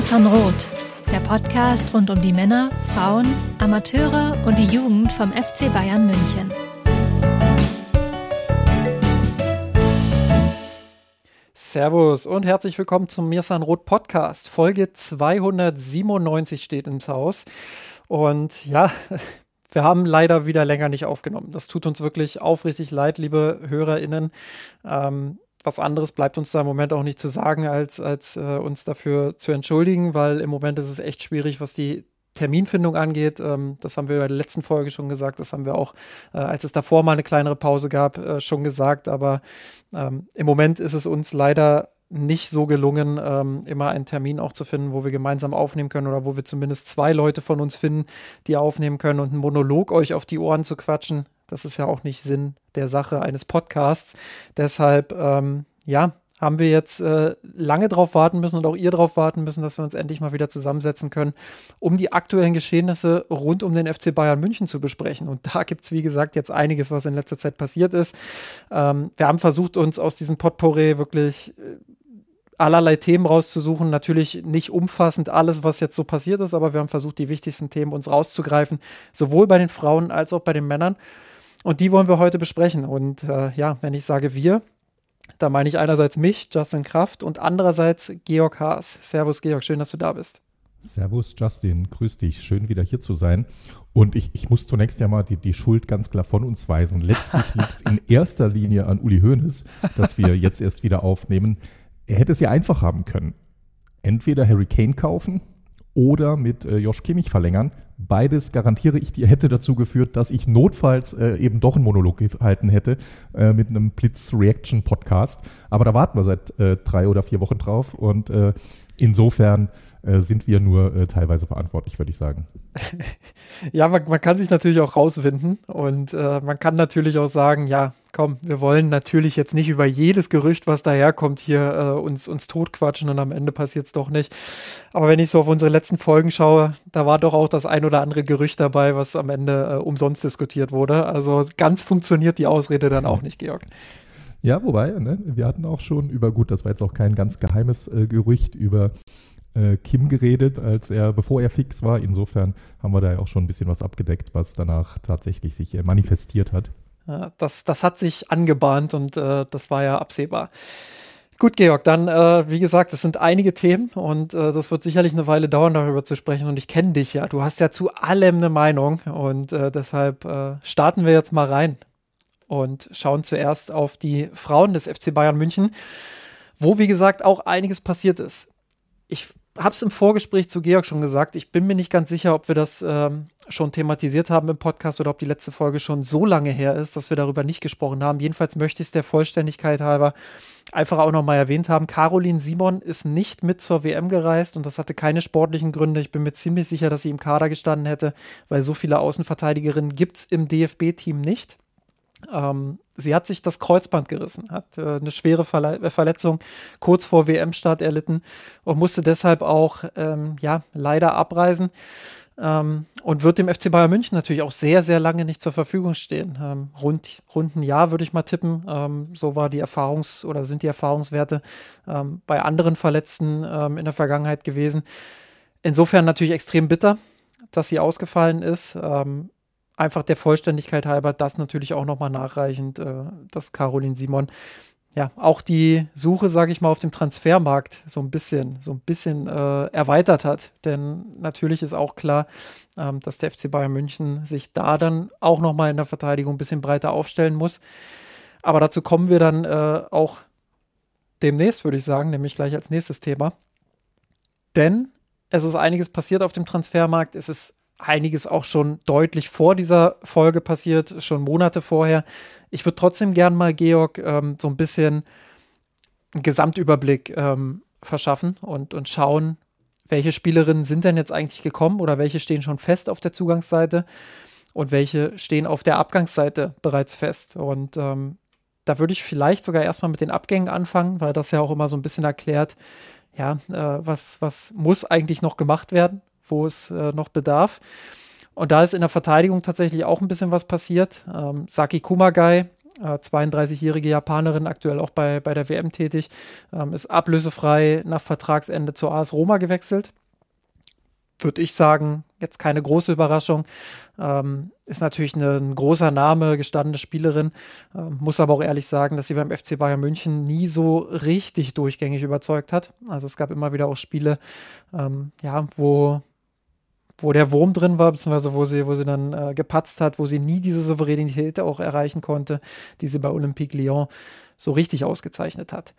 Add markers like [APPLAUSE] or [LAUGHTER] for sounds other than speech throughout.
Mir San Rot, der Podcast rund um die Männer, Frauen, Amateure und die Jugend vom FC Bayern München. Servus und herzlich willkommen zum Mirsan Roth Podcast. Folge 297 steht ins Haus. Und ja, [LAUGHS] wir haben leider wieder länger nicht aufgenommen. Das tut uns wirklich aufrichtig leid, liebe HörerInnen. Ähm, was anderes bleibt uns da im Moment auch nicht zu sagen, als, als äh, uns dafür zu entschuldigen, weil im Moment ist es echt schwierig, was die Terminfindung angeht. Ähm, das haben wir bei der letzten Folge schon gesagt. Das haben wir auch, äh, als es davor mal eine kleinere Pause gab, äh, schon gesagt. Aber ähm, im Moment ist es uns leider nicht so gelungen, ähm, immer einen Termin auch zu finden, wo wir gemeinsam aufnehmen können oder wo wir zumindest zwei Leute von uns finden, die aufnehmen können und einen Monolog euch auf die Ohren zu quatschen. Das ist ja auch nicht Sinn der Sache eines Podcasts. Deshalb, ähm, ja, haben wir jetzt äh, lange darauf warten müssen und auch ihr darauf warten müssen, dass wir uns endlich mal wieder zusammensetzen können, um die aktuellen Geschehnisse rund um den FC Bayern München zu besprechen. Und da gibt es, wie gesagt, jetzt einiges, was in letzter Zeit passiert ist. Ähm, wir haben versucht, uns aus diesem Potpourri wirklich äh, allerlei Themen rauszusuchen. Natürlich nicht umfassend alles, was jetzt so passiert ist, aber wir haben versucht, die wichtigsten Themen uns rauszugreifen, sowohl bei den Frauen als auch bei den Männern. Und die wollen wir heute besprechen. Und äh, ja, wenn ich sage wir, da meine ich einerseits mich, Justin Kraft, und andererseits Georg Haas. Servus, Georg, schön, dass du da bist. Servus, Justin, grüß dich, schön wieder hier zu sein. Und ich, ich muss zunächst ja mal die, die Schuld ganz klar von uns weisen. Letztlich [LAUGHS] liegt es in erster Linie an Uli Hoeneß, dass wir jetzt erst wieder aufnehmen. Er hätte es ja einfach haben können. Entweder Harry Kane kaufen oder mit äh, Josh Kimmich verlängern. Beides garantiere ich dir hätte dazu geführt, dass ich notfalls äh, eben doch einen Monolog gehalten hätte äh, mit einem Blitz-Reaction-Podcast. Aber da warten wir seit äh, drei oder vier Wochen drauf und äh, insofern äh, sind wir nur teilweise verantwortlich, würde ich sagen. [LAUGHS] ja, man, man, kann sich natürlich auch rauswinden und man kann natürlich auch sagen, ja, komm, wir wollen natürlich jetzt nicht über jedes Gerücht, was daherkommt, hier äh, uns, uns totquatschen und am Ende passiert es doch nicht. Aber wenn ich so auf unsere letzten Folgen schaue, da war doch auch das ein oder andere Gerücht dabei, was am Ende äh, umsonst diskutiert wurde. Also ganz funktioniert die Ausrede dann auch nicht, Georg. Ja, wobei, ne, wir hatten auch schon über, gut, das war jetzt auch kein ganz geheimes äh, Gerücht, über äh, Kim geredet, als er, bevor er fix war. Insofern haben wir da ja auch schon ein bisschen was abgedeckt, was danach tatsächlich sich äh, manifestiert hat. Ja, das, das hat sich angebahnt und äh, das war ja absehbar. Gut, Georg, dann, äh, wie gesagt, es sind einige Themen und äh, das wird sicherlich eine Weile dauern, darüber zu sprechen. Und ich kenne dich ja. Du hast ja zu allem eine Meinung und äh, deshalb äh, starten wir jetzt mal rein und schauen zuerst auf die Frauen des FC Bayern München, wo, wie gesagt, auch einiges passiert ist. Ich habe es im Vorgespräch zu Georg schon gesagt. Ich bin mir nicht ganz sicher, ob wir das ähm, schon thematisiert haben im Podcast oder ob die letzte Folge schon so lange her ist, dass wir darüber nicht gesprochen haben. Jedenfalls möchte ich es der Vollständigkeit halber einfach auch nochmal erwähnt haben. Caroline Simon ist nicht mit zur WM gereist und das hatte keine sportlichen Gründe. Ich bin mir ziemlich sicher, dass sie im Kader gestanden hätte, weil so viele Außenverteidigerinnen gibt es im DFB-Team nicht. Ähm, sie hat sich das Kreuzband gerissen, hat äh, eine schwere Verle äh, Verletzung kurz vor WM-Start erlitten und musste deshalb auch ähm, ja, leider abreisen ähm, und wird dem FC Bayern München natürlich auch sehr, sehr lange nicht zur Verfügung stehen. Ähm, rund, rund ein Jahr würde ich mal tippen. Ähm, so war die Erfahrungs- oder sind die Erfahrungswerte ähm, bei anderen Verletzten in der Vergangenheit gewesen. Insofern natürlich extrem bitter, dass sie ausgefallen ist. Ähm, einfach der Vollständigkeit halber das natürlich auch nochmal nachreichend, äh, dass Caroline Simon ja auch die Suche, sage ich mal, auf dem Transfermarkt so ein bisschen, so ein bisschen äh, erweitert hat. Denn natürlich ist auch klar, ähm, dass der FC Bayern München sich da dann auch nochmal in der Verteidigung ein bisschen breiter aufstellen muss. Aber dazu kommen wir dann äh, auch demnächst, würde ich sagen, nämlich gleich als nächstes Thema. Denn es ist einiges passiert auf dem Transfermarkt. Es ist einiges auch schon deutlich vor dieser Folge passiert, schon Monate vorher. Ich würde trotzdem gern mal, Georg, ähm, so ein bisschen einen Gesamtüberblick ähm, verschaffen und, und schauen, welche Spielerinnen sind denn jetzt eigentlich gekommen oder welche stehen schon fest auf der Zugangsseite und welche stehen auf der Abgangsseite bereits fest. Und ähm, da würde ich vielleicht sogar erstmal mit den Abgängen anfangen, weil das ja auch immer so ein bisschen erklärt, ja, äh, was, was muss eigentlich noch gemacht werden wo es äh, noch bedarf. Und da ist in der Verteidigung tatsächlich auch ein bisschen was passiert. Ähm, Saki Kumagai äh, 32-jährige Japanerin, aktuell auch bei, bei der WM tätig, ähm, ist ablösefrei nach Vertragsende zur AS Roma gewechselt. Würde ich sagen, jetzt keine große Überraschung. Ähm, ist natürlich eine, ein großer Name, gestandene Spielerin. Ähm, muss aber auch ehrlich sagen, dass sie beim FC Bayern München nie so richtig durchgängig überzeugt hat. Also es gab immer wieder auch Spiele, ähm, ja, wo wo der Wurm drin war, beziehungsweise wo sie, wo sie dann äh, gepatzt hat, wo sie nie diese Souveränität auch erreichen konnte, die sie bei Olympique Lyon so richtig ausgezeichnet hat.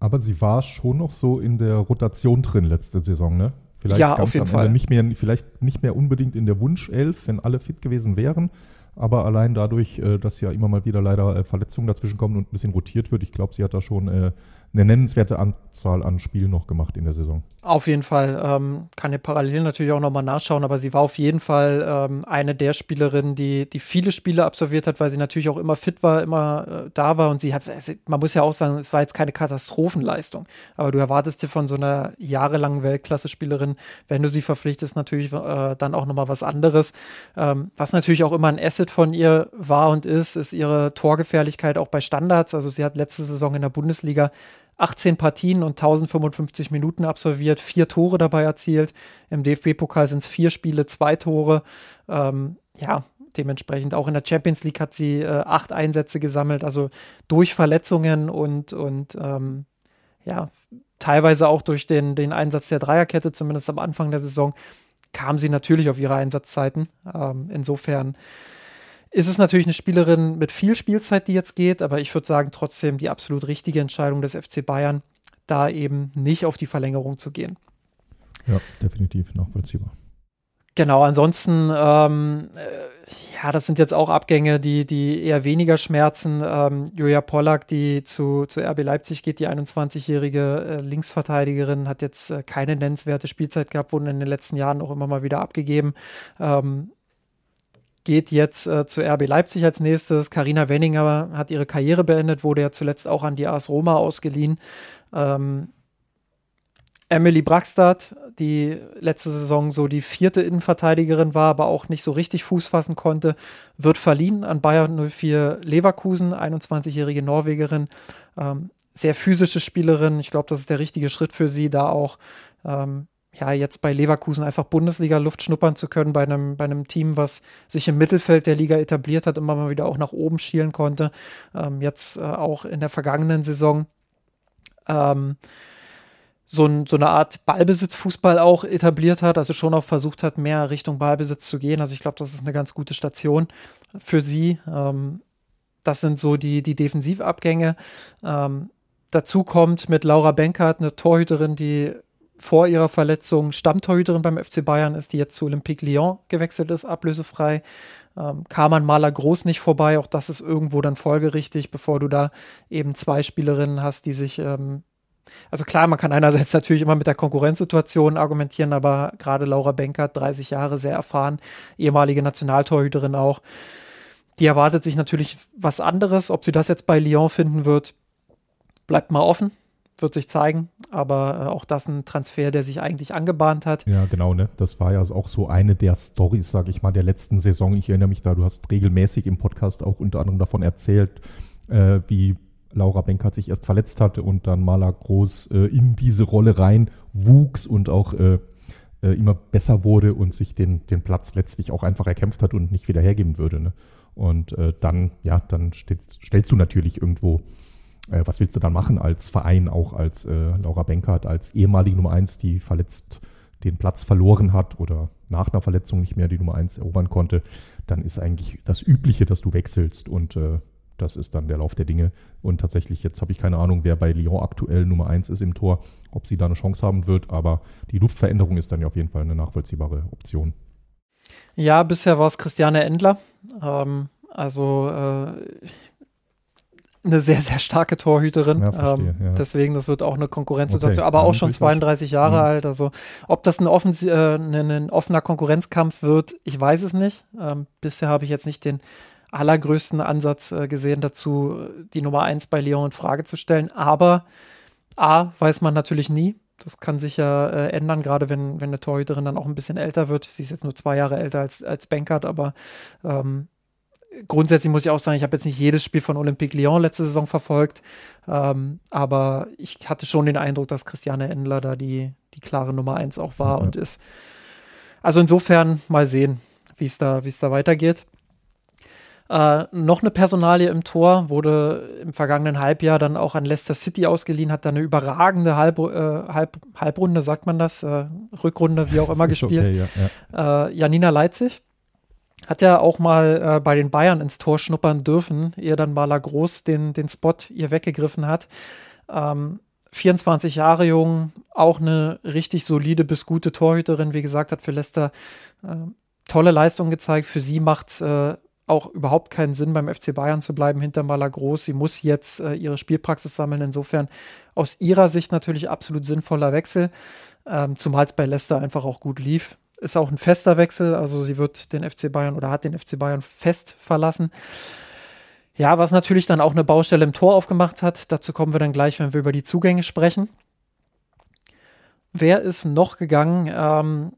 Aber sie war schon noch so in der Rotation drin letzte Saison, ne? Vielleicht ja, auf jeden Fall. Nicht mehr, vielleicht nicht mehr unbedingt in der Wunschelf, wenn alle fit gewesen wären. Aber allein dadurch, äh, dass ja immer mal wieder leider äh, Verletzungen dazwischen kommen und ein bisschen rotiert wird, ich glaube, sie hat da schon äh, eine nennenswerte Anzahl an Spielen noch gemacht in der Saison. Auf jeden Fall. Ähm, kann ja parallel natürlich auch nochmal nachschauen, aber sie war auf jeden Fall ähm, eine der Spielerinnen, die, die viele Spiele absolviert hat, weil sie natürlich auch immer fit war, immer äh, da war und sie hat, also man muss ja auch sagen, es war jetzt keine Katastrophenleistung, aber du erwartest dir von so einer jahrelangen Weltklasse-Spielerin, wenn du sie verpflichtest, natürlich äh, dann auch nochmal was anderes. Ähm, was natürlich auch immer ein Asset von ihr war und ist, ist ihre Torgefährlichkeit auch bei Standards. Also sie hat letzte Saison in der Bundesliga 18 Partien und 1055 Minuten absolviert, vier Tore dabei erzielt. Im DFB-Pokal sind es vier Spiele, zwei Tore. Ähm, ja, dementsprechend auch in der Champions League hat sie äh, acht Einsätze gesammelt, also durch Verletzungen und, und ähm, ja, teilweise auch durch den, den Einsatz der Dreierkette, zumindest am Anfang der Saison, kam sie natürlich auf ihre Einsatzzeiten. Ähm, insofern ist es natürlich eine Spielerin mit viel Spielzeit, die jetzt geht, aber ich würde sagen, trotzdem die absolut richtige Entscheidung des FC Bayern, da eben nicht auf die Verlängerung zu gehen. Ja, definitiv nachvollziehbar. Genau, ansonsten, ähm, äh, ja, das sind jetzt auch Abgänge, die, die eher weniger schmerzen. Ähm, Julia Pollack, die zu, zu RB Leipzig geht, die 21-jährige äh, Linksverteidigerin, hat jetzt äh, keine nennenswerte Spielzeit gehabt, wurden in den letzten Jahren auch immer mal wieder abgegeben. Ähm, geht jetzt äh, zu RB Leipzig als nächstes. Karina Wenninger hat ihre Karriere beendet, wurde ja zuletzt auch an die AS Roma ausgeliehen. Ähm, Emily Brackstadt, die letzte Saison so die vierte Innenverteidigerin war, aber auch nicht so richtig Fuß fassen konnte, wird verliehen an Bayern 04 Leverkusen, 21-jährige Norwegerin. Ähm, sehr physische Spielerin. Ich glaube, das ist der richtige Schritt für sie, da auch ähm, ja, jetzt bei Leverkusen einfach Bundesliga-Luft schnuppern zu können, bei einem, bei einem Team, was sich im Mittelfeld der Liga etabliert hat, immer mal wieder auch nach oben schielen konnte. Ähm, jetzt äh, auch in der vergangenen Saison ähm, so, ein, so eine Art Ballbesitzfußball auch etabliert hat, also schon auch versucht hat, mehr Richtung Ballbesitz zu gehen. Also ich glaube, das ist eine ganz gute Station für sie. Ähm, das sind so die, die Defensivabgänge. Ähm, dazu kommt mit Laura Benkert eine Torhüterin, die vor ihrer Verletzung Stammtorhüterin beim FC Bayern ist, die jetzt zu Olympique Lyon gewechselt ist, ablösefrei. Ähm, kam an Maler Groß nicht vorbei, auch das ist irgendwo dann folgerichtig, bevor du da eben zwei Spielerinnen hast, die sich, ähm, also klar, man kann einerseits natürlich immer mit der Konkurrenzsituation argumentieren, aber gerade Laura Benkert, 30 Jahre, sehr erfahren, ehemalige Nationaltorhüterin auch, die erwartet sich natürlich was anderes. Ob sie das jetzt bei Lyon finden wird, bleibt mal offen wird sich zeigen, aber äh, auch das ein Transfer, der sich eigentlich angebahnt hat. Ja, genau, ne? Das war ja auch so eine der Stories, sage ich mal, der letzten Saison. Ich erinnere mich da, du hast regelmäßig im Podcast auch unter anderem davon erzählt, äh, wie Laura Benkert sich erst verletzt hatte und dann Maler Groß äh, in diese Rolle rein wuchs und auch äh, äh, immer besser wurde und sich den, den Platz letztlich auch einfach erkämpft hat und nicht wieder hergeben würde. Ne? Und äh, dann, ja, dann stellst, stellst du natürlich irgendwo äh, was willst du dann machen als Verein, auch als äh, Laura Benkert, als ehemalige Nummer 1, die verletzt den Platz verloren hat oder nach einer Verletzung nicht mehr die Nummer 1 erobern konnte, dann ist eigentlich das Übliche, dass du wechselst und äh, das ist dann der Lauf der Dinge. Und tatsächlich, jetzt habe ich keine Ahnung, wer bei Lyon aktuell Nummer 1 ist im Tor, ob sie da eine Chance haben wird, aber die Luftveränderung ist dann ja auf jeden Fall eine nachvollziehbare Option. Ja, bisher war es Christiane Endler. Ähm, also äh, eine sehr, sehr starke Torhüterin. Ja, verstehe, ähm, ja. Deswegen, das wird auch eine Konkurrenzsituation, okay. aber auch schon 32 Jahre mhm. alt. Also, ob das ein, offen, äh, ein, ein, offener Konkurrenzkampf wird, ich weiß es nicht. Ähm, bisher habe ich jetzt nicht den allergrößten Ansatz äh, gesehen dazu, die Nummer 1 bei Lyon in Frage zu stellen. Aber A, weiß man natürlich nie. Das kann sich ja äh, ändern, gerade wenn, wenn eine Torhüterin dann auch ein bisschen älter wird. Sie ist jetzt nur zwei Jahre älter als, als Bankert, aber ähm, grundsätzlich muss ich auch sagen, ich habe jetzt nicht jedes Spiel von Olympique Lyon letzte Saison verfolgt, ähm, aber ich hatte schon den Eindruck, dass Christiane Endler da die, die klare Nummer eins auch war mhm. und ist. Also insofern mal sehen, wie es da, wie es da weitergeht. Äh, noch eine Personalie im Tor, wurde im vergangenen Halbjahr dann auch an Leicester City ausgeliehen, hat da eine überragende Halb, äh, Halb, Halbrunde, sagt man das, äh, Rückrunde, wie auch immer gespielt. Okay, ja, ja. Äh, Janina Leitzig hat ja auch mal äh, bei den Bayern ins Tor schnuppern dürfen, ehe dann Maler Groß den, den Spot ihr weggegriffen hat. Ähm, 24 Jahre jung, auch eine richtig solide bis gute Torhüterin, wie gesagt, hat für Leicester äh, tolle Leistung gezeigt. Für sie macht äh, auch überhaupt keinen Sinn, beim FC Bayern zu bleiben hinter Maler Groß. Sie muss jetzt äh, ihre Spielpraxis sammeln. Insofern aus ihrer Sicht natürlich absolut sinnvoller Wechsel, ähm, zumal es bei Leicester einfach auch gut lief. Ist auch ein fester Wechsel, also sie wird den FC Bayern oder hat den FC Bayern fest verlassen. Ja, was natürlich dann auch eine Baustelle im Tor aufgemacht hat. Dazu kommen wir dann gleich, wenn wir über die Zugänge sprechen. Wer ist noch gegangen? Ähm,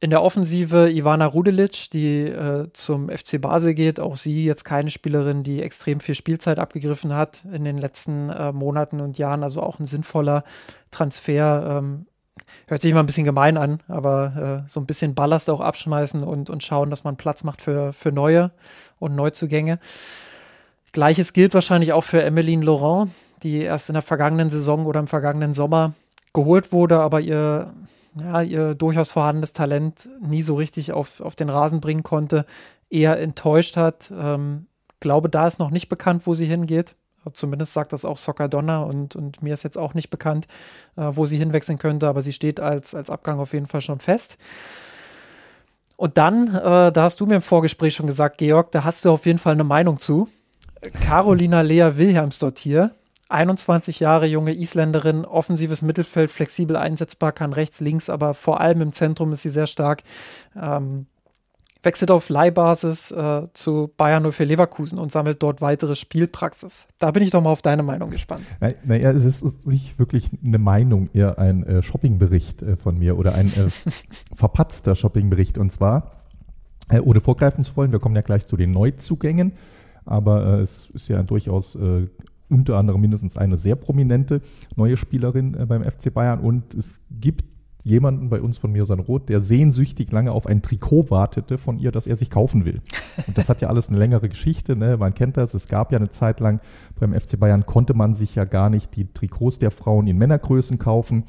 in der Offensive Ivana Rudelic, die äh, zum FC Basel geht. Auch sie jetzt keine Spielerin, die extrem viel Spielzeit abgegriffen hat in den letzten äh, Monaten und Jahren. Also auch ein sinnvoller Transfer. Ähm, hört sich immer ein bisschen gemein an, aber äh, so ein bisschen Ballast auch abschmeißen und, und schauen, dass man Platz macht für, für neue und Neuzugänge. Gleiches gilt wahrscheinlich auch für Emmeline Laurent, die erst in der vergangenen Saison oder im vergangenen Sommer geholt wurde, aber ihr ja, ihr durchaus vorhandenes Talent nie so richtig auf, auf den Rasen bringen konnte, eher enttäuscht hat. Ähm, glaube, da ist noch nicht bekannt, wo sie hingeht. Zumindest sagt das auch Soccer Donner und, und mir ist jetzt auch nicht bekannt, äh, wo sie hinwechseln könnte, aber sie steht als, als Abgang auf jeden Fall schon fest. Und dann, äh, da hast du mir im Vorgespräch schon gesagt, Georg, da hast du auf jeden Fall eine Meinung zu. Carolina Lea Williams dort hier 21 Jahre junge Isländerin, offensives Mittelfeld, flexibel einsetzbar, kann rechts, links, aber vor allem im Zentrum ist sie sehr stark. Ähm, wechselt auf Leihbasis äh, zu Bayern 04 Leverkusen und sammelt dort weitere Spielpraxis. Da bin ich doch mal auf deine Meinung gespannt. Naja, es ist nicht wirklich eine Meinung, eher ein äh, Shoppingbericht äh, von mir oder ein äh, [LAUGHS] verpatzter Shoppingbericht. Und zwar, äh, ohne vorgreifen zu wollen, wir kommen ja gleich zu den Neuzugängen, aber äh, es ist ja durchaus unter anderem mindestens eine sehr prominente neue Spielerin beim FC Bayern und es gibt jemanden bei uns von Mirsan Roth, der sehnsüchtig lange auf ein Trikot wartete von ihr, das er sich kaufen will. Und das hat ja alles eine längere Geschichte, ne? man kennt das. Es gab ja eine Zeit lang beim FC Bayern konnte man sich ja gar nicht die Trikots der Frauen in Männergrößen kaufen.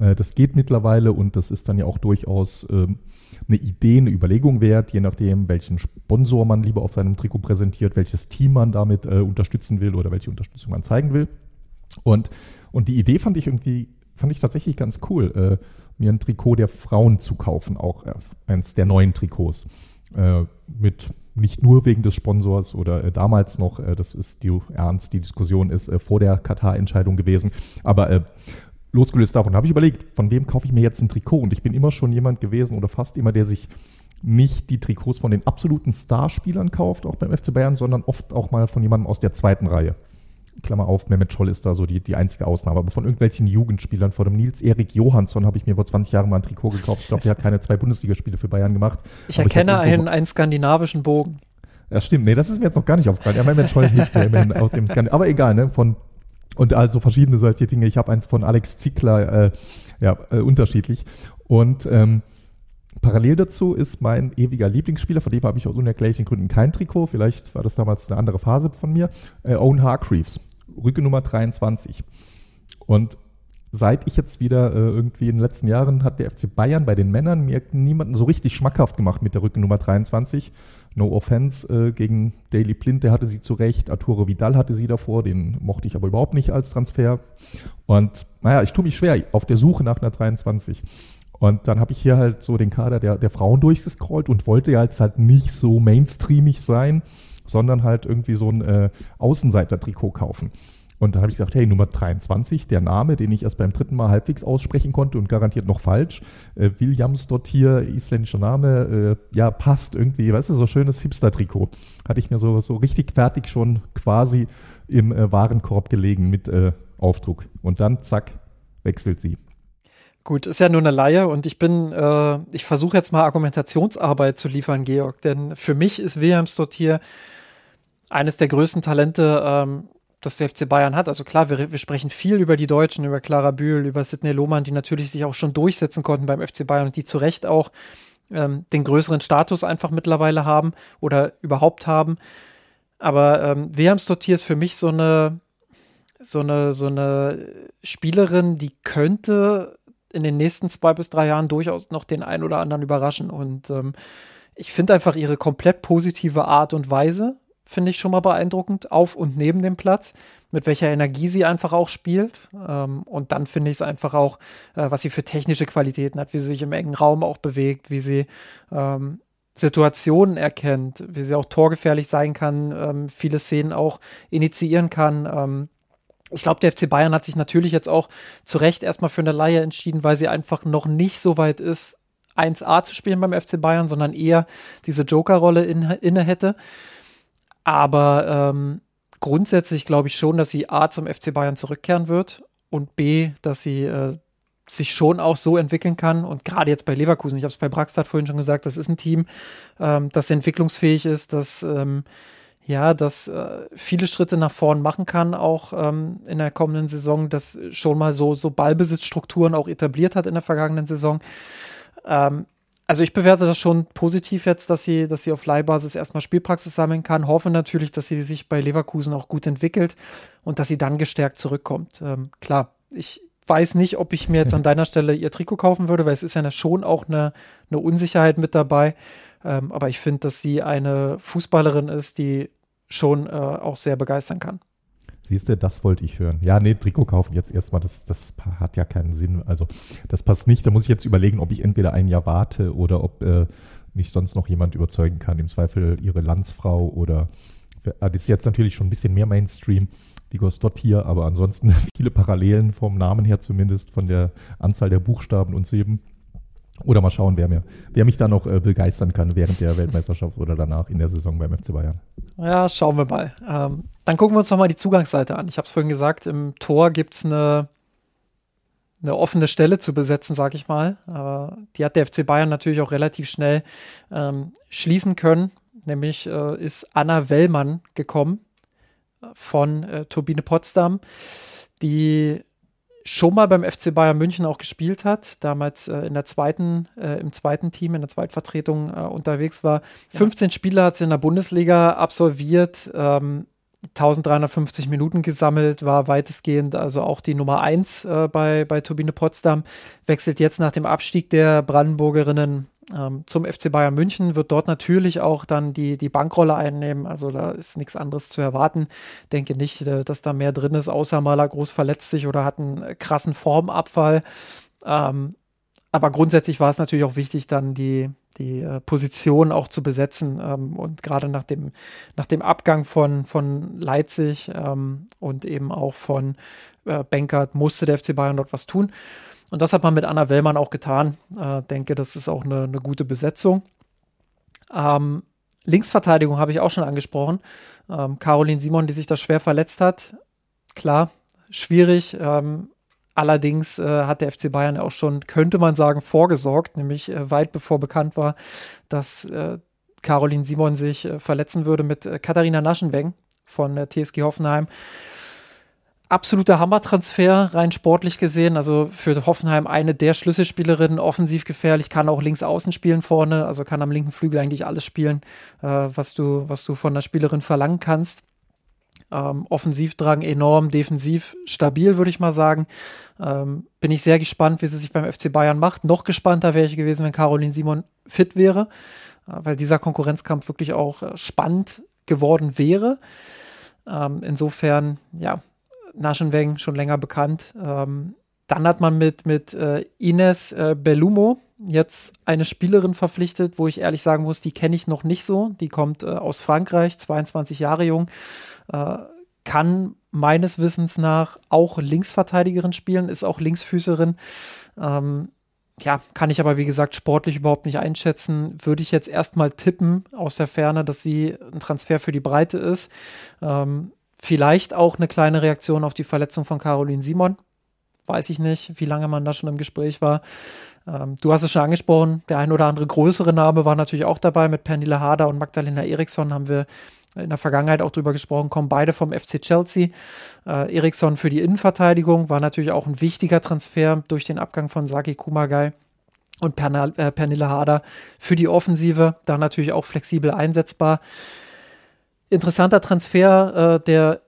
Äh, das geht mittlerweile und das ist dann ja auch durchaus ähm, eine Idee, eine Überlegung wert, je nachdem, welchen Sponsor man lieber auf seinem Trikot präsentiert, welches Team man damit äh, unterstützen will oder welche Unterstützung man zeigen will. Und, und die Idee fand ich irgendwie, fand ich tatsächlich ganz cool, äh, mir ein Trikot der Frauen zu kaufen, auch äh, eins der neuen Trikots. Äh, mit nicht nur wegen des Sponsors oder äh, damals noch, äh, das ist die ernst, die Diskussion ist vor der Katar-Entscheidung gewesen, aber losgelöst davon habe ich überlegt, von wem kaufe ich mir jetzt ein Trikot? Und ich bin immer schon jemand gewesen oder fast immer, der sich nicht die Trikots von den absoluten Starspielern kauft, auch beim FC Bayern, sondern oft auch mal von jemandem aus der zweiten Reihe. Klammer auf, Mehmet Scholl ist da so die, die einzige Ausnahme. Aber von irgendwelchen Jugendspielern, von dem Nils-Erik Johansson habe ich mir vor 20 Jahren mal ein Trikot gekauft. Ich glaube, der hat keine zwei Bundesligaspiele für Bayern gemacht. Ich erkenne ich einen, einen skandinavischen Bogen. Ja, stimmt. Nee, das ist mir jetzt noch gar nicht aufgefallen. Ja, Mehmet Scholl hilft mir immerhin aus dem Skandinavien. Aber egal, ne? Von und also verschiedene solche Dinge. Ich habe eins von Alex Zickler, äh, ja, äh, unterschiedlich. Und ähm, parallel dazu ist mein ewiger Lieblingsspieler, von dem habe ich aus unerklärlichen Gründen kein Trikot. Vielleicht war das damals eine andere Phase von mir. Äh, Owen Hargreaves, Rücke Nummer 23. Und seit ich jetzt wieder äh, irgendwie in den letzten Jahren hat der FC Bayern bei den Männern mir niemanden so richtig schmackhaft gemacht mit der Rücken Nummer 23. No offense äh, gegen Daily Plint, der hatte sie zurecht. Arturo Vidal hatte sie davor, den mochte ich aber überhaupt nicht als Transfer. Und naja, ich tue mich schwer auf der Suche nach einer 23. Und dann habe ich hier halt so den Kader der, der Frauen durchgescrollt und wollte ja jetzt halt nicht so mainstreamig sein, sondern halt irgendwie so ein äh, Außenseiter-Trikot kaufen. Und dann habe ich gesagt, hey, Nummer 23, der Name, den ich erst beim dritten Mal halbwegs aussprechen konnte und garantiert noch falsch. Äh, Williams dort hier, isländischer Name, äh, ja, passt irgendwie, weißt du, so schönes Hipster-Trikot. Hatte ich mir so, so richtig fertig schon quasi im äh, Warenkorb gelegen mit äh, Aufdruck. Und dann, zack, wechselt sie. Gut, ist ja nur eine Laie und ich bin, äh, ich versuche jetzt mal Argumentationsarbeit zu liefern, Georg, denn für mich ist Williams dort hier eines der größten Talente, ähm, das der FC Bayern hat. Also klar, wir, wir sprechen viel über die Deutschen, über Clara Bühl, über Sidney Lohmann, die natürlich sich auch schon durchsetzen konnten beim FC Bayern und die zu Recht auch ähm, den größeren Status einfach mittlerweile haben oder überhaupt haben. Aber ähm, Wilhelm Stottier ist für mich so eine, so eine, so eine Spielerin, die könnte in den nächsten zwei bis drei Jahren durchaus noch den einen oder anderen überraschen. Und ähm, ich finde einfach ihre komplett positive Art und Weise, finde ich schon mal beeindruckend, auf und neben dem Platz, mit welcher Energie sie einfach auch spielt. Ähm, und dann finde ich es einfach auch, äh, was sie für technische Qualitäten hat, wie sie sich im engen Raum auch bewegt, wie sie ähm, Situationen erkennt, wie sie auch torgefährlich sein kann, ähm, viele Szenen auch initiieren kann. Ich glaube, der FC Bayern hat sich natürlich jetzt auch zu Recht erstmal für eine Laie entschieden, weil sie einfach noch nicht so weit ist, 1A zu spielen beim FC Bayern, sondern eher diese Joker-Rolle in, inne hätte. Aber ähm, grundsätzlich glaube ich schon, dass sie A zum FC Bayern zurückkehren wird und B, dass sie äh, sich schon auch so entwickeln kann. Und gerade jetzt bei Leverkusen, ich habe es bei Braxstadt vorhin schon gesagt, das ist ein Team, ähm, das entwicklungsfähig ist, das ähm, ja, das äh, viele Schritte nach vorn machen kann, auch ähm, in der kommenden Saison, das schon mal so, so Ballbesitzstrukturen auch etabliert hat in der vergangenen Saison. Also ich bewerte das schon positiv jetzt, dass sie, dass sie auf Leihbasis erstmal Spielpraxis sammeln kann. Hoffe natürlich, dass sie sich bei Leverkusen auch gut entwickelt und dass sie dann gestärkt zurückkommt. Ähm, klar, ich weiß nicht, ob ich mir jetzt an [LAUGHS] deiner Stelle ihr Trikot kaufen würde, weil es ist ja schon auch eine, eine Unsicherheit mit dabei. Ähm, aber ich finde, dass sie eine Fußballerin ist, die schon äh, auch sehr begeistern kann. Siehst du, das wollte ich hören. Ja, nee, Trikot kaufen jetzt erstmal, das, das hat ja keinen Sinn. Also, das passt nicht. Da muss ich jetzt überlegen, ob ich entweder ein Jahr warte oder ob äh, mich sonst noch jemand überzeugen kann. Im Zweifel ihre Landsfrau oder. Äh, das ist jetzt natürlich schon ein bisschen mehr Mainstream. Vigor Stott hier, aber ansonsten [LAUGHS] viele Parallelen vom Namen her zumindest, von der Anzahl der Buchstaben und Silben. Oder mal schauen, wer, mir, wer mich da noch äh, begeistern kann während der Weltmeisterschaft oder danach in der Saison beim FC Bayern. Ja, schauen wir mal. Ähm, dann gucken wir uns nochmal die Zugangsseite an. Ich habe es vorhin gesagt, im Tor gibt es eine, eine offene Stelle zu besetzen, sage ich mal. Äh, die hat der FC Bayern natürlich auch relativ schnell ähm, schließen können. Nämlich äh, ist Anna Wellmann gekommen von äh, Turbine Potsdam, die schon mal beim FC Bayern München auch gespielt hat, damals äh, in der zweiten, äh, im zweiten Team, in der Zweitvertretung äh, unterwegs war. Ja. 15 Spiele hat sie in der Bundesliga absolviert, ähm, 1350 Minuten gesammelt, war weitestgehend also auch die Nummer 1 äh, bei, bei Turbine Potsdam, wechselt jetzt nach dem Abstieg der Brandenburgerinnen ähm, zum FC Bayern München, wird dort natürlich auch dann die, die Bankrolle einnehmen. Also da ist nichts anderes zu erwarten. Denke nicht, äh, dass da mehr drin ist, außer Maler groß verletzt sich oder hat einen krassen Formabfall. Ähm, aber grundsätzlich war es natürlich auch wichtig, dann die, die äh, Position auch zu besetzen. Ähm, und gerade nach dem, nach dem Abgang von, von Leipzig ähm, und eben auch von äh, Benkert musste der FC Bayern dort was tun. Und das hat man mit Anna Wellmann auch getan. Äh, denke, das ist auch eine, eine gute Besetzung. Ähm, Linksverteidigung habe ich auch schon angesprochen. Ähm, Caroline Simon, die sich da schwer verletzt hat. Klar, schwierig. Ähm, allerdings äh, hat der FC Bayern auch schon, könnte man sagen, vorgesorgt, nämlich äh, weit bevor bekannt war, dass äh, Caroline Simon sich äh, verletzen würde mit äh, Katharina Naschenweng von TSG Hoffenheim absoluter Hammertransfer, rein sportlich gesehen. Also für Hoffenheim eine der Schlüsselspielerinnen, offensiv gefährlich, kann auch links außen spielen vorne, also kann am linken Flügel eigentlich alles spielen, äh, was, du, was du von der Spielerin verlangen kannst. Ähm, Offensivdrang enorm, defensiv stabil, würde ich mal sagen. Ähm, bin ich sehr gespannt, wie sie sich beim FC Bayern macht. Noch gespannter wäre ich gewesen, wenn Caroline Simon fit wäre, äh, weil dieser Konkurrenzkampf wirklich auch äh, spannend geworden wäre. Ähm, insofern, ja, Naschenweng schon länger bekannt. Ähm, dann hat man mit, mit äh, Ines äh, Bellumo jetzt eine Spielerin verpflichtet, wo ich ehrlich sagen muss, die kenne ich noch nicht so. Die kommt äh, aus Frankreich, 22 Jahre jung, äh, kann meines Wissens nach auch Linksverteidigerin spielen, ist auch Linksfüßerin. Ähm, ja, kann ich aber wie gesagt sportlich überhaupt nicht einschätzen. Würde ich jetzt erstmal tippen aus der Ferne, dass sie ein Transfer für die Breite ist. Ähm, Vielleicht auch eine kleine Reaktion auf die Verletzung von Caroline Simon. Weiß ich nicht, wie lange man da schon im Gespräch war. Ähm, du hast es schon angesprochen, der ein oder andere größere Name war natürlich auch dabei. Mit Pernille Harder und Magdalena Eriksson haben wir in der Vergangenheit auch drüber gesprochen, kommen beide vom FC Chelsea. Äh, Eriksson für die Innenverteidigung war natürlich auch ein wichtiger Transfer durch den Abgang von Saki Kumagai und Pernal, äh, Pernille Harder für die Offensive, da natürlich auch flexibel einsetzbar. Interessanter Transfer, äh, der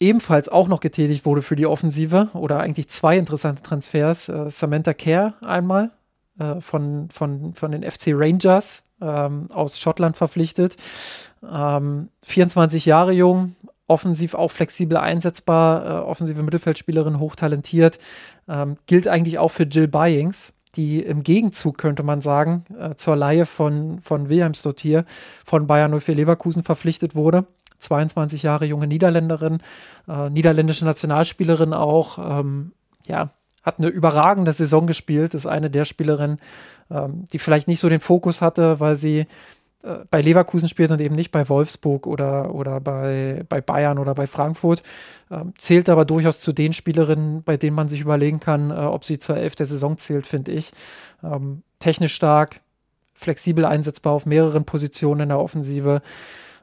ebenfalls auch noch getätigt wurde für die Offensive oder eigentlich zwei interessante Transfers. Äh, Samantha Kerr einmal äh, von, von, von den FC Rangers ähm, aus Schottland verpflichtet. Ähm, 24 Jahre jung, offensiv auch flexibel einsetzbar, äh, offensive Mittelfeldspielerin, hochtalentiert. Ähm, gilt eigentlich auch für Jill Byings, die im Gegenzug, könnte man sagen, äh, zur Laie von, von Wilhelmsdott hier von Bayern 04 Leverkusen verpflichtet wurde. 22 Jahre junge Niederländerin, äh, niederländische Nationalspielerin auch. Ähm, ja, hat eine überragende Saison gespielt, ist eine der Spielerinnen, ähm, die vielleicht nicht so den Fokus hatte, weil sie bei Leverkusen spielt und eben nicht bei Wolfsburg oder, oder bei, bei Bayern oder bei Frankfurt. Ähm, zählt aber durchaus zu den Spielerinnen, bei denen man sich überlegen kann, äh, ob sie zur Elf der Saison zählt, finde ich. Ähm, technisch stark, flexibel einsetzbar auf mehreren Positionen in der Offensive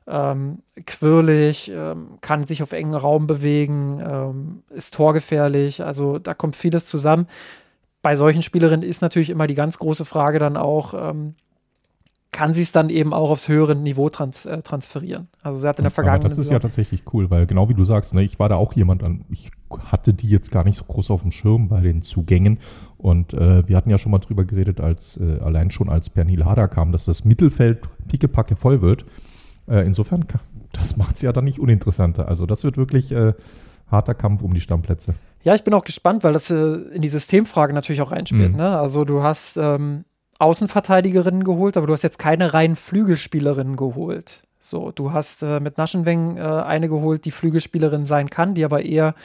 ähm, quirlig, ähm, kann sich auf engen Raum bewegen, ähm, ist torgefährlich. Also da kommt vieles zusammen. Bei solchen Spielerinnen ist natürlich immer die ganz große Frage dann auch, ähm, kann sie es dann eben auch aufs höhere Niveau trans äh, transferieren. Also sie hat in der Vergangenheit. Das ist Saison ja tatsächlich cool, weil genau wie du sagst, ne, ich war da auch jemand an, ich hatte die jetzt gar nicht so groß auf dem Schirm bei den Zugängen. Und äh, wir hatten ja schon mal drüber geredet, als äh, allein schon als Pernil Hader kam, dass das Mittelfeld pickepacke voll wird. Äh, insofern, das macht es ja dann nicht uninteressanter. Also das wird wirklich äh, harter Kampf um die Stammplätze. Ja, ich bin auch gespannt, weil das äh, in die Systemfrage natürlich auch einspielt. Mhm. Ne? Also du hast ähm, Außenverteidigerinnen geholt, aber du hast jetzt keine reinen Flügelspielerinnen geholt. So, du hast äh, mit Naschenweng äh, eine geholt, die Flügelspielerin sein kann, die aber eher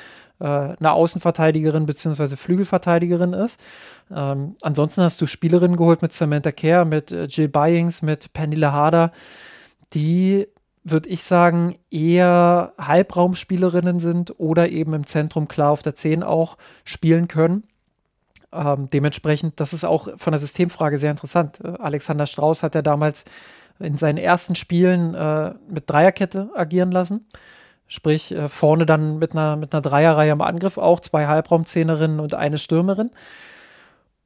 äh, eine Außenverteidigerin bzw. Flügelverteidigerin ist. Ähm, ansonsten hast du Spielerinnen geholt mit Samantha Kerr, mit äh, Jill Byings, mit Pernille Harder die, würde ich sagen, eher Halbraumspielerinnen sind oder eben im Zentrum klar auf der 10 auch spielen können. Ähm, dementsprechend, das ist auch von der Systemfrage sehr interessant. Äh, Alexander Strauß hat ja damals in seinen ersten Spielen äh, mit Dreierkette agieren lassen. Sprich, äh, vorne dann mit einer, mit einer Dreierreihe am Angriff auch, zwei Halbraumzehnerinnen und eine Stürmerin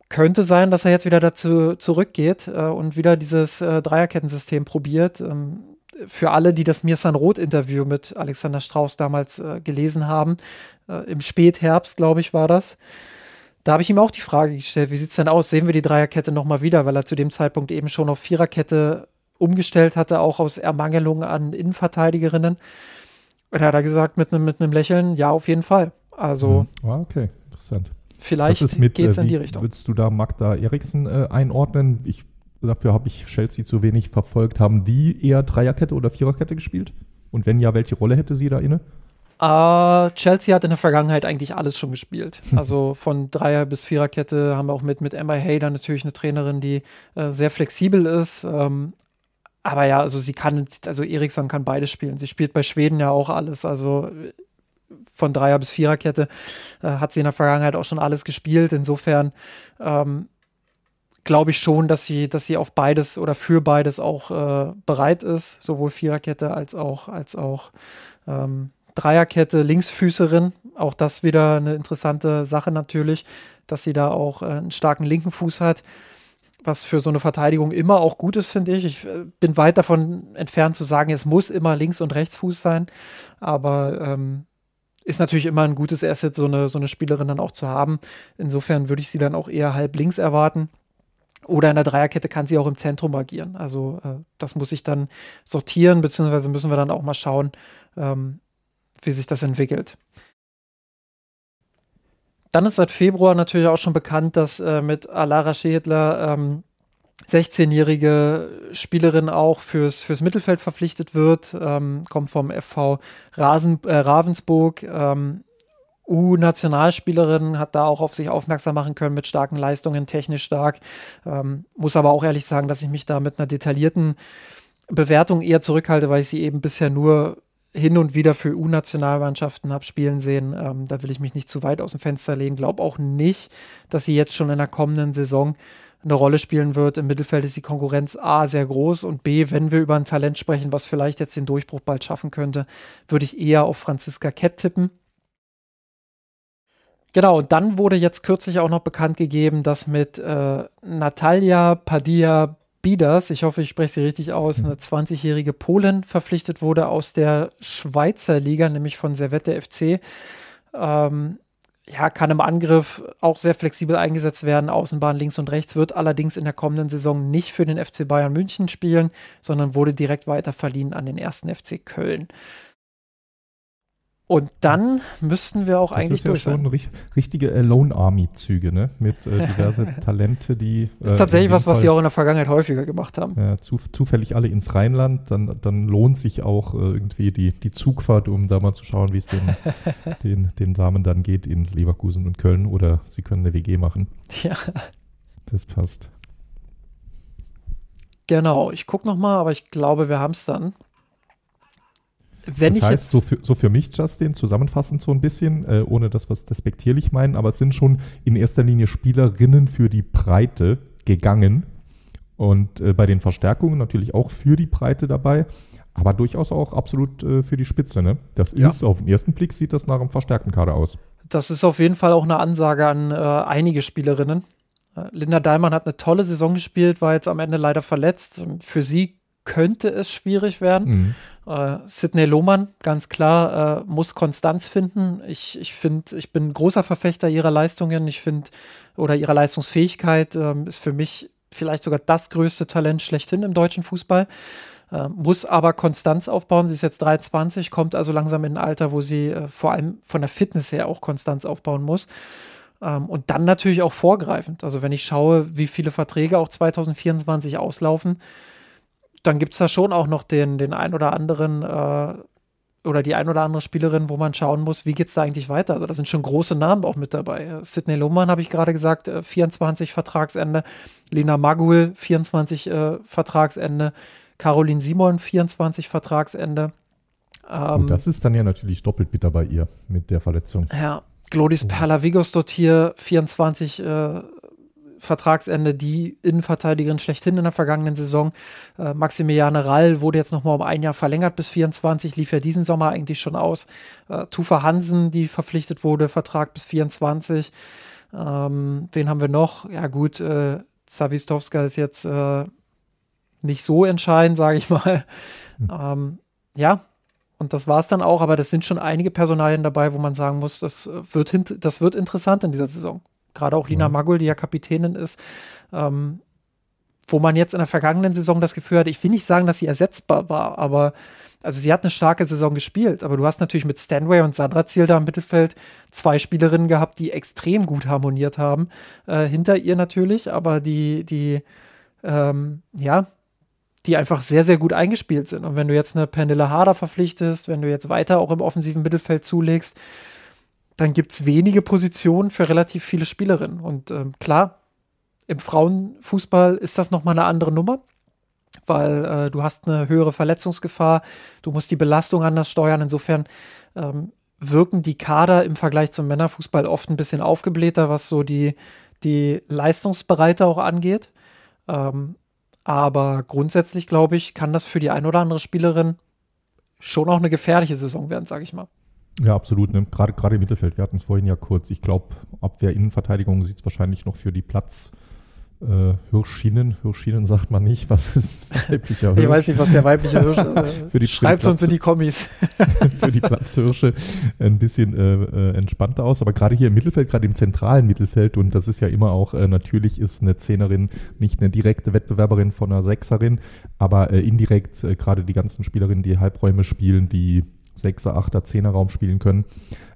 könnte sein, dass er jetzt wieder dazu zurückgeht äh, und wieder dieses äh, Dreierkettensystem probiert. Ähm, für alle, die das Mirsan Roth-Interview mit Alexander Strauß damals gelesen haben, im Spätherbst, glaube ich, war das. Da habe ich ihm auch die Frage gestellt, wie sieht es denn aus? Sehen wir die Dreierkette nochmal wieder, weil er zu dem Zeitpunkt eben schon auf Viererkette umgestellt hatte, auch aus Ermangelung an Innenverteidigerinnen. Und er hat gesagt mit einem mit Lächeln, ja, auf jeden Fall. Also. Mhm. okay, interessant. Vielleicht geht es äh, in die Richtung. Würdest du da Magda Eriksen äh, einordnen? Ich, dafür habe ich Chelsea zu wenig verfolgt. Haben die eher Dreierkette oder Viererkette gespielt? Und wenn ja, welche Rolle hätte sie da inne? Uh, Chelsea hat in der Vergangenheit eigentlich alles schon gespielt. Also von Dreier- bis Viererkette haben wir auch mit, mit Emma Hayder natürlich eine Trainerin, die äh, sehr flexibel ist. Ähm, aber ja, also sie kann, also Eriksson kann beides spielen. Sie spielt bei Schweden ja auch alles. Also von Dreier- bis Viererkette äh, hat sie in der Vergangenheit auch schon alles gespielt. Insofern ähm, glaube ich schon, dass sie, dass sie auf beides oder für beides auch äh, bereit ist, sowohl Viererkette als auch, als auch ähm, Dreierkette, Linksfüßerin. Auch das wieder eine interessante Sache natürlich, dass sie da auch äh, einen starken linken Fuß hat was für so eine Verteidigung immer auch gut ist, finde ich. Ich äh, bin weit davon entfernt zu sagen, es muss immer Links- und Rechtsfuß sein. Aber ähm, ist natürlich immer ein gutes Asset, so eine, so eine Spielerin dann auch zu haben. Insofern würde ich sie dann auch eher halb links erwarten. Oder in der Dreierkette kann sie auch im Zentrum agieren. Also äh, das muss ich dann sortieren, beziehungsweise müssen wir dann auch mal schauen, ähm, wie sich das entwickelt. Dann ist seit Februar natürlich auch schon bekannt, dass äh, mit Alara Schädler ähm, 16-jährige Spielerin auch fürs, fürs Mittelfeld verpflichtet wird, ähm, kommt vom FV Rasen, äh, Ravensburg. Ähm, U-Nationalspielerin hat da auch auf sich aufmerksam machen können mit starken Leistungen, technisch stark. Ähm, muss aber auch ehrlich sagen, dass ich mich da mit einer detaillierten Bewertung eher zurückhalte, weil ich sie eben bisher nur hin und wieder für U-Nationalmannschaften habe spielen sehen. Ähm, da will ich mich nicht zu weit aus dem Fenster legen. Glaube auch nicht, dass sie jetzt schon in der kommenden Saison eine Rolle spielen wird. Im Mittelfeld ist die Konkurrenz A sehr groß und B, wenn wir über ein Talent sprechen, was vielleicht jetzt den Durchbruch bald schaffen könnte, würde ich eher auf Franziska Kett tippen. Genau, und dann wurde jetzt kürzlich auch noch bekannt gegeben, dass mit äh, Natalia Padilla Bieders, ich hoffe, ich spreche sie richtig aus, eine 20-jährige Polin verpflichtet wurde aus der Schweizer Liga, nämlich von Servette FC. Ähm, ja, kann im Angriff auch sehr flexibel eingesetzt werden, Außenbahn links und rechts, wird allerdings in der kommenden Saison nicht für den FC Bayern München spielen, sondern wurde direkt weiter verliehen an den ersten FC Köln. Und dann müssten wir auch das eigentlich ist ja durch schon sein. ri- richtige Alone Army Züge, ne? Mit äh, [LAUGHS] diverse Talente, die Das ist äh, tatsächlich was, jedem was sie Fall, auch in der Vergangenheit häufiger gemacht haben. äh, zu, zufällig alle ins Rheinland, dann, dann lohnt sich auch äh, irgendwie die, die Zugfahrt, um da mal zu schauen, wie es den, [LAUGHS] den, den Damen dann geht in Leverkusen und Köln oder sie können eine WG machen. Ja, Das passt. genau. Ich gucke nochmal, aber ich glaube, wir haben es dann. Wenn das heißt, so für, so für mich, Justin, zusammenfassend so ein bisschen, äh, ohne das was despektierlich meinen, aber es sind schon in erster Linie Spielerinnen für die Breite gegangen. Und äh, bei den Verstärkungen natürlich auch für die Breite dabei, aber durchaus auch absolut äh, für die Spitze. Ne? Das Ja. ist, auf den ersten Blick sieht das nach einem verstärkten Kader aus. das ist auf jeden Fall auch eine Ansage an äh, einige Spielerinnen. Äh, Linda Dahlmann hat eine tolle Saison gespielt, war jetzt am Ende leider verletzt. Für sie könnte es schwierig werden. Mhm. Äh, Sidney Lohmann, ganz klar, äh, muss Konstanz finden. Ich, ich finde, ich bin großer Verfechter ihrer Leistungen. Ich finde, oder ihrer Leistungsfähigkeit ähm, ist für mich vielleicht sogar das größte Talent schlechthin im deutschen Fußball. Äh, muss aber Konstanz aufbauen. Sie ist jetzt 23, kommt also langsam in ein Alter, wo sie äh, vor allem von der Fitness her auch Konstanz aufbauen muss. Ähm, und dann natürlich auch vorgreifend. Also wenn ich schaue, wie viele Verträge auch 2024 auslaufen, dann gibt es da schon auch noch den, den ein oder anderen äh, oder die ein oder andere Spielerin, wo man schauen muss, wie geht es da eigentlich weiter. Also da sind schon große Namen auch mit dabei. Äh, Sidney Lohmann habe ich gerade gesagt, äh, 24 Vertragsende. Lena Magul, 24 äh, Vertragsende. Caroline Simon, 24 Vertragsende. Ähm, das ist dann ja natürlich doppelt bitter bei ihr mit der Verletzung. ja, Glodis Perla-Vigos dort hier 24 äh, Vertragsende, die Innenverteidigerin schlechthin in der vergangenen Saison. Äh, Maximiliane Rall wurde jetzt nochmal um ein Jahr verlängert bis 24, lief ja diesen Sommer eigentlich schon aus. Äh, Tufa Hansen, die verpflichtet wurde, Vertrag bis 24. Ähm, wen haben wir noch? Ja gut, äh, Zawistowska ist jetzt äh, nicht so entscheidend, sage ich mal. Ähm, ja, und das war es dann auch, aber das sind schon einige Personalien dabei, wo man sagen muss, das äh, wird, das wird interessant in dieser Saison. Gerade auch Lina Ja. Magul, die ja Kapitänin ist, ähm, wo man jetzt in der vergangenen Saison das Gefühl hat, ich will nicht sagen, dass sie ersetzbar war, aber also sie hat eine starke Saison gespielt, aber du hast natürlich mit Stanway und Sandra Ziel da im Mittelfeld zwei Spielerinnen gehabt, die extrem gut harmoniert haben. Äh, hinter ihr natürlich, aber die, die, ähm, ja, die einfach sehr, sehr gut eingespielt sind. Und wenn du jetzt eine Pernilla Harder verpflichtest, wenn du jetzt weiter auch im offensiven Mittelfeld zulegst, dann gibt es wenige Positionen für relativ viele Spielerinnen. Und ähm, klar, im Frauenfußball ist das nochmal eine andere Nummer, weil äh, du hast eine höhere Verletzungsgefahr, du musst die Belastung anders steuern. Insofern ähm, wirken die Kader im Vergleich zum Männerfußball oft ein bisschen aufgeblähter, was so die, die Leistungsbereite auch angeht. Ähm, aber grundsätzlich, glaube ich, kann das für die ein oder andere Spielerin schon auch eine gefährliche Saison werden, sage ich mal. Ja, absolut. Ne? Gerade, gerade im Mittelfeld, wir hatten es vorhin ja kurz. Ich glaube, Abwehr, Innenverteidigung sieht es wahrscheinlich noch für die Platz. Äh, Hirschschienen, Hirschschienen sagt man nicht. Was ist weiblicher Hirsch? Ich weiß nicht, was der weibliche Hirsch ist. [LAUGHS] Für die- Schreibt uns in die Kommis. [LAUGHS] für die Platzhirsche ein bisschen äh, äh, entspannter aus. Aber gerade hier im Mittelfeld, gerade im zentralen Mittelfeld, und das ist ja immer auch, äh, natürlich ist eine Zehnerin nicht eine direkte Wettbewerberin von einer Sechserin, aber äh, indirekt gerade die ganzen Spielerinnen, die Halbräume spielen, die Sechser, Achter, Zehner Raum spielen können,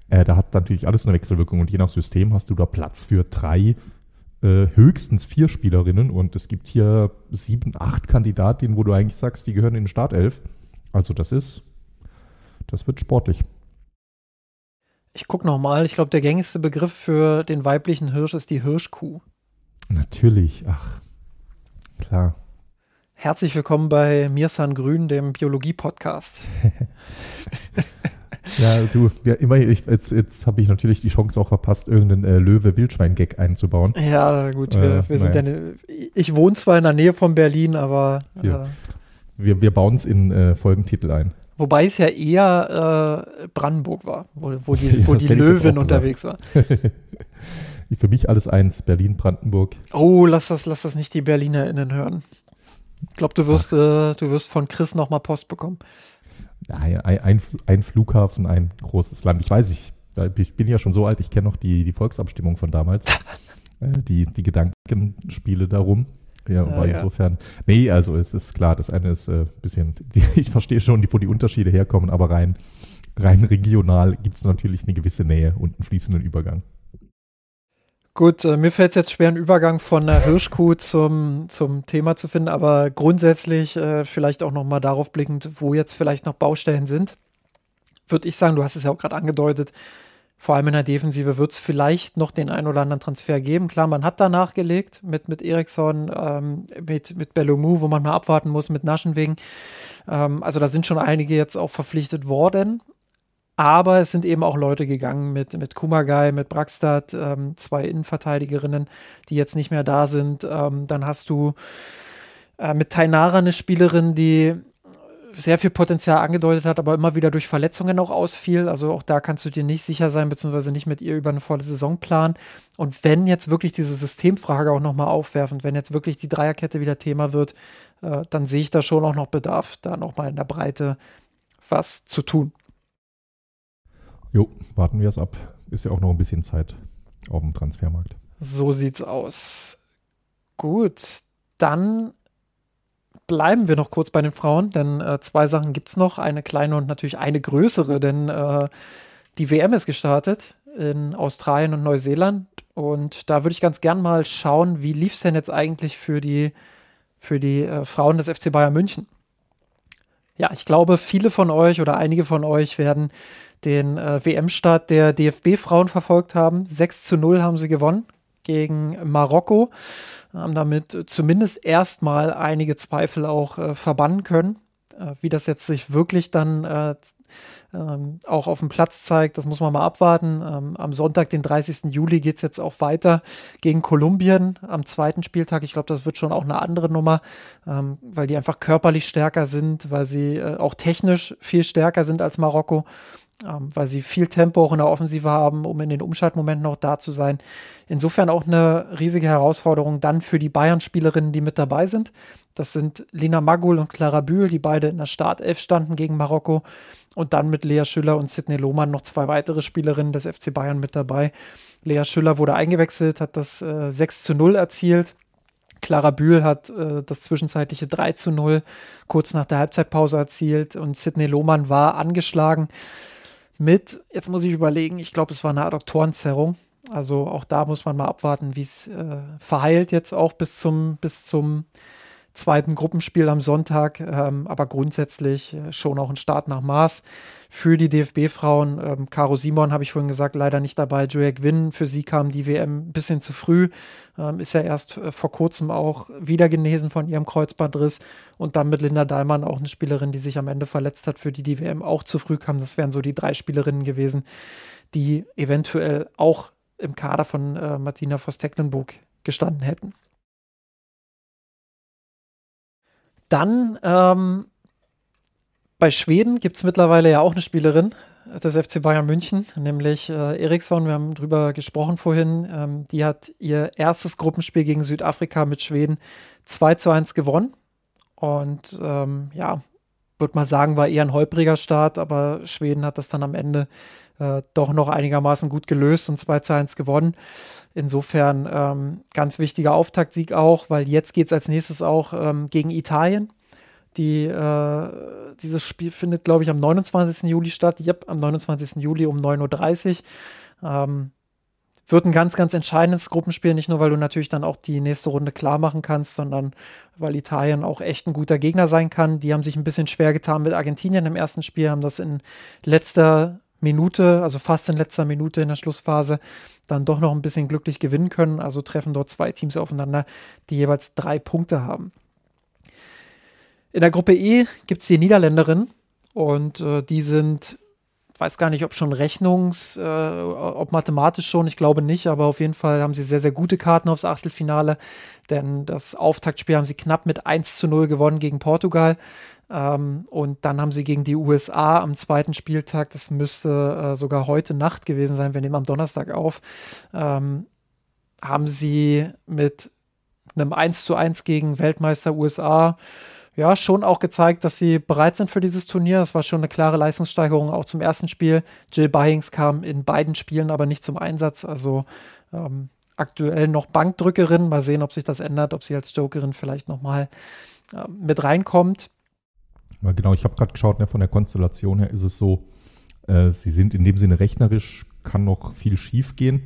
äh, da hat natürlich alles eine Wechselwirkung und je nach System hast du da Platz für drei äh, höchstens vier Spielerinnen und es gibt hier sieben, acht Kandidatinnen, wo du eigentlich sagst, die gehören in den Startelf. Also das ist, das wird sportlich. Ich gucke nochmal. Ich glaube, der gängigste Begriff für den weiblichen Hirsch ist die Hirschkuh. Natürlich, ach, klar. Herzlich willkommen bei Mirsan Grün, dem Biologie-Podcast. [LAUGHS] Ja, du, ja, immer, ich, jetzt, jetzt habe ich natürlich die Chance auch verpasst, irgendeinen äh, Löwe-Wildschwein-Gag einzubauen. Ja, gut, wir, äh, wir sind ja, ich wohne zwar in der Nähe von Berlin, aber. Äh, wir, wir bauen es in äh, Folgentitel ein. Wobei es ja eher äh, Brandenburg war, wo, wo die, [LAUGHS] wo ja, die Löwin unterwegs war. Für mich alles eins, Berlin, Brandenburg. Oh, lass das, lass das nicht die BerlinerInnen hören. Ich glaube, du wirst, äh, du wirst von Chris nochmal Post bekommen. Ja, ein, ein, ein, Flughafen, ein großes Land. Ich weiß, ich, ich bin ja schon so alt, ich kenne noch die, die Volksabstimmung von damals. [LAUGHS] äh, die, die Gedankenspiele darum. Ja, aber ja, insofern, nee, also es ist klar, das eine ist ein äh, bisschen, [LAUGHS] ich verstehe schon, wo die Unterschiede herkommen, aber rein, rein regional gibt es natürlich eine gewisse Nähe und einen fließenden Übergang. Gut, äh, mir fällt es jetzt schwer, einen Übergang von der Hirschkuh zum, zum Thema zu finden, aber grundsätzlich äh, vielleicht auch nochmal darauf blickend, wo jetzt vielleicht noch Baustellen sind. Würde ich sagen, du hast es ja auch gerade angedeutet, vor allem in der Defensive wird es vielleicht noch den ein oder anderen Transfer geben. Klar, man hat da nachgelegt mit, mit Eriksson, ähm, mit, mit Bellomou, wo man mal abwarten muss, mit Naschenwegen. Ähm, also da sind schon einige jetzt auch verpflichtet worden. Aber es sind eben auch Leute gegangen mit, mit Kumagai, mit Braxstadt, ähm, zwei Innenverteidigerinnen, die jetzt nicht mehr da sind. Ähm, dann hast du äh, mit Tainara eine Spielerin, die sehr viel Potenzial angedeutet hat, aber immer wieder durch Verletzungen auch ausfiel. Also auch da kannst du dir nicht sicher sein, beziehungsweise nicht mit ihr über eine volle Saison planen. Und wenn jetzt wirklich diese Systemfrage auch nochmal aufwerfen, wenn jetzt wirklich die Dreierkette wieder Thema wird, äh, dann sehe ich da schon auch noch Bedarf, da nochmal in der Breite was zu tun. Jo, warten wir es ab. Ist ja auch noch ein bisschen Zeit auf dem Transfermarkt. So sieht's aus. Gut, dann bleiben wir noch kurz bei den Frauen, denn äh, zwei Sachen gibt es noch. Eine kleine und natürlich eine größere, denn äh, die WM ist gestartet in Australien und Neuseeland. Und da würde ich ganz gern mal schauen, wie lief es denn jetzt eigentlich für die, für die äh, Frauen des FC Bayern München? Ja, ich glaube, viele von euch oder einige von euch werden den äh, WM-Start der DFB-Frauen verfolgt haben. 6 zu 0 haben sie gewonnen gegen Marokko, haben damit zumindest erstmal einige Zweifel auch äh, verbannen können. Äh, wie das jetzt sich wirklich dann äh, ähm, auch auf dem Platz zeigt, das muss man mal abwarten. Ähm, am Sonntag, den 30. Juli, geht es jetzt auch weiter gegen Kolumbien am zweiten Spieltag. Ich glaube, das wird schon auch eine andere Nummer, ähm, weil die einfach körperlich stärker sind, weil sie äh, auch technisch viel stärker sind als Marokko weil sie viel Tempo auch in der Offensive haben, um in den Umschaltmomenten auch da zu sein. Insofern auch eine riesige Herausforderung dann für die Bayern-Spielerinnen, die mit dabei sind. Das sind Lina Magul und Clara Bühl, die beide in der Startelf standen gegen Marokko. Und dann mit Lea Schüller und Sidney Lohmann noch zwei weitere Spielerinnen des FC Bayern mit dabei. Lea Schüller wurde eingewechselt, hat das äh, 6 zu 0 erzielt. Clara Bühl hat äh, das zwischenzeitliche 3 zu 0 kurz nach der Halbzeitpause erzielt und Sidney Lohmann war angeschlagen mit, jetzt muss ich überlegen, ich glaube, es war eine Adduktorenzerrung. Also auch da muss man mal abwarten, wie es äh, verheilt jetzt auch bis zum, bis zum zweiten Gruppenspiel am Sonntag. Ähm, aber grundsätzlich äh, schon auch ein Start nach Maß für die DFB-Frauen. Ähm, Caro Simon habe ich vorhin gesagt, leider nicht dabei. Julia Gwynn, für sie kam die WM ein bisschen zu früh. Ähm, ist ja erst äh, vor kurzem auch wieder genesen von ihrem Kreuzbandriss. Und dann mit Linda Dahlmann auch eine Spielerin, die sich am Ende verletzt hat, für die die WM auch zu früh kam. Das wären so die drei Spielerinnen gewesen, die eventuell auch im Kader von äh, Martina Voss-Tecklenburg gestanden hätten. Dann ähm, bei Schweden gibt es mittlerweile ja auch eine Spielerin des FC Bayern München, nämlich äh, Eriksson. Wir haben drüber gesprochen vorhin. Ähm, die hat ihr erstes Gruppenspiel gegen Südafrika mit Schweden 2 zu 1 gewonnen. Und ähm, ja, würde mal sagen, war eher ein holpriger Start, aber Schweden hat das dann am Ende äh, doch noch einigermaßen gut gelöst und 2 zu 1 gewonnen. Insofern ähm, ganz wichtiger Auftaktsieg auch, weil jetzt geht es als nächstes auch ähm, gegen Italien. Die, äh, dieses Spiel findet, glaube ich, am 29. Juli statt. Yep, am 29. Juli um 9.30 Uhr. Ähm, wird ein ganz, ganz entscheidendes Gruppenspiel, nicht nur, weil du natürlich dann auch die nächste Runde klar machen kannst, sondern weil Italien auch echt ein guter Gegner sein kann. Die haben sich ein bisschen schwer getan mit Argentinien im ersten Spiel, haben das in letzter Minute, also fast in letzter Minute in der Schlussphase, dann doch noch ein bisschen glücklich gewinnen können. Also treffen dort zwei Teams aufeinander, die jeweils drei Punkte haben. In der Gruppe E gibt es die Niederländerinnen und äh, die sind weiß gar nicht, ob schon Rechnungs, äh, ob mathematisch schon, ich glaube nicht, aber auf jeden Fall haben sie sehr, sehr gute Karten aufs Achtelfinale, denn das Auftaktspiel haben sie knapp mit 1 zu 0 gewonnen gegen Portugal. Ähm, und dann haben sie gegen die USA am zweiten Spieltag, das müsste äh, sogar heute Nacht gewesen sein, wir nehmen am Donnerstag auf, ähm, haben sie mit einem 1 zu 1 gegen Weltmeister USA ja, schon auch gezeigt, dass sie bereit sind für dieses Turnier. Das war schon eine klare Leistungssteigerung auch zum ersten Spiel. Jill Byings kam in beiden Spielen aber nicht zum Einsatz. Also ähm, aktuell noch Bankdrückerin. Mal sehen, ob sich das ändert, ob sie als Jokerin vielleicht nochmal äh, mit reinkommt. Genau, ich habe gerade geschaut, ne, von der Konstellation her ist es so, äh, sie sind in dem Sinne rechnerisch, kann noch viel schief gehen,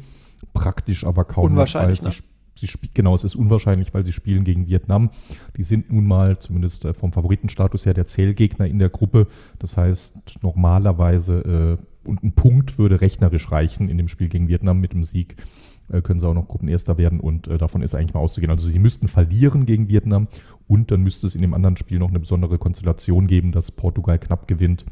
praktisch aber kaum. Unwahrscheinlich, noch, ne? sie genau, es ist unwahrscheinlich, weil sie spielen gegen Vietnam. Die sind nun mal, zumindest äh, vom Favoritenstatus her, der Zählgegner in der Gruppe. Das heißt, normalerweise, äh, und ein Punkt würde rechnerisch reichen in dem Spiel gegen Vietnam mit dem Sieg äh, können sie auch noch Gruppenerster werden und äh, davon ist eigentlich mal auszugehen. Also sie müssten verlieren gegen Vietnam und dann müsste es in dem anderen Spiel noch eine besondere Konstellation geben, dass Portugal knapp gewinnt.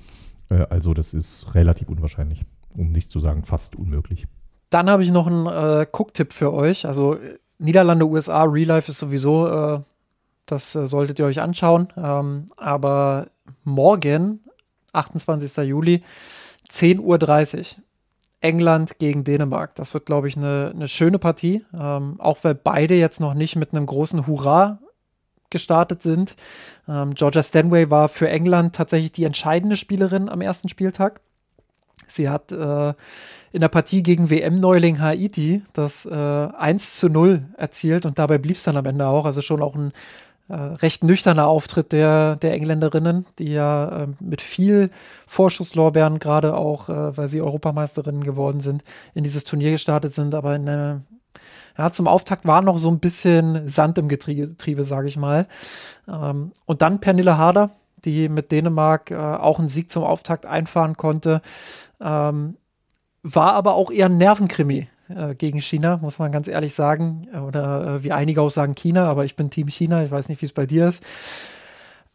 Äh, also das ist relativ unwahrscheinlich, um nicht zu sagen fast unmöglich. Dann habe ich noch einen äh, Gucktipp für euch. Also Niederlande, USA, Real Life ist sowieso, äh, das äh, solltet ihr euch anschauen. Ähm, aber morgen, 28. Juli, 10.30 Uhr, England gegen Dänemark. Das wird, glaube ich, eine, eine schöne Partie. Ähm, auch weil beide jetzt noch nicht mit einem großen Hurra gestartet sind. Ähm, Georgia Stanway war für England tatsächlich die entscheidende Spielerin am ersten Spieltag. Sie hat äh, in der Partie gegen WM-Neuling Haiti das äh, 1 zu 0 erzielt und dabei blieb es dann am Ende auch. Also schon auch ein äh, recht nüchterner Auftritt der, der Engländerinnen, die ja äh, mit viel Vorschusslorbeeren, gerade auch, äh, weil sie Europameisterinnen geworden sind, in dieses Turnier gestartet sind. Aber in, äh, ja, zum Auftakt war noch so ein bisschen Sand im Getriebe, sage ich mal. Ähm, und dann Pernille Harder, die mit Dänemark äh, auch einen Sieg zum Auftakt einfahren konnte. Ähm, war aber auch eher ein Nervenkrimi äh, gegen China, muss man ganz ehrlich sagen. Oder äh, wie einige auch sagen China, aber ich bin Team China. Ich weiß nicht, wie es bei dir ist.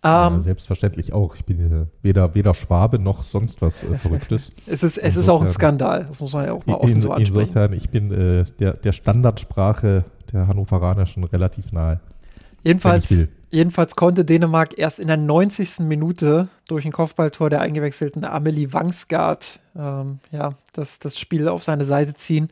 Ähm, ja, selbstverständlich auch. Ich bin äh, weder, weder Schwabe noch sonst was äh, Verrücktes. [LAUGHS] es ist, es ist auch ein Skandal. Das muss man ja auch mal offen in, so ansprechen. Insofern, ich bin äh, der, der Standardsprache der Hannoveraner schon relativ nahe. Jedenfalls, jedenfalls konnte Dänemark erst in der 90. Minute durch ein Kopfballtor der eingewechselten Amelie Wangsgaard ähm, ja, das, das Spiel auf seine Seite ziehen.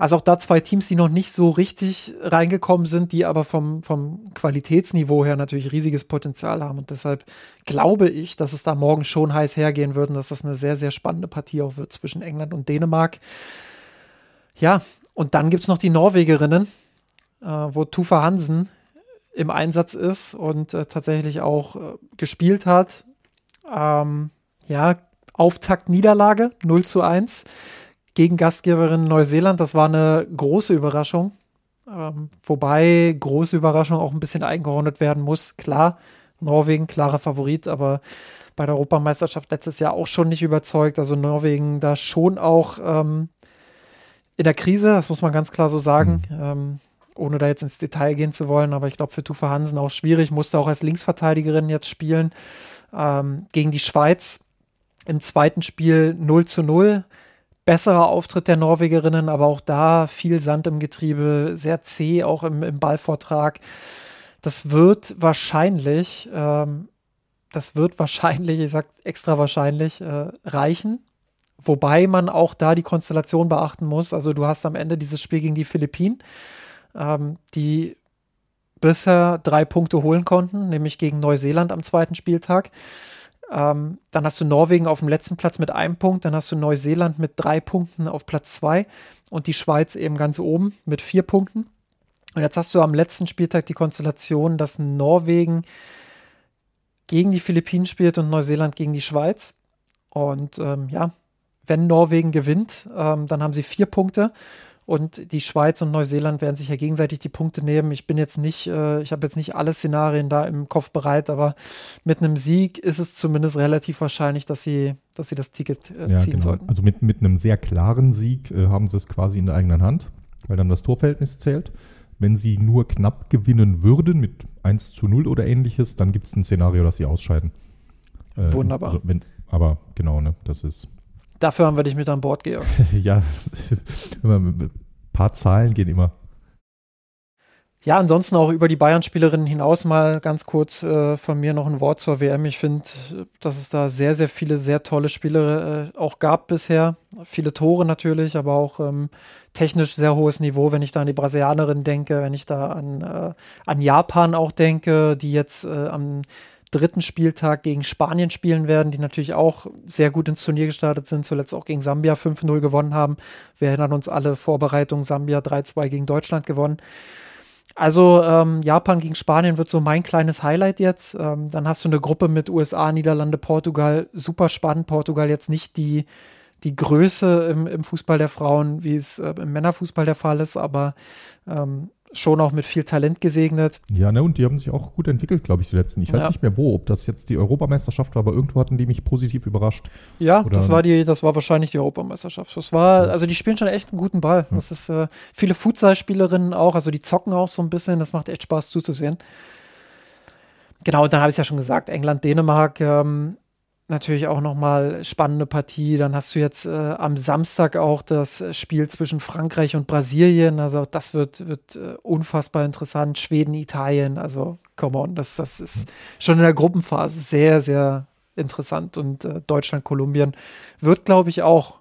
Also auch da zwei Teams, die noch nicht so richtig reingekommen sind, die aber vom, vom Qualitätsniveau her natürlich riesiges Potenzial haben. Und deshalb glaube ich, dass es da morgen schon heiß hergehen wird und dass das eine sehr, sehr spannende Partie auch wird zwischen England und Dänemark. Ja, und dann gibt es noch die Norwegerinnen, äh, wo Tufa Hansen im Einsatz ist und äh, tatsächlich auch äh, gespielt hat. Ähm, ja, Auftakt-Niederlage 0 zu 1 gegen Gastgeberin Neuseeland. Das war eine große Überraschung. Ähm, wobei große Überraschung auch ein bisschen eingeordnet werden muss. Klar, Norwegen klarer Favorit, aber bei der Europameisterschaft letztes Jahr auch schon nicht überzeugt. Also Norwegen da schon auch ähm, in der Krise, das muss man ganz klar so sagen. Mhm. Ähm, ohne da jetzt ins Detail gehen zu wollen, aber ich glaube für Tufa Hansen auch schwierig, musste auch als Linksverteidigerin jetzt spielen ähm, gegen die Schweiz. Im zweiten Spiel 0 zu 0. Besserer Auftritt der Norwegerinnen, aber auch da viel Sand im Getriebe, sehr zäh, auch im, im Ballvortrag. Das wird wahrscheinlich, ähm, das wird wahrscheinlich, ich sag extra wahrscheinlich, äh, reichen. Wobei man auch da die Konstellation beachten muss. Also du hast am Ende dieses Spiel gegen die Philippinen ähm, die bisher drei Punkte holen konnten, nämlich gegen Neuseeland am zweiten Spieltag. Ähm, dann hast du Norwegen auf dem letzten Platz mit einem Punkt, dann hast du Neuseeland mit drei Punkten auf Platz zwei und die Schweiz eben ganz oben mit vier Punkten. Und jetzt hast du am letzten Spieltag die Konstellation, dass Norwegen gegen die Philippinen spielt und Neuseeland gegen die Schweiz. Und ähm, ja, wenn Norwegen gewinnt, ähm, dann haben sie vier Punkte und die Schweiz und Neuseeland werden sich ja gegenseitig die Punkte nehmen. Ich bin jetzt nicht, äh, ich habe jetzt nicht alle Szenarien da im Kopf bereit, aber mit einem Sieg ist es zumindest relativ wahrscheinlich, dass sie, dass sie das Ticket äh, ja, ziehen genau. sollten. Also mit, mit einem sehr klaren Sieg äh, haben sie es quasi in der eigenen Hand, weil dann das Torverhältnis zählt. Wenn sie nur knapp gewinnen würden mit 1 zu 0 oder ähnliches, dann gibt es ein Szenario, dass sie ausscheiden. Äh, Wunderbar. Also wenn, aber genau, ne, das ist Dafür haben wir dich mit an Bord, Georg. [LAUGHS] ja, [LAUGHS] ein paar Zahlen gehen immer. Ja, ansonsten auch über die Bayern-Spielerinnen hinaus mal ganz kurz äh, von mir noch ein Wort zur WM. Ich finde, dass es da sehr, sehr viele sehr tolle Spiele äh, auch gab bisher. Viele Tore natürlich, aber auch ähm, technisch sehr hohes Niveau, wenn ich da an die Brasilianerin denke, wenn ich da an, äh, an Japan auch denke, die jetzt äh, am dritten Spieltag gegen Spanien spielen werden, die natürlich auch sehr gut ins Turnier gestartet sind, zuletzt auch gegen Sambia 5-0 gewonnen haben. Wir erinnern uns alle Vorbereitungen, Sambia 3-2 gegen Deutschland gewonnen. Also ähm, Japan gegen Spanien wird so mein kleines Highlight jetzt. Ähm, dann hast du eine Gruppe mit USA, Niederlande, Portugal. Super spannend. Portugal jetzt nicht die, die Größe im, im Fußball der Frauen, wie es äh, im Männerfußball der Fall ist, aber ähm, schon auch mit viel Talent gesegnet. Ja, ne, und die haben sich auch gut entwickelt, glaube ich, die letzten. Ich weiß ja. nicht mehr wo, ob das jetzt die Europameisterschaft war, aber irgendwo hatten die mich positiv überrascht. Ja, Oder das war die, das war wahrscheinlich die Europameisterschaft. Das war, also die spielen schon echt einen guten Ball. Ja. Das ist äh, viele Futsal-Spielerinnen auch, also die zocken auch so ein bisschen, das macht echt Spaß zuzusehen. Genau, und dann habe ich es ja schon gesagt, England, Dänemark, ähm, natürlich auch nochmal spannende Partie. Dann hast du jetzt äh, am Samstag auch das Spiel zwischen Frankreich und Brasilien. Also das wird, wird äh, unfassbar interessant. Schweden, Italien, also come on, das, das ist schon in der Gruppenphase sehr, sehr interessant. Und äh, Deutschland, Kolumbien wird, glaube ich, auch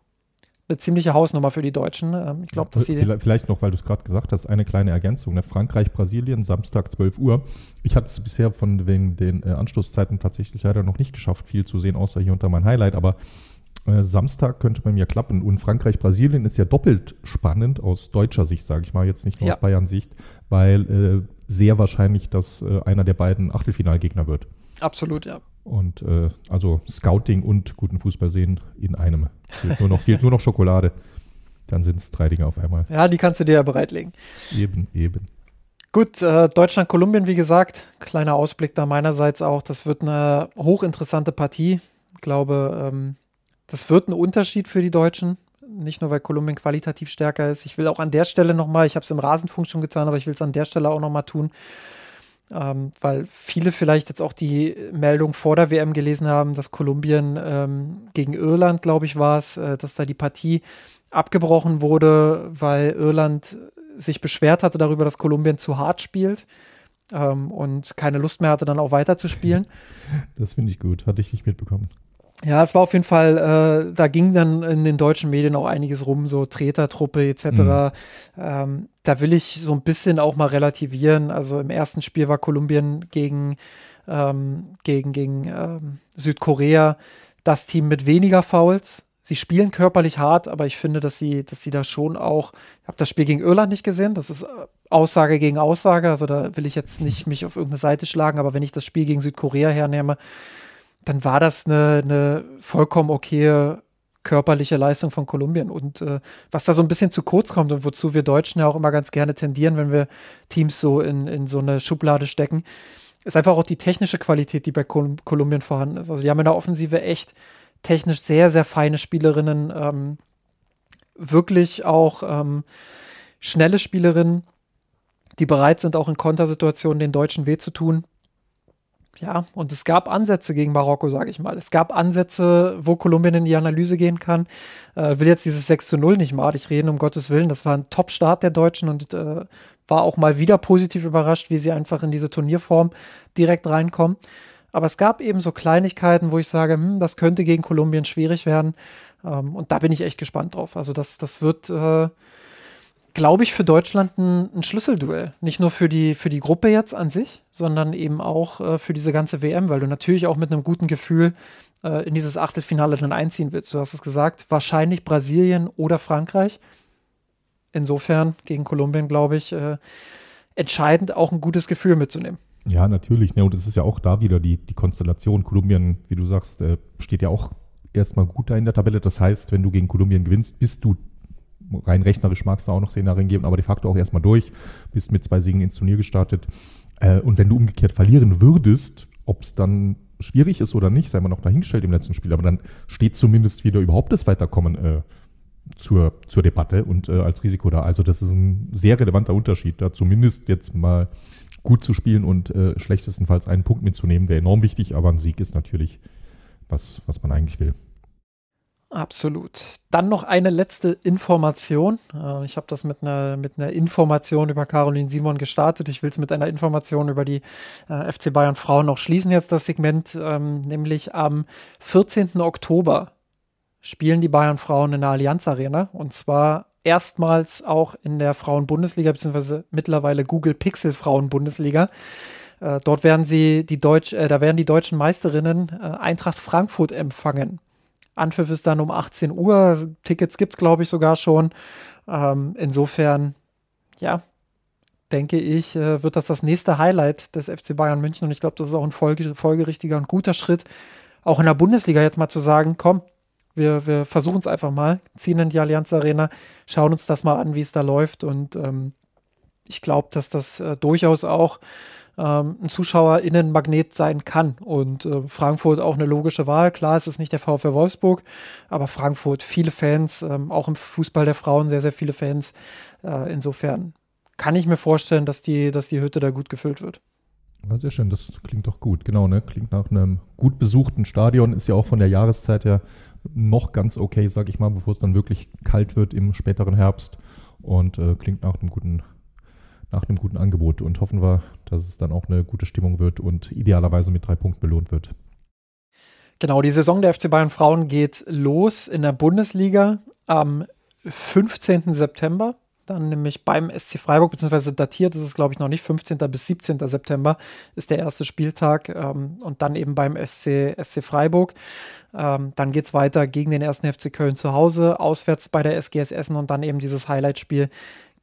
eine ziemliche Hausnummer für die Deutschen. Ähm, ich glaube, dass sie. Vielleicht noch, weil du es gerade gesagt hast, eine kleine Ergänzung. Ne? Frankreich, Brasilien, Samstag 12 Uhr. Ich hatte es bisher von wegen den äh, Anstoßzeiten tatsächlich leider noch nicht geschafft, viel zu sehen, außer hier unter mein Highlight. Aber äh, Samstag könnte bei mir klappen. Und Frankreich, Brasilien ist ja doppelt spannend aus deutscher Sicht, sage ich mal, jetzt nicht nur ja. aus Bayern Sicht, weil äh, sehr wahrscheinlich, dass äh, einer der beiden Achtelfinalgegner wird. Absolut, ja. Und äh, also Scouting und guten Fußball sehen in einem. Fehlt nur noch, fehlt nur noch Schokolade. Dann sind es drei Dinge auf einmal. Ja, die kannst du dir ja bereitlegen. Eben, eben. Gut, äh, Deutschland, Kolumbien, wie gesagt, kleiner Ausblick da meinerseits auch. Das wird eine hochinteressante Partie. Ich glaube, ähm, das wird ein Unterschied für die Deutschen. Nicht nur, weil Kolumbien qualitativ stärker ist. Ich will auch an der Stelle nochmal, ich habe es im Rasenfunk schon getan, aber ich will es an der Stelle auch nochmal tun ähm, weil viele vielleicht jetzt auch die Meldung vor der WM gelesen haben, dass Kolumbien ähm, gegen Irland, glaube ich, war es, äh, dass da die Partie abgebrochen wurde, weil Irland sich beschwert hatte darüber, dass Kolumbien zu hart spielt ähm, und keine Lust mehr hatte, dann auch weiter zu spielen. Das finde ich gut, hatte ich nicht mitbekommen. Ja, es war auf jeden Fall, äh, da ging dann in den deutschen Medien auch einiges rum, so Tretertruppe etc. Mhm. Ähm, da will ich so ein bisschen auch mal relativieren. Also im ersten Spiel war Kolumbien gegen, ähm, gegen, gegen ähm, Südkorea das Team mit weniger Fouls. Sie spielen körperlich hart, aber ich finde, dass sie, dass sie da schon auch, ich habe das Spiel gegen Irland nicht gesehen, das ist äh, Aussage gegen Aussage, also da will ich jetzt nicht mich auf irgendeine Seite schlagen, aber wenn ich das Spiel gegen Südkorea hernehme, dann war das eine, eine vollkommen okaye körperliche Leistung von Kolumbien. Und äh, was da so ein bisschen zu kurz kommt und wozu wir Deutschen ja auch immer ganz gerne tendieren, wenn wir Teams so in, in so eine Schublade stecken, ist einfach auch die technische Qualität, die bei Kol Kolumbien vorhanden ist. Also die haben in der Offensive echt technisch sehr, sehr feine Spielerinnen, ähm, wirklich auch ähm, schnelle Spielerinnen, die bereit sind, auch in Kontersituationen den Deutschen weh zu tun. Ja, und es gab Ansätze gegen Marokko, sage ich mal. Es gab Ansätze, wo Kolumbien in die Analyse gehen kann. Äh, will jetzt dieses 6 zu 0 nicht malig reden, um Gottes Willen. Das war ein Top-Start der Deutschen und äh, war auch mal wieder positiv überrascht, wie sie einfach in diese Turnierform direkt reinkommen. Aber es gab eben so Kleinigkeiten, wo ich sage, hm, das könnte gegen Kolumbien schwierig werden. Ähm, und da bin ich echt gespannt drauf. Also das, das wird äh, glaube ich, für Deutschland ein, ein, Schlüsselduell. Nicht nur für die, für die Gruppe jetzt an sich, sondern eben auch äh, für diese ganze WM, weil du natürlich auch mit einem guten Gefühl äh, in dieses Achtelfinale dann einziehen willst. Du hast es gesagt, wahrscheinlich Brasilien oder Frankreich. Insofern gegen Kolumbien, glaube ich, äh, entscheidend auch ein gutes Gefühl mitzunehmen. Ja, natürlich. Ne? Und es ist ja auch da wieder die, die Konstellation. Kolumbien, wie du sagst, äh, steht ja auch erstmal gut da in der Tabelle. Das heißt, wenn du gegen Kolumbien gewinnst, bist du rein rechnerisch mag es da auch noch Szenarien geben, aber de facto auch erstmal durch, bist mit zwei Siegen ins Turnier gestartet. Äh, und wenn du umgekehrt verlieren würdest, ob es dann schwierig ist oder nicht, sei mal noch dahingestellt im letzten Spiel, aber dann steht zumindest wieder überhaupt das Weiterkommen äh, zur, zur Debatte und äh, als Risiko da. Also das ist ein sehr relevanter Unterschied, da zumindest jetzt mal gut zu spielen und äh, schlechtestenfalls einen Punkt mitzunehmen, wäre enorm wichtig, aber ein Sieg ist natürlich was, was man eigentlich will. Absolut. Dann noch eine letzte Information. Äh, ich habe das mit einer, mit einer Information über Caroline Simon gestartet. Ich will es mit einer Information über die äh, FC Bayern Frauen noch schließen, jetzt das Segment. Ähm, nämlich am 14. Oktober spielen die Bayern Frauen in der Allianz Arena. Und zwar erstmals auch in der Frauen-Bundesliga, beziehungsweise mittlerweile Google Pixel Frauen-Bundesliga. Äh, dort werden sie die Deutsch, äh, da werden die deutschen Meisterinnen äh, Eintracht Frankfurt empfangen. Anpfiff ist dann um 18 Uhr. Tickets gibt es, glaube ich, sogar schon. Ähm, insofern, ja, denke ich, äh, wird das das nächste Highlight des FC Bayern München. Und ich glaube, das ist auch ein folge folgerichtiger und guter Schritt, auch in der Bundesliga jetzt mal zu sagen, komm, wir, wir versuchen es einfach mal, ziehen in die Allianz Arena, schauen uns das mal an, wie es da läuft. Und ähm, ich glaube, dass das äh, durchaus auch ähm, ein ZuschauerInnen-Magnet sein kann. Und äh, Frankfurt auch eine logische Wahl. Klar, es ist nicht der VfL Wolfsburg, aber Frankfurt, viele Fans, ähm, auch im Fußball der Frauen sehr, sehr viele Fans. Äh, insofern kann ich mir vorstellen, dass die, dass die Hütte da gut gefüllt wird. Ja, sehr schön, das klingt doch gut. Genau, ne? Klingt nach einem gut besuchten Stadion, ist ja auch von der Jahreszeit her noch ganz okay, sag ich mal, bevor es dann wirklich kalt wird im späteren Herbst. Und äh, klingt nach einem guten nach einem guten Angebot und hoffen wir, dass es dann auch eine gute Stimmung wird und idealerweise mit drei Punkten belohnt wird. Genau, die Saison der FC Bayern Frauen geht los in der Bundesliga am 15. September. Dann nämlich beim SC Freiburg, beziehungsweise datiert ist es, glaube ich, noch nicht. 15. bis 17. September ist der erste Spieltag ähm, und dann eben beim SC, SC Freiburg. Ähm, dann geht es weiter gegen den ersten FC Köln zu Hause, auswärts bei der SGS Essen und dann eben dieses Highlight-Spiel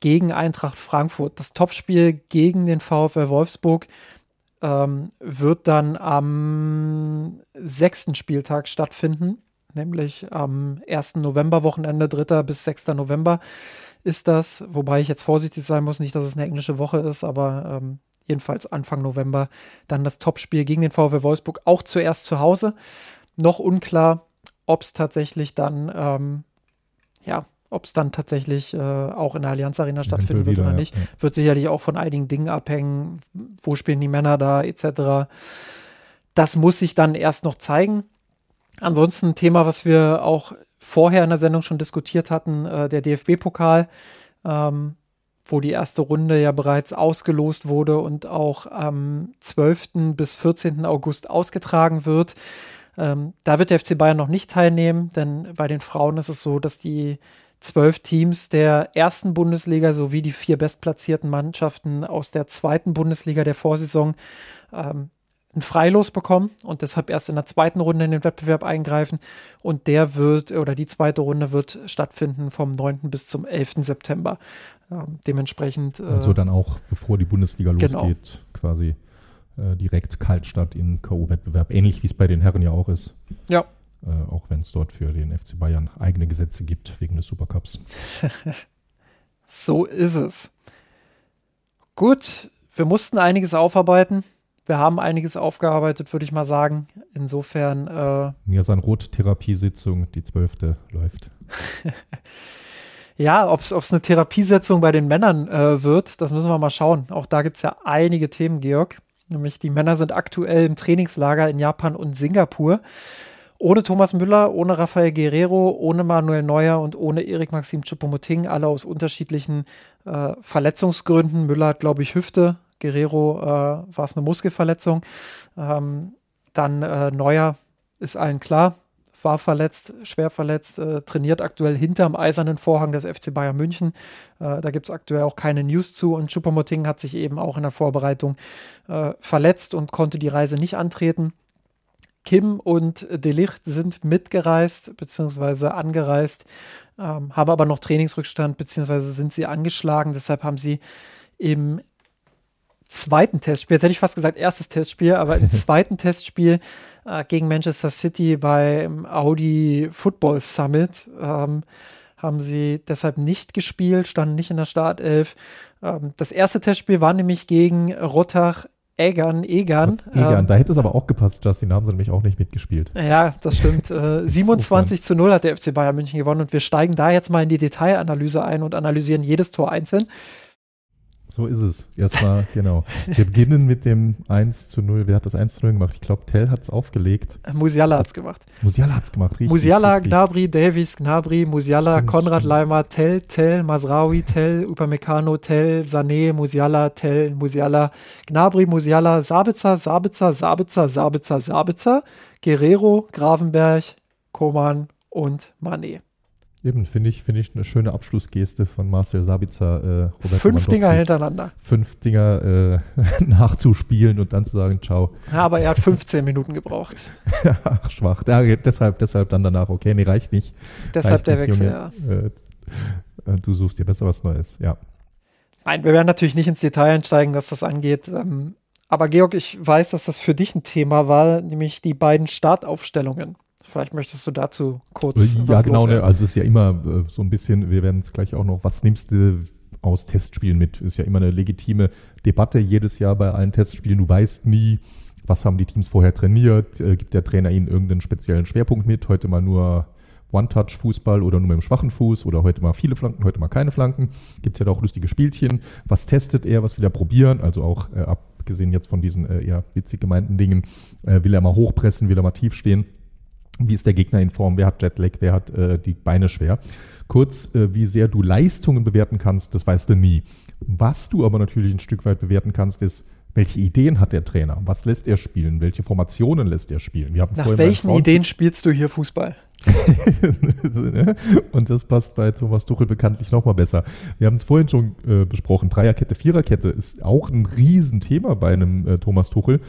gegen Eintracht Frankfurt. Das Topspiel gegen den VfL Wolfsburg ähm, wird dann am sechsten Spieltag stattfinden, nämlich am 1. November-Wochenende, 3. bis 6. November ist das, wobei ich jetzt vorsichtig sein muss, nicht, dass es eine englische Woche ist, aber ähm, jedenfalls Anfang November dann das Topspiel gegen den VfL Wolfsburg, auch zuerst zu Hause. Noch unklar, ob es tatsächlich dann ähm, ja, ob es dann tatsächlich äh, auch in der Allianz Arena stattfinden wird oder nicht, ja. wird sicherlich auch von einigen Dingen abhängen. Wo spielen die Männer da, etc. Das muss sich dann erst noch zeigen. Ansonsten ein Thema, was wir auch vorher in der Sendung schon diskutiert hatten, äh, der DFB-Pokal, ähm, wo die erste Runde ja bereits ausgelost wurde und auch am 12. bis 14. August ausgetragen wird. Ähm, da wird der FC Bayern noch nicht teilnehmen, denn bei den Frauen ist es so, dass die zwölf Teams der ersten Bundesliga sowie die vier bestplatzierten Mannschaften aus der zweiten Bundesliga der Vorsaison ähm, ein Freilos bekommen und deshalb erst in der zweiten Runde in den Wettbewerb eingreifen. Und der wird, oder die zweite Runde wird stattfinden vom 9. bis zum 11. September. Ähm, dementsprechend. Äh, also dann auch, bevor die Bundesliga genau. losgeht, quasi äh, direkt Kaltstart in K.O.-Wettbewerb. Ähnlich wie es bei den Herren ja auch ist. Ja, äh, auch wenn es dort für den FC Bayern eigene Gesetze gibt wegen des Supercups. [LAUGHS] so ist es. Gut, wir mussten einiges aufarbeiten. Wir haben einiges aufgearbeitet, würde ich mal sagen. Insofern. Äh, Niasan-Rot-Therapiesitzung, die zwölfte läuft. [LAUGHS] ja, ob es eine Therapiesitzung bei den Männern äh, wird, das müssen wir mal schauen. Auch da gibt es ja einige Themen, Georg. Nämlich die Männer sind aktuell im Trainingslager in Japan und Singapur. Ohne Thomas Müller, ohne Rafael Guerrero, ohne Manuel Neuer und ohne Erik Maxim Choupo-Moting, alle aus unterschiedlichen äh, Verletzungsgründen. Müller hat, glaube ich, Hüfte, Guerrero äh, war es eine Muskelverletzung. Ähm, dann äh, Neuer ist allen klar, war verletzt, schwer verletzt, äh, trainiert aktuell hinterm eisernen Vorhang des FC Bayern München. Äh, da gibt es aktuell auch keine News zu und Choupo-Moting hat sich eben auch in der Vorbereitung äh, verletzt und konnte die Reise nicht antreten. Kim und Delicht sind mitgereist bzw. angereist, ähm, haben aber noch Trainingsrückstand bzw. sind sie angeschlagen. Deshalb haben sie im zweiten Testspiel, jetzt hätte ich fast gesagt erstes Testspiel, aber im [LAUGHS] zweiten Testspiel äh, gegen Manchester City beim Audi Football Summit ähm, haben sie deshalb nicht gespielt, standen nicht in der Startelf. Ähm, das erste Testspiel war nämlich gegen Rottach Egan, Egan. Egan, ähm, da hätte es aber auch gepasst, Justin, da haben sie nämlich auch nicht mitgespielt. Ja, das stimmt. Äh, [LAUGHS] 27 zu 0 hat der FC Bayern München gewonnen und wir steigen da jetzt mal in die Detailanalyse ein und analysieren jedes Tor einzeln. So ist es. Erstmal, [LAUGHS] genau. Wir beginnen mit dem 1 zu 0. Wer hat das 1 zu 0 gemacht? Ich glaube, Tell hat es aufgelegt. Musiala hat es gemacht. Musiala hat es gemacht, richtig. Musiala, richtig. Gnabry, Davies, Gnabry, Musiala, Stimmt, Konrad stimmt. Leimer, Tell, Tell, Masraoui, Tell, Upamecano, Tell, Sané, Musiala, Tell, Musiala, Gnabry, Musiala, Sabitzer, Sabitzer, Sabitzer, Sabitzer, Sabitzer, Guerrero, Gravenberg, Koman und Mané. Eben, finde ich, finde ich eine schöne Abschlussgeste von Marcel Sabitzer. Äh, Fünf Dinger hintereinander. Fünf Dinger äh, [LAUGHS] nachzuspielen und dann zu sagen, ciao. Ja, aber er hat 15 Minuten gebraucht. [LAUGHS] Ach, schwach. Ja, deshalb, deshalb dann danach, okay, nee, reicht nicht. Deshalb reicht der nicht, Wechsel, Junge. ja. Äh, äh, du suchst dir besser was Neues, ja. Nein, wir werden natürlich nicht ins Detail einsteigen, was das angeht. Ähm, aber Georg, ich weiß, dass das für dich ein Thema war, nämlich die beiden Startaufstellungen. Vielleicht möchtest du dazu kurz. ja, was genau. Ne, also es ist ja immer äh, so ein bisschen, wir werden es gleich auch noch, was nimmst du aus Testspielen mit? Ist ja immer eine legitime Debatte jedes Jahr bei allen Testspielen. Du weißt nie, was haben die Teams vorher trainiert, äh, gibt der Trainer ihnen irgendeinen speziellen Schwerpunkt mit, heute mal nur One-Touch-Fußball oder nur mit dem schwachen Fuß oder heute mal viele Flanken, heute mal keine Flanken. Gibt ja da auch lustige Spielchen. Was testet er, was will er probieren? Also auch äh, abgesehen jetzt von diesen äh, eher witzig gemeinten Dingen, äh, will er mal hochpressen, will er mal tief stehen? Wie ist der Gegner in Form? Wer hat Jetlag? Wer hat äh, die Beine schwer? Kurz, äh, wie sehr du Leistungen bewerten kannst, das weißt du nie. Was du aber natürlich ein Stück weit bewerten kannst, ist, welche Ideen hat der Trainer? Was lässt er spielen? Welche Formationen lässt er spielen? Wir haben Nach welchen Ideen spielst du hier Fußball? [LAUGHS] Ne? Und das passt bei Thomas Tuchel bekanntlich nochmal besser. Wir haben es vorhin schon äh, besprochen. Dreierkette, Viererkette ist auch ein Riesenthema bei einem äh, Thomas Tuchel,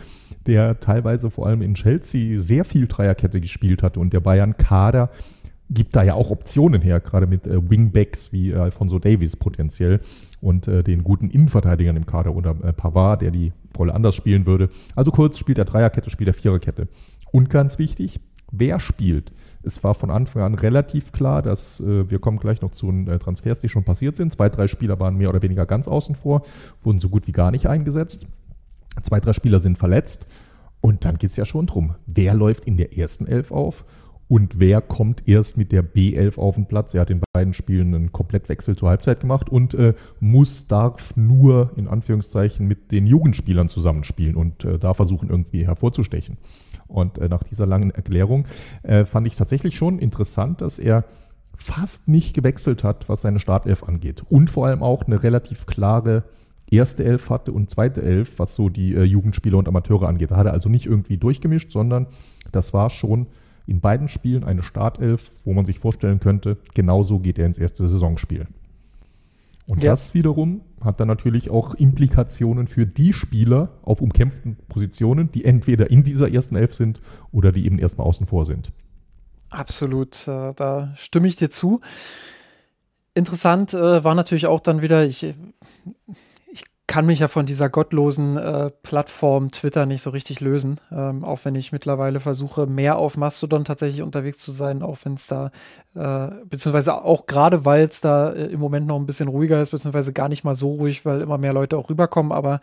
der teilweise vor allem in Chelsea sehr viel Dreierkette gespielt hat und der Bayern-Kader gibt da ja auch Optionen her, gerade mit äh, Wingbacks wie äh, Alfonso Davies potenziell und äh, den guten Innenverteidigern im Kader oder äh, Pavard, der die Rolle anders spielen würde. Also kurz, spielt er Dreierkette, spielt er Viererkette. Und ganz wichtig, wer spielt? Es war von Anfang an relativ klar, dass äh, wir kommen gleich noch zu den äh, Transfers, die schon passiert sind. Zwei, drei Spieler waren mehr oder weniger ganz außen vor, wurden so gut wie gar nicht eingesetzt. Zwei, drei Spieler sind verletzt. Und dann geht es ja schon drum, wer läuft in der ersten Elf auf und wer kommt erst mit der B11 auf den Platz. Er hat in beiden Spielen einen Komplettwechsel zur Halbzeit gemacht und äh, muss, darf nur in Anführungszeichen mit den Jugendspielern zusammenspielen und äh, da versuchen irgendwie hervorzustechen. Und äh, nach dieser langen Erklärung äh, fand ich tatsächlich schon interessant, dass er fast nicht gewechselt hat, was seine Startelf angeht. Und vor allem auch eine relativ klare erste Elf hatte und zweite Elf, was so die äh, Jugendspieler und Amateure angeht. Da hat er also nicht irgendwie durchgemischt, sondern das war schon in beiden Spielen eine Startelf, wo man sich vorstellen könnte, genauso geht er ins erste Saisonspiel. Und Ja. das wiederum hat dann natürlich auch Implikationen für die Spieler auf umkämpften Positionen, die entweder in dieser ersten Elf sind oder die eben erstmal außen vor sind. Absolut, äh, da stimme ich dir zu. Interessant äh, war natürlich auch dann wieder, ich, ich kann mich ja von dieser gottlosen äh, Plattform Twitter nicht so richtig lösen, ähm, auch wenn ich mittlerweile versuche, mehr auf Mastodon tatsächlich unterwegs zu sein, auch wenn es da, äh, beziehungsweise auch gerade, weil es da äh, im Moment noch ein bisschen ruhiger ist, beziehungsweise gar nicht mal so ruhig, weil immer mehr Leute auch rüberkommen, aber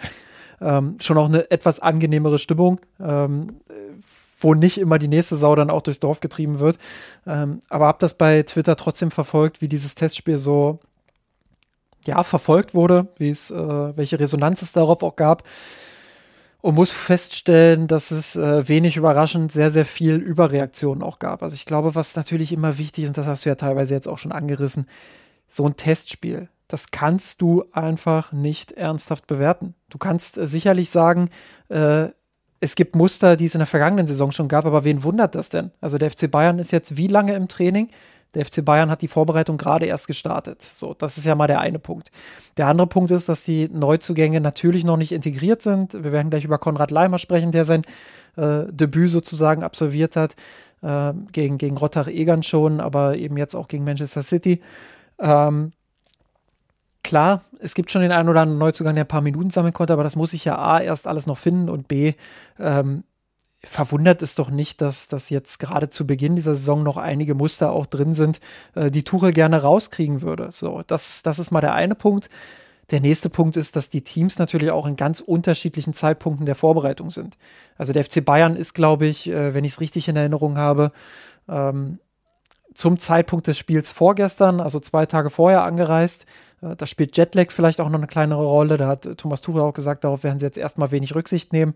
ähm, schon auch eine etwas angenehmere Stimmung. Ähm, wo nicht immer die nächste Sau dann auch durchs Dorf getrieben wird. Ähm, aber habe das bei Twitter trotzdem verfolgt, wie dieses Testspiel so ja verfolgt wurde, wie es äh, welche Resonanz es darauf auch gab und muss feststellen, dass es äh, wenig überraschend sehr sehr viel Überreaktionen auch gab. Also ich glaube, was natürlich immer wichtig ist, und das hast du ja teilweise jetzt auch schon angerissen, so ein Testspiel. Das kannst du einfach nicht ernsthaft bewerten. Du kannst äh, sicherlich sagen, äh, es gibt Muster, die es in der vergangenen Saison schon gab, aber wen wundert das denn? Also der FC Bayern ist jetzt wie lange im Training? Der FC Bayern hat die Vorbereitung gerade erst gestartet. So, das ist ja mal der eine Punkt. Der andere Punkt ist, dass die Neuzugänge natürlich noch nicht integriert sind. Wir werden gleich über Konrad Leimer sprechen, der sein äh, Debüt sozusagen absolviert hat. Äh, gegen, gegen Rottach-Egern schon, aber eben jetzt auch gegen Manchester City. Ähm, klar, es gibt schon den einen oder anderen Neuzugang, der ein paar Minuten sammeln konnte, aber das muss ich ja A, erst alles noch finden und B, ähm, verwundert es doch nicht, dass, dass jetzt gerade zu Beginn dieser Saison noch einige Muster auch drin sind, äh, die Tuchel gerne rauskriegen würde. So, das, das ist mal der eine Punkt. Der nächste Punkt ist, dass die Teams natürlich auch in ganz unterschiedlichen Zeitpunkten der Vorbereitung sind. Also der FC Bayern ist, glaube ich, äh, wenn ich es richtig in Erinnerung habe, ähm, zum Zeitpunkt des Spiels vorgestern, also zwei Tage vorher angereist. Äh, da spielt Jetlag vielleicht auch noch eine kleinere Rolle. Da hat Thomas Tuchel auch gesagt, darauf werden sie jetzt erstmal wenig Rücksicht nehmen.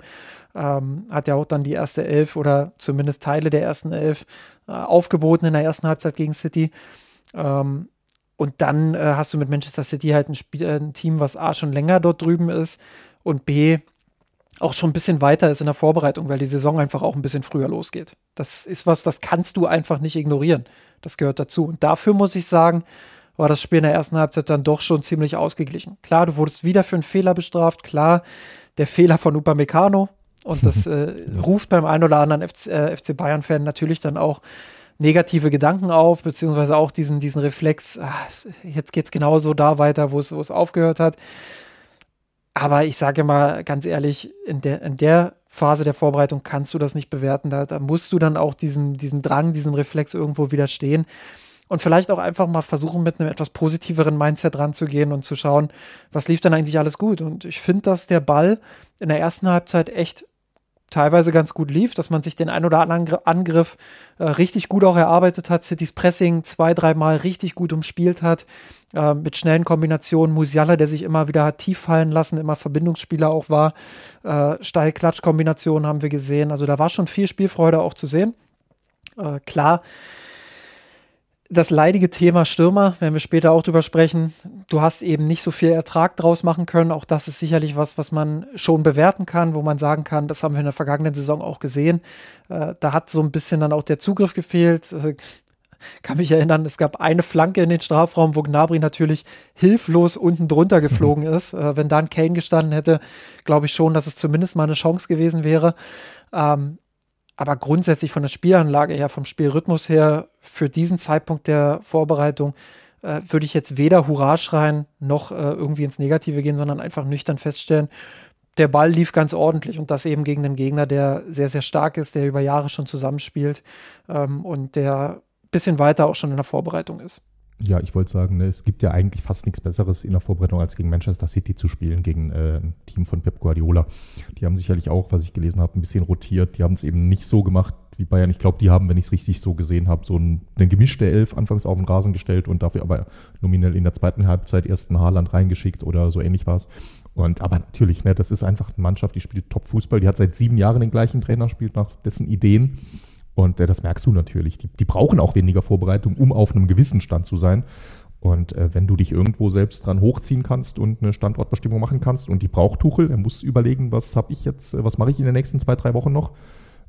Ähm, hat ja auch dann die erste Elf oder zumindest Teile der ersten Elf äh, aufgeboten in der ersten Halbzeit gegen City. Ähm, und dann äh, hast du mit Manchester City halt ein, Spiel, äh, ein Team, was A schon länger dort drüben ist und B auch schon ein bisschen weiter ist in der Vorbereitung, weil die Saison einfach auch ein bisschen früher losgeht. Das ist was, das kannst du einfach nicht ignorieren. Das gehört dazu. Und dafür muss ich sagen, war das Spiel in der ersten Halbzeit dann doch schon ziemlich ausgeglichen. Klar, du wurdest wieder für einen Fehler bestraft. Klar, der Fehler von Upamecano. Und das äh, [LAUGHS] ruft beim einen oder anderen FC, äh, FC Bayern-Fan natürlich dann auch negative Gedanken auf, beziehungsweise auch diesen, diesen Reflex, ach, jetzt geht's genauso da weiter, wo es, wo es aufgehört hat. Aber ich sage mal ganz ehrlich, in der, in der Phase der Vorbereitung kannst du das nicht bewerten. Da, da musst du dann auch diesem, diesem Drang, diesem Reflex irgendwo widerstehen. Und vielleicht auch einfach mal versuchen, mit einem etwas positiveren Mindset ranzugehen und zu schauen, was lief dann eigentlich alles gut. Und ich finde, dass der Ball in der ersten Halbzeit echt teilweise ganz gut lief, dass man sich den ein oder anderen Angriff äh, richtig gut auch erarbeitet hat, Citys Pressing zwei, dreimal richtig gut umspielt hat, äh, mit schnellen Kombinationen, Musiala, der sich immer wieder hat tief fallen lassen, immer Verbindungsspieler auch war, äh, Steil-Klatsch-Kombinationen haben wir gesehen, also da war schon viel Spielfreude auch zu sehen. Äh, klar, das leidige Thema Stürmer, werden wir später auch drüber sprechen. Du hast eben nicht so viel Ertrag draus machen können. Auch das ist sicherlich was, was man schon bewerten kann, wo man sagen kann, das haben wir in der vergangenen Saison auch gesehen. Äh, da hat so ein bisschen dann auch der Zugriff gefehlt. Äh, kann mich erinnern, es gab eine Flanke in den Strafraum, wo Gnabry natürlich hilflos unten drunter geflogen mhm. ist. Äh, wenn dann Kane gestanden hätte, glaube ich schon, dass es zumindest mal eine Chance gewesen wäre. Ähm, aber grundsätzlich von der Spielanlage her, vom Spielrhythmus her, für diesen Zeitpunkt der Vorbereitung, äh, würde ich jetzt weder Hurra schreien noch äh, irgendwie ins Negative gehen, sondern einfach nüchtern feststellen, der Ball lief ganz ordentlich und das eben gegen den Gegner, der sehr, sehr stark ist, der über Jahre schon zusammenspielt ähm, und der ein bisschen weiter auch schon in der Vorbereitung ist. Ja, ich wollte sagen, ne, es gibt ja eigentlich fast nichts Besseres in der Vorbereitung, als gegen Manchester City zu spielen, gegen äh, ein Team von Pep Guardiola. Die haben sicherlich auch, was ich gelesen habe, ein bisschen rotiert. Die haben es eben nicht so gemacht wie Bayern. Ich glaube, die haben, wenn ich es richtig so gesehen habe, so ein, eine gemischte Elf anfangs auf den Rasen gestellt und dafür aber nominell in der zweiten Halbzeit erst einen Haaland reingeschickt oder so ähnlich war es. Und aber natürlich, ne, das ist einfach eine Mannschaft, die spielt Top-Fußball. Die hat seit sieben Jahren den gleichen Trainer, spielt nach dessen Ideen. Und äh, das merkst du natürlich. Die, die, brauchen auch weniger Vorbereitung, um auf einem gewissen Stand zu sein. Und äh, wenn du dich irgendwo selbst dran hochziehen kannst und eine Standortbestimmung machen kannst und die braucht Tuchel, er muss überlegen, was habe ich jetzt, äh, was mache ich in den nächsten zwei, drei Wochen noch?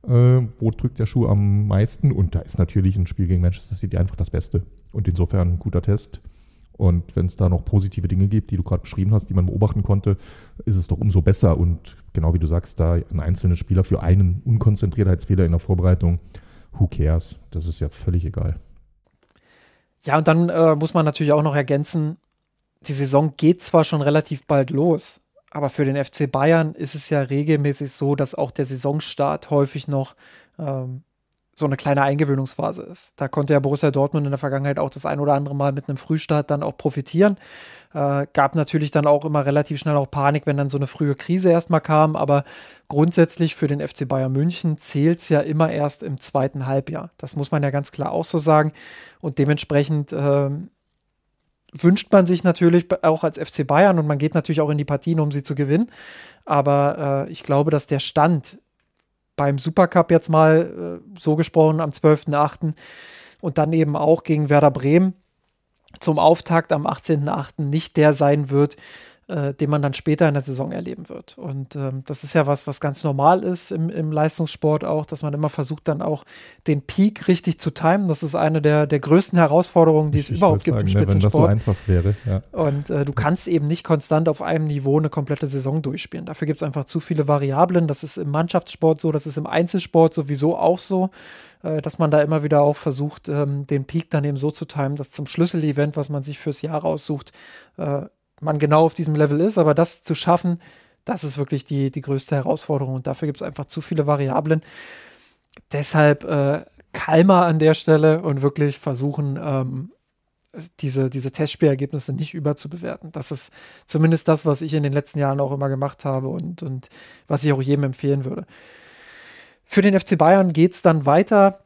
Äh, wo drückt der Schuh am meisten? Und da ist natürlich ein Spiel gegen Manchester City einfach das Beste. Und insofern ein guter Test. Und wenn es da noch positive Dinge gibt, die du gerade beschrieben hast, die man beobachten konnte, ist es doch umso besser. Und genau wie du sagst, da ein einzelner Spieler für einen Unkonzentriertheitsfehler in der Vorbereitung, who cares? Das ist ja völlig egal. Ja, und dann äh, muss man natürlich auch noch ergänzen, die Saison geht zwar schon relativ bald los, aber für den FC Bayern ist es ja regelmäßig so, dass auch der Saisonstart häufig noch ähm, so eine kleine Eingewöhnungsphase ist. Da konnte ja Borussia Dortmund in der Vergangenheit auch das ein oder andere Mal mit einem Frühstart dann auch profitieren. Äh, gab natürlich dann auch immer relativ schnell auch Panik, wenn dann so eine frühe Krise erstmal kam. Aber grundsätzlich für den FC Bayern München zählt es ja immer erst im zweiten Halbjahr. Das muss man ja ganz klar auch so sagen. Und dementsprechend äh, wünscht man sich natürlich auch als FC Bayern und man geht natürlich auch in die Partien, um sie zu gewinnen. Aber äh, ich glaube, dass der Stand beim Supercup jetzt mal äh, so gesprochen am 12.8. und dann eben auch gegen Werder Bremen zum Auftakt am 18.8. nicht der sein wird, äh, den man dann später in der Saison erleben wird. Und ähm, das ist ja was, was ganz normal ist im, im Leistungssport auch, dass man immer versucht, dann auch den Peak richtig zu timen. Das ist eine der, der größten Herausforderungen, die ich, es überhaupt gibt sagen, im Spitzensport. Ne, wenn das so einfach wäre, ja. Und äh, du kannst eben nicht konstant auf einem Niveau eine komplette Saison durchspielen. Dafür gibt es einfach zu viele Variablen. Das ist im Mannschaftssport so, das ist im Einzelsport sowieso auch so äh, dass man da immer wieder auch versucht, ähm, den Peak dann eben so zu timen, dass zum Schlüsselevent, was man sich fürs Jahr raussucht, äh, man genau auf diesem Level ist, aber das zu schaffen, das ist wirklich die, die größte Herausforderung und dafür gibt es einfach zu viele Variablen. Deshalb äh, kalmer an der Stelle und wirklich versuchen, ähm, diese, diese Testspielergebnisse nicht überzubewerten. Das ist zumindest das, was ich in den letzten Jahren auch immer gemacht habe und, und was ich auch jedem empfehlen würde. Für den FC Bayern geht es dann weiter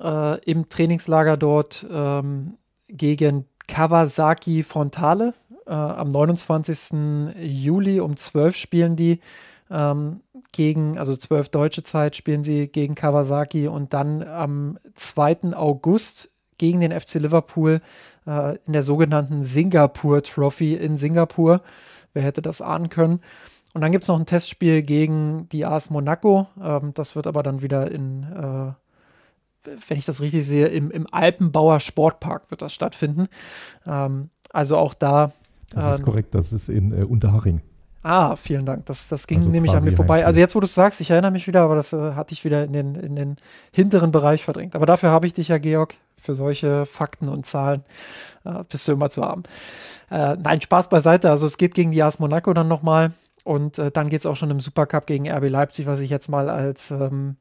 äh, im Trainingslager dort ähm, gegen Kawasaki Frontale. Äh, am 29. Juli um 12 spielen die ähm, gegen, also 12 deutsche Zeit, spielen sie gegen Kawasaki und dann am 2. August gegen den FC Liverpool äh, in der sogenannten Singapur Trophy in Singapur. Wer hätte das ahnen können? Und dann gibt es noch ein Testspiel gegen die AS Monaco. Ähm, das wird aber dann wieder in, äh, wenn ich das richtig sehe, im, im Alpenbauer Sportpark wird das stattfinden. Ähm, also auch da. Das ist ähm, korrekt, das ist in äh, Unterhaching. Ah, vielen Dank. Das, das ging Also nämlich an mir vorbei. Heimspiel. Also jetzt, wo du es sagst, ich erinnere mich wieder, aber das äh, hatte ich wieder in den, in den hinteren Bereich verdrängt. Aber dafür habe ich dich ja, Georg, für solche Fakten und Zahlen äh, bist du immer zu haben. Äh, nein, Spaß beiseite. Also es geht gegen die AS Monaco dann nochmal und äh, dann geht es auch schon im Supercup gegen RB Leipzig, was ich jetzt mal als ähm,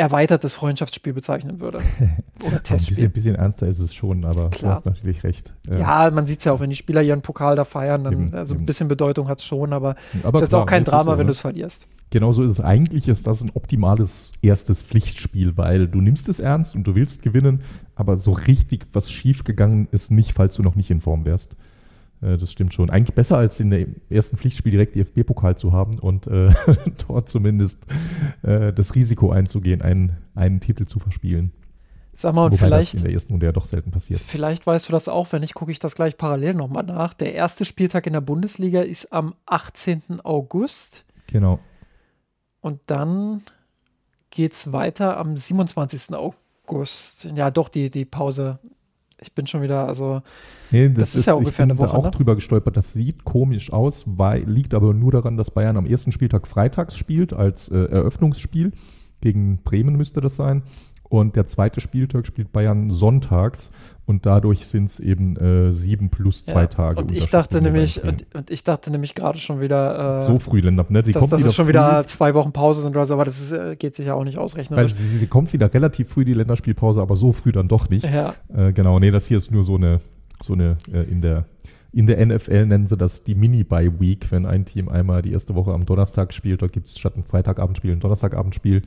erweitertes Freundschaftsspiel bezeichnen würde. [LAUGHS] Oder Ein bisschen, Testspiel. bisschen ernster ist es schon, aber Klar. du hast natürlich recht. Ja, man sieht es ja auch, wenn die Spieler ihren Pokal da feiern, dann Eben, also ein eben. bisschen Bedeutung hat es schon, aber aber ist jetzt klar, auch kein Drama, so, wenn du es verlierst. Genau so ist es. Eigentlich ist das ein optimales erstes Pflichtspiel, weil du nimmst es ernst und du willst gewinnen, aber so richtig was schiefgegangen ist nicht, falls du noch nicht in Form wärst. Äh, Das stimmt schon. Eigentlich besser als in dem ersten Pflichtspiel direkt DFB-Pokal zu haben und äh, [LAUGHS] dort zumindest äh, das Risiko einzugehen, einen, einen Titel zu verspielen. Sag mal, und Wobei vielleicht, das in der ersten Runde ja doch selten passiert. vielleicht weißt du das auch, wenn nicht, gucke ich das gleich parallel nochmal nach. Der erste Spieltag in der Bundesliga ist am 18. August Genau. und dann geht es weiter am 27. August. Ja, doch, die, die Pause. Ich bin schon wieder, also Nee, Das ist ja ungefähr ich eine bin Woche, Da auch ne? drüber gestolpert. Das sieht komisch aus, weil, liegt aber nur daran, dass Bayern am ersten Spieltag freitags spielt, als äh, Eröffnungsspiel. Gegen Bremen müsste das sein. Und der zweite Spieltag spielt Bayern sonntags und dadurch sind es eben äh, sieben plus zwei ja. Tage. Und ich dachte nämlich, und, und ich dachte nämlich gerade schon wieder, äh, so früh, Länder, ne? Sie dass, kommt dass wieder es schon früh, wieder zwei Wochen Pause sind oder so, aber das ist, äh, geht sich ja auch nicht Weil ausrechnerisch. sie, sie kommt wieder relativ früh, die Länderspielpause, aber so früh dann doch nicht. Ja, Äh, genau, nee, das hier ist nur so eine, so eine äh, in der in der NFL nennen sie das die Mini-Bye-Week, wenn ein Team einmal die erste Woche am Donnerstag spielt. Dort gibt es statt ein Freitagabendspiel ein Donnerstagabendspiel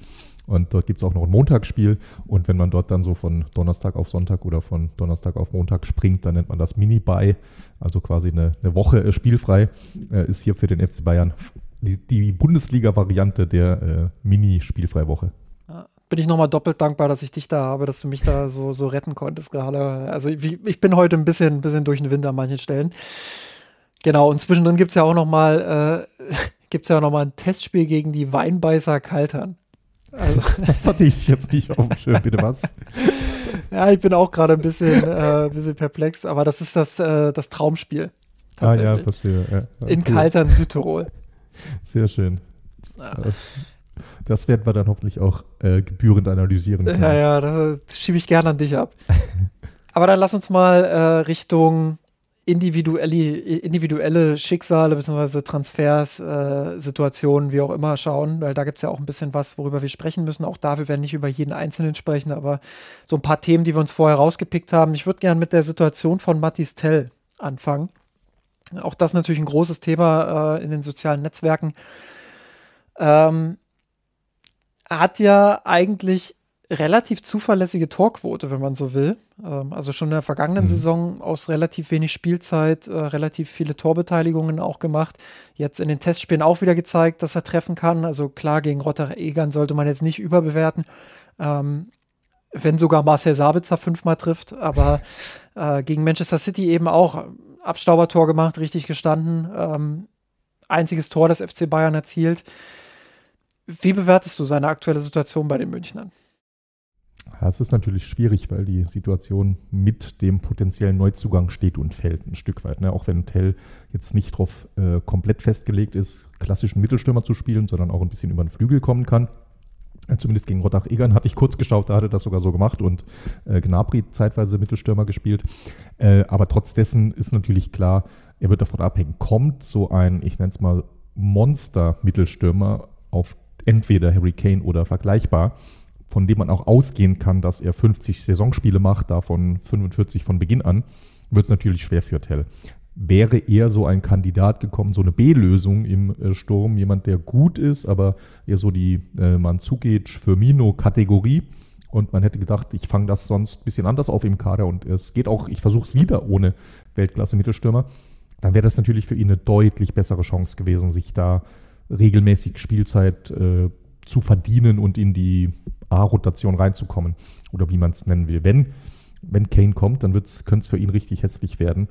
und dort gibt es auch noch ein Montagsspiel. Und wenn man dort dann so von Donnerstag auf Sonntag oder von Donnerstag auf Montag springt, dann nennt man das Mini-Bye, also quasi eine, eine Woche äh, spielfrei, äh, ist hier für den FC Bayern die, die Bundesliga-Variante der äh, Mini-Spielfreiwoche. bin ich nochmal doppelt dankbar, dass ich dich da habe, dass du mich da so, so retten konntest gerade. Also ich, ich bin heute ein bisschen, bisschen durch den Wind an manchen Stellen. Genau, und zwischendrin gibt es ja auch nochmal äh, [LAUGHS] ja noch ein Testspiel gegen die Weinbeißer Kaltern. Also, Das hatte ich jetzt nicht auf dem Schirm, bitte was? ja, ich bin auch gerade ein bisschen, äh, bisschen perplex, aber das ist das, äh, das Traumspiel. Ah ja, verstehe. Ja, ja, In cool. Kaltern, Südtirol. Sehr schön. Ja. Das, das werden wir dann hoffentlich auch äh, gebührend analysieren. können. Ja, ja, das schiebe ich gerne an dich ab. [LAUGHS] Aber dann lass uns mal äh, Richtung individuelle, individuelle Schicksale bzw. Transfers, äh, Situationen, wie auch immer, schauen, weil da gibt es ja auch ein bisschen was, worüber wir sprechen müssen. Auch da, wir werden nicht über jeden Einzelnen sprechen, aber so ein paar Themen, die wir uns vorher rausgepickt haben. Ich würde gerne mit der Situation von Mathis Tell anfangen. Auch das natürlich ein großes Thema äh, in den sozialen Netzwerken. Ähm, er hat ja eigentlich relativ zuverlässige Torquote, wenn man so will. Ähm, also schon in der vergangenen Mhm. Saison aus relativ wenig Spielzeit äh, relativ viele Torbeteiligungen auch gemacht. Jetzt in den Testspielen auch wieder gezeigt, dass er treffen kann. Also klar, gegen Rotter-Egern sollte man jetzt nicht überbewerten. Ähm, wenn sogar Marcel Sabitzer fünfmal trifft, aber [LAUGHS] äh, gegen Manchester City eben auch Abstaubertor gemacht, richtig gestanden. Ähm, einziges Tor des FC Bayern erzielt. Wie bewertest du seine aktuelle Situation bei den Münchnern? Ja, es ist natürlich schwierig, weil die Situation mit dem potenziellen Neuzugang steht und fällt ein Stück weit. Ne? Auch wenn Tell jetzt nicht darauf äh, komplett festgelegt ist, klassischen Mittelstürmer zu spielen, sondern auch ein bisschen über den Flügel kommen kann. Äh, Zumindest gegen Rottach-Egern hatte ich kurz geschaut, da hat er das sogar so gemacht und äh, Gnabry zeitweise Mittelstürmer gespielt. Äh, aber trotz dessen ist natürlich klar, er wird davon abhängen. Kommt so ein, ich nenne es mal, Monster-Mittelstürmer auf entweder Harry Kane oder vergleichbar, von dem man auch ausgehen kann, dass er 50 Saisonspiele macht, davon 45 von Beginn an, wird es natürlich schwer für Tell. Wäre eher so ein Kandidat gekommen, so eine B-Lösung im äh, Sturm, jemand, der gut ist, aber eher so die äh, Mandzukic, Firmino-Kategorie Und man hätte gedacht, ich fange das sonst ein bisschen anders auf im Kader und es geht auch, ich versuche es wieder ohne Weltklasse-Mittelstürmer. Dann wäre das natürlich für ihn eine deutlich bessere Chance gewesen, sich da regelmäßig Spielzeit äh, zu verdienen und in die A-Rotation reinzukommen. Oder wie man es nennen will. Wenn, wenn Kane kommt, dann könnte es für ihn richtig hässlich werden.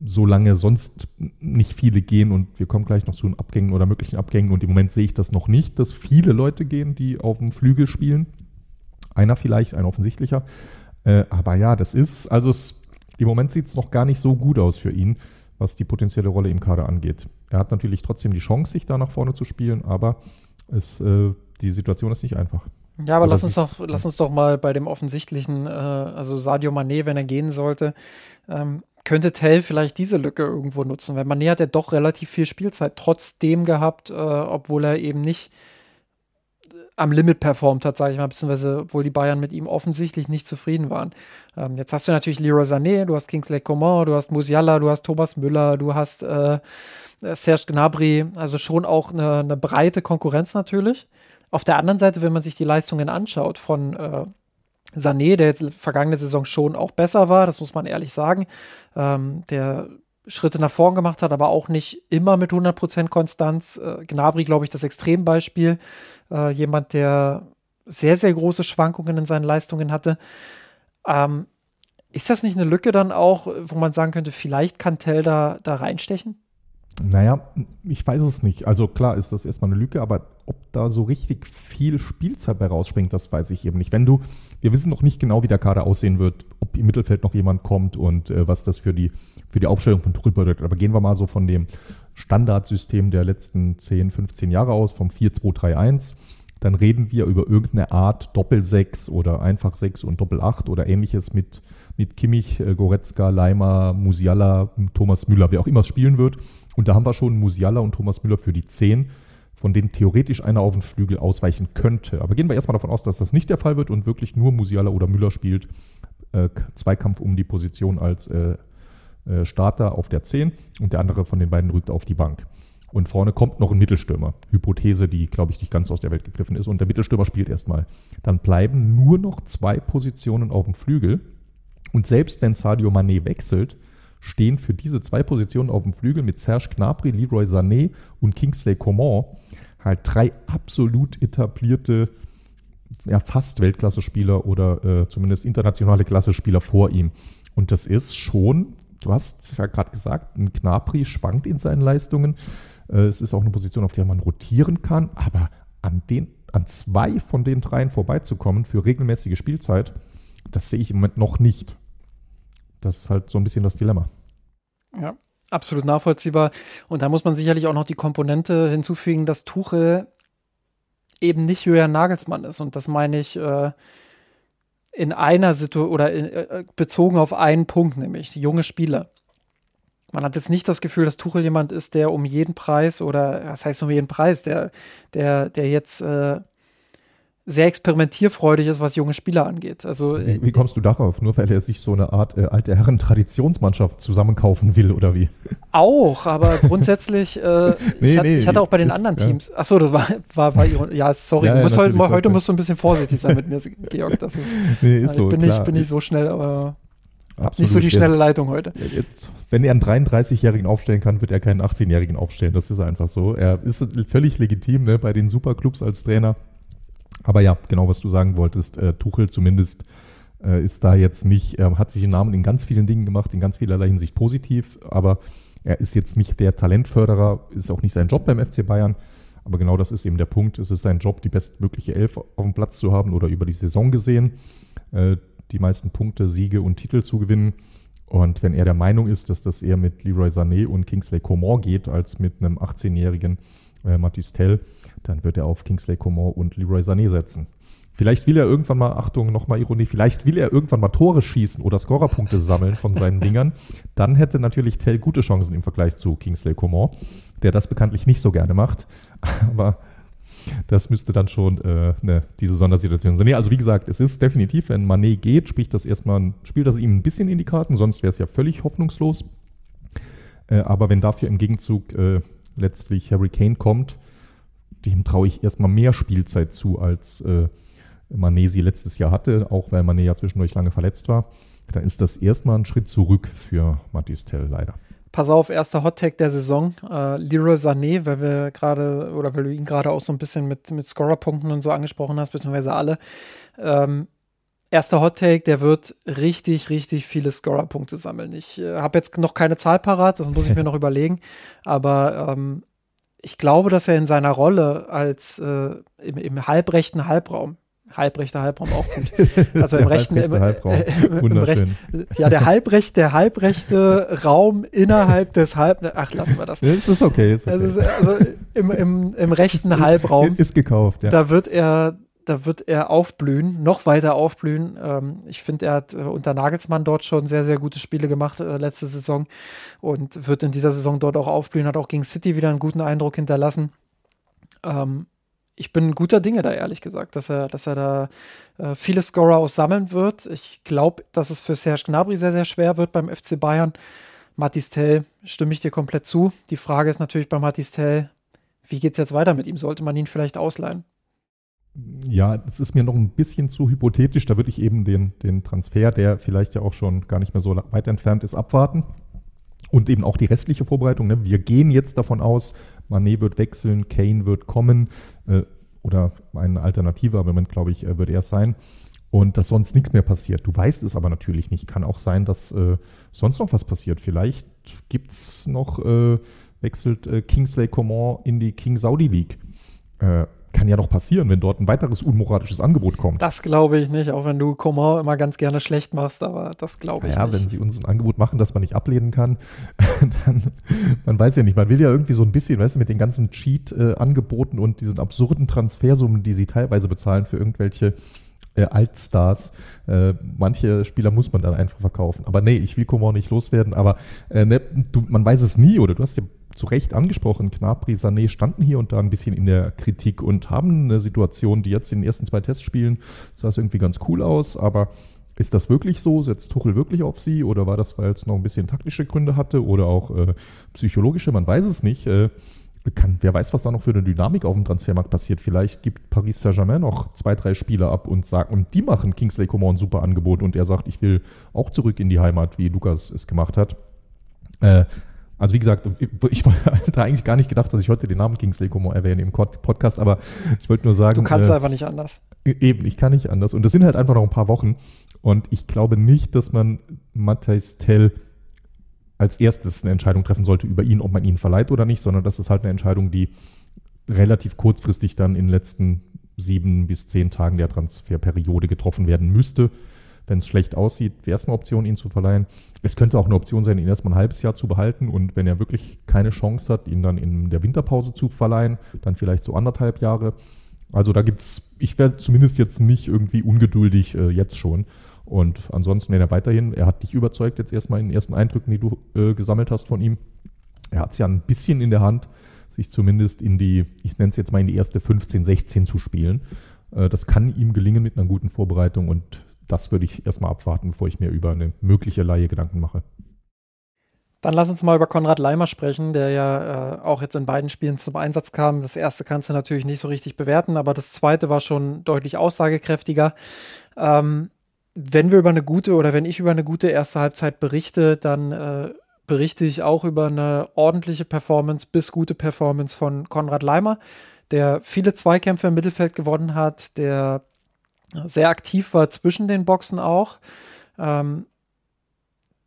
Solange sonst nicht viele gehen und wir kommen gleich noch zu den Abgängen oder möglichen Abgängen und im Moment sehe ich das noch nicht, dass viele Leute gehen, die auf dem Flügel spielen. Einer vielleicht, ein offensichtlicher. Äh, aber ja, das ist, also es, im Moment sieht es noch gar nicht so gut aus für ihn, was die potenzielle Rolle im Kader angeht. Er hat natürlich trotzdem die Chance, sich da nach vorne zu spielen, aber es, äh, die Situation ist nicht einfach. Ja, aber lass uns, doch, lass uns doch mal bei dem offensichtlichen, äh, also Sadio Mané, wenn er gehen sollte, ähm, könnte Tell vielleicht diese Lücke irgendwo nutzen, weil Mané hat ja doch relativ viel Spielzeit trotzdem gehabt, äh, obwohl er eben nicht am Limit performt hat, sage ich mal, beziehungsweise obwohl die Bayern mit ihm offensichtlich nicht zufrieden waren. Ähm, jetzt hast du natürlich Leroy Sané, du hast Kingsley Coman, du hast Musiala, du hast Thomas Müller, du hast äh, Serge Gnabry, also schon auch eine, eine, breite Konkurrenz natürlich. Auf der anderen Seite, wenn man sich die Leistungen anschaut von äh, Sané, der jetzt vergangene Saison schon auch besser war, das muss man ehrlich sagen, ähm, der Schritte nach vorn gemacht hat, aber auch nicht immer mit 100% Konstanz. Äh, Gnabry, glaube ich, das Extrembeispiel. Äh, jemand, der sehr, sehr große Schwankungen in seinen Leistungen hatte. Ähm, ist das nicht eine Lücke dann auch, wo man sagen könnte, vielleicht kann Tell da, da reinstechen? Naja, ich weiß es nicht. Also klar ist das erstmal eine Lücke, aber ob da so richtig viel Spielzeit bei rausspringt, das weiß ich eben nicht. Wenn du, wir wissen noch nicht genau, wie der Kader aussehen wird, ob im Mittelfeld noch jemand kommt und äh, was das für die, für die Aufstellung von Tuchel bedeutet. Aber gehen wir mal so von dem Standardsystem der letzten 10, 15 Jahre aus, vom 4-2-3-1. Dann reden wir über irgendeine Art Doppel-6 oder Einfach-6 und Doppel-8 oder ähnliches mit, mit Kimmich, äh, Goretzka, Leimer, Musiala, Thomas Müller, wer auch immer es spielen wird. Und da haben wir schon Musiala und Thomas Müller für die 10, von denen theoretisch einer auf den Flügel ausweichen könnte. Aber gehen wir erstmal davon aus, dass das nicht der Fall wird und wirklich nur Musiala oder Müller spielt. Äh, Zweikampf um die Position als äh, äh, Starter auf der 10 und der andere von den beiden rückt auf die Bank. Und vorne kommt noch ein Mittelstürmer. Hypothese, die, glaube ich, nicht ganz aus der Welt gegriffen ist. Und der Mittelstürmer spielt erstmal. Dann bleiben nur noch zwei Positionen auf dem Flügel. Und selbst wenn Sadio Mané wechselt, stehen für diese zwei Positionen auf dem Flügel mit Serge Gnabry, Leroy Sané und Kingsley Coman halt drei absolut etablierte, ja fast Weltklasse-Spieler oder äh, zumindest internationale Klasse-Spieler vor ihm. Und das ist schon, du hast ja gerade gesagt, ein Gnabry schwankt in seinen Leistungen. Äh, es ist auch eine Position, auf der man rotieren kann, aber an den an zwei von den dreien vorbeizukommen für regelmäßige Spielzeit, das sehe ich im Moment noch nicht. Das ist halt so ein bisschen das Dilemma. Ja, absolut nachvollziehbar. Und da muss man sicherlich auch noch die Komponente hinzufügen, dass Tuchel eben nicht Julian Nagelsmann ist. Und das meine ich äh, in einer Situation oder in, äh, bezogen auf einen Punkt, nämlich junge Spieler. Man hat jetzt nicht das Gefühl, dass Tuchel jemand ist, der um jeden Preis oder was heißt um jeden Preis, der, der, der jetzt äh, sehr experimentierfreudig ist, was junge Spieler angeht. Also, wie, wie kommst du darauf? Nur weil er sich so eine Art äh, alte Herren-Traditionsmannschaft zusammenkaufen will oder wie? Auch, aber [LAUGHS] grundsätzlich, äh, nee, ich, hat, nee, ich, hatte auch bei den ist, anderen Teams, ja. achso, das war, war, war ihre, ja, sorry, ja, ja, musst heute, heute musst du ein bisschen vorsichtig sein mit mir, Georg. Das ist, [LAUGHS] nee, ist so, bin, klar. ich, bin ich so schnell, aber Absolut. Nicht so die schnelle Leitung heute. Jetzt, wenn er einen 33-Jährigen aufstellen kann, wird er keinen 18-Jährigen aufstellen. Das ist einfach so. Er ist völlig legitim ne, bei den Superclubs als Trainer. Aber ja, genau, was du sagen wolltest, äh, Tuchel zumindest äh, ist da jetzt nicht, äh, hat sich den Namen in ganz vielen Dingen gemacht, in ganz vielerlei Hinsicht positiv, aber er ist jetzt nicht der Talentförderer, ist auch nicht sein Job beim FC Bayern. Aber genau das ist eben der Punkt. Es ist sein Job, die bestmögliche Elf auf dem Platz zu haben oder über die Saison gesehen, äh, die meisten Punkte, Siege und Titel zu gewinnen. Und wenn er der Meinung ist, dass das eher mit Leroy Sané und Kingsley Coman geht, als mit einem 18-jährigen äh, Mathis Tell, dann wird er auf Kingsley Coman und Leroy Sané setzen. Vielleicht will er irgendwann mal, Achtung, nochmal Ironie, vielleicht will er irgendwann mal Tore schießen oder Scorerpunkte sammeln von seinen Dingern. Dann hätte natürlich Tell gute Chancen im Vergleich zu Kingsley Coman, der das bekanntlich nicht so gerne macht. [LAUGHS] Aber das müsste dann schon äh, ne, diese Sondersituation sein. Nee, also wie gesagt, es ist definitiv, wenn Manet geht, spricht das erstmal, spielt das ihm ein bisschen in die Karten, sonst wäre es ja völlig hoffnungslos. Äh, aber wenn dafür im Gegenzug äh, letztlich Harry Kane kommt, dem traue ich erstmal mehr Spielzeit zu als, äh, Manesi letztes Jahr hatte, auch weil Mané ja zwischendurch lange verletzt war, dann ist das erstmal ein Schritt zurück für Mathis Tell leider. Pass auf, erster Hottag der Saison. Äh, Leroy Sané, weil wir gerade, oder weil du ihn gerade auch so ein bisschen mit, mit Scorerpunkten und so angesprochen hast, beziehungsweise alle. Ähm, erster Hottake, der wird richtig, richtig viele Scorerpunkte sammeln. Ich äh, habe jetzt noch keine Zahl parat, das muss ich mir [LAUGHS] noch überlegen. Aber ähm, ich glaube, dass er in seiner Rolle als äh, im, im halbrechten Halbraum, halbrechter Halbraum auch gut. [LAUGHS] Also im rechten im, Halbraum. Äh, im Recht, ja, der halbrecht, der halbrechte [LAUGHS] Raum innerhalb des halb. Ach, lassen wir das. Das ist okay. Ist okay. Also, also im, im, im rechten Halbraum. Ist gekauft, ja. Da wird er da wird er aufblühen, noch weiter aufblühen. Ähm, ich finde, er hat äh, unter Nagelsmann dort schon sehr, sehr gute Spiele gemacht äh, letzte Saison und wird in dieser Saison dort auch aufblühen, hat auch gegen City wieder einen guten Eindruck hinterlassen. Ähm, ich bin guter Dinge da, ehrlich gesagt, dass er, dass er da äh, viele Scorer aussammeln wird. Ich glaube, dass es für Serge Gnabry sehr, sehr schwer wird beim FC Bayern. Matis Tell stimme ich dir komplett zu. Die Frage ist natürlich bei Matis Tell, wie geht es jetzt weiter mit ihm? Sollte man ihn vielleicht ausleihen? Ja, es ist mir noch ein bisschen zu hypothetisch. Da würde ich eben den, den Transfer, der vielleicht ja auch schon gar nicht mehr so weit entfernt ist, abwarten. Und eben auch die restliche Vorbereitung. Ne? Wir gehen jetzt davon aus, Manet wird wechseln, Kane wird kommen äh, oder eine Alternative, aber im Moment glaube ich, äh, wird er es sein. Und dass sonst nichts mehr passiert. Du weißt es aber natürlich nicht. Kann auch sein, dass äh, sonst noch was passiert. Vielleicht gibt es noch, äh, wechselt äh, Kingsley Coman in die King Saudi League. Kann ja noch passieren, wenn dort ein weiteres unmoralisches Angebot kommt. Das glaube ich nicht, auch wenn du Coman immer ganz gerne schlecht machst, aber das glaube ich ja, nicht. Ja, wenn sie uns ein Angebot machen, das man nicht ablehnen kann, [LAUGHS] dann, man weiß ja nicht, man will ja irgendwie so ein bisschen, weißt du, mit den ganzen Cheat-Angeboten und diesen absurden Transfersummen, die sie teilweise bezahlen für irgendwelche äh, Altstars. Äh, manche Spieler muss man dann einfach verkaufen. Aber nee, ich will Coman nicht loswerden, aber äh, ne, du, man weiß es nie, oder du hast ja zu Recht angesprochen, Knapri, Sané standen hier und da ein bisschen in der Kritik und haben eine Situation, die jetzt in den ersten zwei Testspielen sah es irgendwie ganz cool aus, aber ist das wirklich so? Setzt Tuchel wirklich auf sie oder war das, weil es noch ein bisschen taktische Gründe hatte oder auch äh, psychologische? Man weiß es nicht. Äh, kann, wer weiß, was da noch für eine Dynamik auf dem Transfermarkt passiert. Vielleicht gibt Paris Saint-Germain noch zwei, drei Spieler ab und sagt, und die machen Kingsley Coman ein super Angebot und er sagt, ich will auch zurück in die Heimat, wie Lukas es gemacht hat. Äh, also wie gesagt, ich [LAUGHS] hatte eigentlich gar nicht gedacht, dass ich heute den Namen Kingsley Coman erwähne im Podcast, aber ich wollte nur sagen. Du kannst äh, einfach nicht anders. E-, eben, ich kann nicht anders. Und das sind halt einfach noch ein paar Wochen. Und ich glaube nicht, dass man Matthijs Tell als erstes eine Entscheidung treffen sollte über ihn, ob man ihn verleiht oder nicht, sondern das ist halt eine Entscheidung, die relativ kurzfristig dann in den letzten sieben bis zehn Tagen der Transferperiode getroffen werden müsste. Wenn es schlecht aussieht, wäre es eine Option, ihn zu verleihen. Es könnte auch eine Option sein, ihn erstmal ein halbes Jahr zu behalten und wenn er wirklich keine Chance hat, ihn dann in der Winterpause zu verleihen, dann vielleicht so anderthalb Jahre. Also da gibt es, ich wäre zumindest jetzt nicht irgendwie ungeduldig äh, jetzt schon. Und ansonsten, wenn er weiterhin, er hat dich überzeugt jetzt erstmal in den ersten Eindrücken, die du äh, gesammelt hast von ihm. Er hat es ja ein bisschen in der Hand, sich zumindest in die, ich nenne es jetzt mal in die erste 15, 16 zu spielen. Äh, das kann ihm gelingen mit einer guten Vorbereitung und das würde ich erstmal abwarten, bevor ich mir über eine mögliche Laie Gedanken mache. Dann lass uns mal über Konrad Leimer sprechen, der ja äh, auch jetzt in beiden Spielen zum Einsatz kam. Das erste kannst du natürlich nicht so richtig bewerten, aber das zweite war schon deutlich aussagekräftiger. Ähm, wenn wir über eine gute oder wenn ich über eine gute erste Halbzeit berichte, dann äh, berichte ich auch über eine ordentliche Performance bis gute Performance von Konrad Leimer, der viele Zweikämpfe im Mittelfeld gewonnen hat, der sehr aktiv war zwischen den Boxen auch, ähm,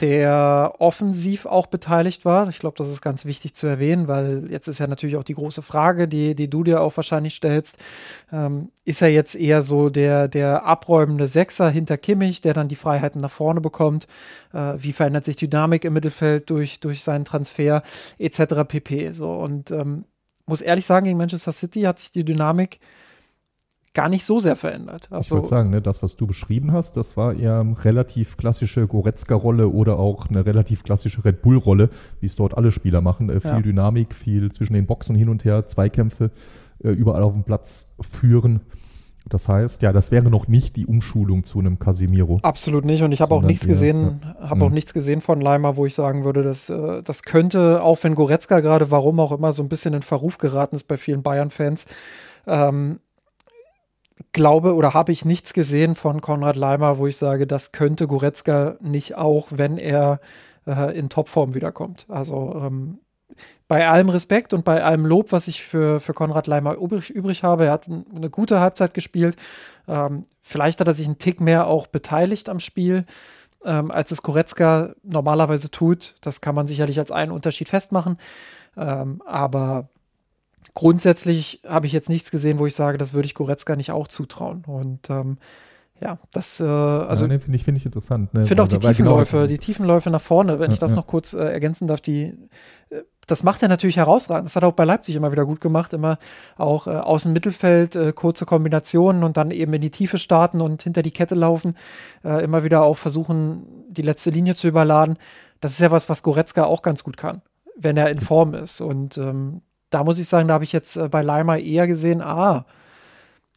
der offensiv auch beteiligt war. Ich glaube, das ist ganz wichtig zu erwähnen, weil jetzt ist ja natürlich auch die große Frage, die, die du dir auch wahrscheinlich stellst. Ähm, ist er jetzt eher so der, der abräumende Sechser hinter Kimmich, der dann die Freiheiten nach vorne bekommt? Äh, wie verändert sich Dynamik im Mittelfeld durch, durch seinen Transfer etc. pp. So und ähm, muss ehrlich sagen, gegen Manchester City hat sich die Dynamik gar nicht so sehr verändert. Also, ich wollte sagen, ne, das, was du beschrieben hast, das war eher eine relativ klassische Goretzka-Rolle oder auch eine relativ klassische Red Bull-Rolle, wie es dort alle Spieler machen. Äh, viel ja. Dynamik, viel zwischen den Boxen hin und her, Zweikämpfe äh, überall auf dem Platz führen. Das heißt, ja, das wäre noch nicht die Umschulung zu einem Casimiro. Absolut nicht. Und ich habe auch nichts gesehen, ja. habe auch mhm. nichts gesehen von Leimer, wo ich sagen würde, dass äh, das könnte, auch wenn Goretzka gerade, warum auch immer, so ein bisschen in Verruf geraten ist bei vielen Bayern-Fans, ähm, glaube oder habe ich nichts gesehen von Konrad Leimer, wo ich sage, das könnte Goretzka nicht auch, wenn er äh, in Topform wiederkommt. Also ähm, bei allem Respekt und bei allem Lob, was ich für, für Konrad Leimer übrig, übrig habe, er hat eine gute Halbzeit gespielt. Ähm, vielleicht hat er sich einen Tick mehr auch beteiligt am Spiel, ähm, als es Goretzka normalerweise tut. Das kann man sicherlich als einen Unterschied festmachen. Ähm, aber grundsätzlich habe ich jetzt nichts gesehen, wo ich sage, das würde ich Goretzka nicht auch zutrauen. Und ähm, ja, das, äh, also. Ja, nee, finde ich, find ich interessant. Ne? finde auch die Tiefenläufe, genau die Tiefenläufe nach vorne, wenn ja, ich das ja. noch kurz äh, ergänzen darf, die, äh, das macht er natürlich herausragend. Das hat er auch bei Leipzig immer wieder gut gemacht, immer auch äh, aus dem Mittelfeld äh, kurze Kombinationen und dann eben in die Tiefe starten und hinter die Kette laufen, äh, immer wieder auch versuchen, die letzte Linie zu überladen. Das ist ja was, was Goretzka auch ganz gut kann, wenn er in Form ist. Und ähm, da muss ich sagen, da habe ich jetzt äh, bei Leimer eher gesehen, ah,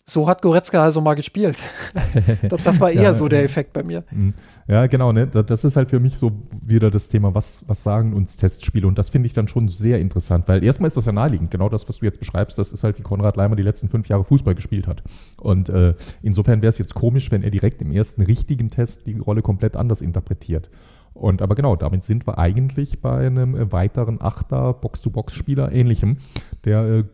so hat Goretzka also mal gespielt. [LAUGHS] das, das, war eher ja, so der Effekt bei mir. Mhm. Ja, genau. Ne? Das ist halt für mich so wieder das Thema, was, was sagen uns Testspiele? Und das finde ich dann schon sehr interessant, weil erstmal ist das ja naheliegend. Genau das, was du jetzt beschreibst, das ist halt, wie Konrad Leimer die letzten fünf Jahre Fußball gespielt hat. Und äh, insofern wäre es jetzt komisch, wenn er direkt im ersten richtigen Test die Rolle komplett anders interpretiert. Und aber genau, damit sind wir eigentlich bei einem weiteren Achter Box-to-Box-Spieler ähnlichem, der äh,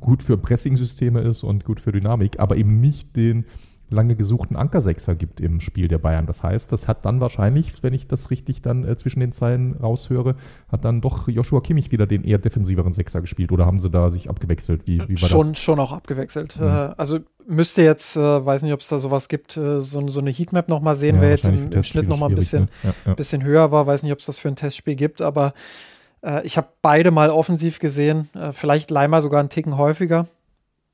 gut für Pressing-Systeme ist und gut für Dynamik, aber eben nicht den lange gesuchten Ankersechser gibt im Spiel der Bayern. Das heißt, das hat dann wahrscheinlich, wenn ich das richtig dann äh, zwischen den Zeilen raushöre, hat dann doch Joshua Kimmich wieder den eher defensiveren Sechser gespielt oder haben sie da sich abgewechselt? Wie, wie war schon, das? Schon auch abgewechselt. Mhm. Äh, also müsste jetzt, äh, weiß nicht, ob es da sowas gibt, äh, so, so eine Heatmap nochmal sehen, ja, wer jetzt im, im Schnitt nochmal ein bisschen, ne? ja, ja. bisschen höher war, weiß nicht, ob es das für ein Testspiel gibt, aber äh, ich habe beide mal offensiv gesehen. Äh, vielleicht Leimer sogar einen Ticken häufiger.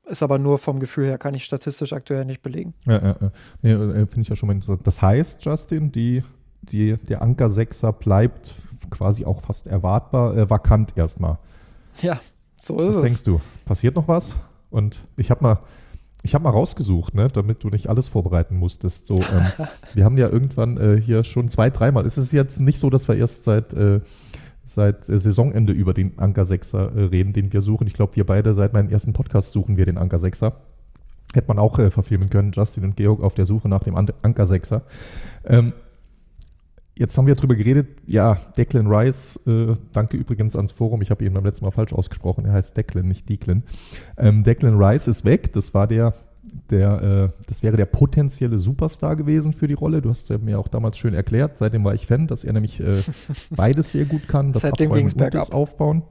Ist aber nur vom Gefühl her, kann ich statistisch aktuell nicht belegen. Ja, ja, ja. ja äh, Finde ich ja schon mal interessant. Das heißt, Justin, die, die, der Anker-Sechser bleibt quasi auch fast erwartbar äh, vakant erstmal. Ja, so ist was es. Was denkst du? Passiert noch was? Und ich habe mal, ich habe mal rausgesucht, ne, damit du nicht alles vorbereiten musstest. So, ähm, [LAUGHS] wir haben ja irgendwann äh, hier schon zwei, dreimal. Es ist jetzt nicht so, dass wir erst seit äh, seit äh, Saisonende über den Anker Sechser äh, reden, den wir suchen. Ich glaube, wir beide seit meinem ersten Podcast suchen wir den Anker Sechser. Hätte man auch äh, verfilmen können, Justin und Georg auf der Suche nach dem An Anker Sechser. Ähm, jetzt haben wir darüber geredet, ja, Declan Rice, äh, danke übrigens ans Forum, ich habe ihn beim letzten Mal falsch ausgesprochen, er heißt Declan, nicht Declan. Ähm, Declan Rice ist weg, das war der der, äh, das wäre der potenzielle Superstar gewesen für die Rolle. Du hast es mir auch damals schön erklärt. Seitdem war ich Fan, dass er nämlich äh, [LAUGHS] beides sehr gut kann. Das Seitdem ging es bergab. Aufbauen.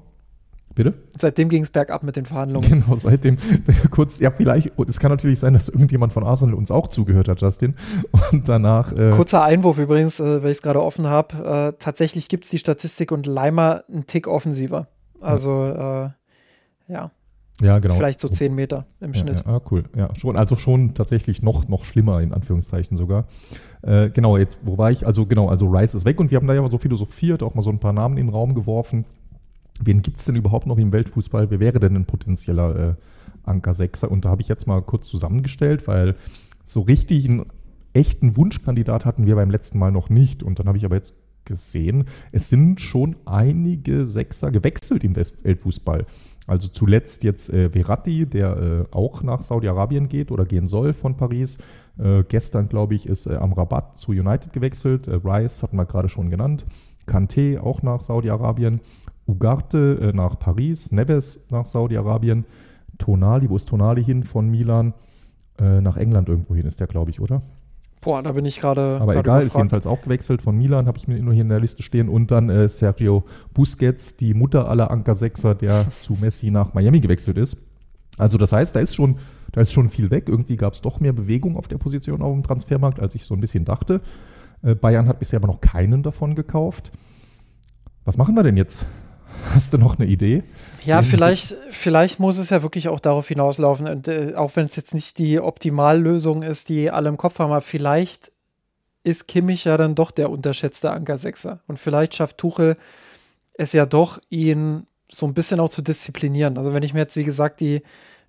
Bitte? Seitdem ging es bergab mit den Verhandlungen. [LAUGHS] Genau, seitdem, [LAUGHS] kurz, ja, vielleicht, es kann natürlich sein, dass irgendjemand von Arsenal uns auch zugehört hat, Justin. Und danach. Äh Kurzer Einwurf übrigens, äh, weil ich es gerade offen habe. Äh, tatsächlich gibt es die Statistik und Leimer einen Tick offensiver. Also, ja. Äh, ja. Ja, genau. Vielleicht so 10 Meter im ja, Schnitt. Ja, ah, cool. Ja, schon, also schon tatsächlich noch, noch schlimmer, in Anführungszeichen sogar. Äh, genau, jetzt, wo war ich? Also, genau, also Rice ist weg und wir haben da ja mal so philosophiert, auch mal so ein paar Namen in den Raum geworfen. Wen gibt es denn überhaupt noch im Weltfußball? Wer wäre denn ein potenzieller äh, Anker-Sechser? Und da habe ich jetzt mal kurz zusammengestellt, weil so richtig einen echten Wunschkandidat hatten wir beim letzten Mal noch nicht. Und dann habe ich aber jetzt gesehen, es sind schon einige Sechser gewechselt im Weltfußball. Also zuletzt jetzt äh, Verratti, der äh, auch nach Saudi-Arabien geht oder gehen soll von Paris. Äh, gestern, glaube ich, ist äh, am Rabatt zu United gewechselt. Äh, Rice hatten wir gerade schon genannt. Kanté auch nach Saudi-Arabien. Ugarte äh, nach Paris. Neves nach Saudi-Arabien. Tonali, wo ist Tonali hin von Milan? nach England irgendwo hin ist der, glaube ich, oder? Boah, da bin ich gerade. Aber egal, ist jedenfalls auch gewechselt von Milan, habe ich mir nur hier in der Liste stehen. Und dann äh, Sergio Busquets, die Mutter aller Anker-Sechser, der [LAUGHS] zu Messi nach Miami gewechselt ist. Also das heißt, da ist schon, da ist schon viel weg. Irgendwie gab es doch mehr Bewegung auf der Position auf dem Transfermarkt, als ich so ein bisschen dachte. Äh, Bayern hat bisher aber noch keinen davon gekauft. Was machen wir denn jetzt? Hast du noch eine Idee? Ja, vielleicht, vielleicht muss es ja wirklich auch darauf hinauslaufen, und, äh, auch wenn es jetzt nicht die Optimallösung ist, die alle im Kopf haben, aber vielleicht ist Kimmich ja dann doch der unterschätzte Anker-Sechser. Und vielleicht schafft Tuchel es ja doch, ihn so ein bisschen auch zu disziplinieren. Also wenn ich mir jetzt, wie gesagt, die,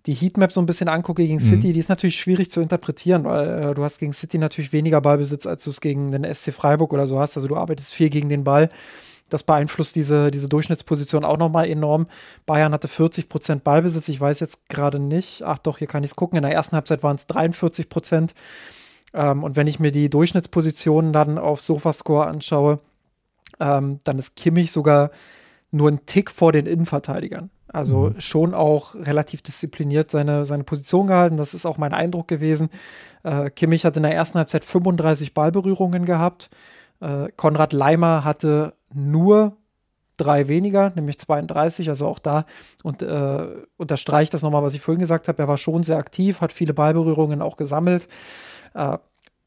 die Heatmap so ein bisschen angucke gegen mhm. City, die ist natürlich schwierig zu interpretieren, weil äh, du hast gegen City natürlich weniger Ballbesitz, als du es gegen den SC Freiburg oder so hast. Also du arbeitest viel gegen den Ball. Das beeinflusst diese, diese Durchschnittsposition auch nochmal enorm. Bayern hatte 40 Prozent Ballbesitz. Ich weiß jetzt gerade nicht. Ach doch, hier kann ich es gucken. In der ersten Halbzeit waren es 43 Prozent. Ähm, und wenn ich mir die Durchschnittspositionen dann auf Sofascore anschaue, ähm, dann ist Kimmich sogar nur ein Tick vor den Innenverteidigern. Also mhm. schon auch relativ diszipliniert seine, seine Position gehalten. Das ist auch mein Eindruck gewesen. Äh, Kimmich hat in der ersten Halbzeit 35 Ballberührungen gehabt. Äh, Konrad Leimer hatte nur drei weniger, nämlich 32. Also auch da und, äh, unterstreicht das nochmal, was ich vorhin gesagt habe. Er war schon sehr aktiv, hat viele Ballberührungen auch gesammelt. Äh,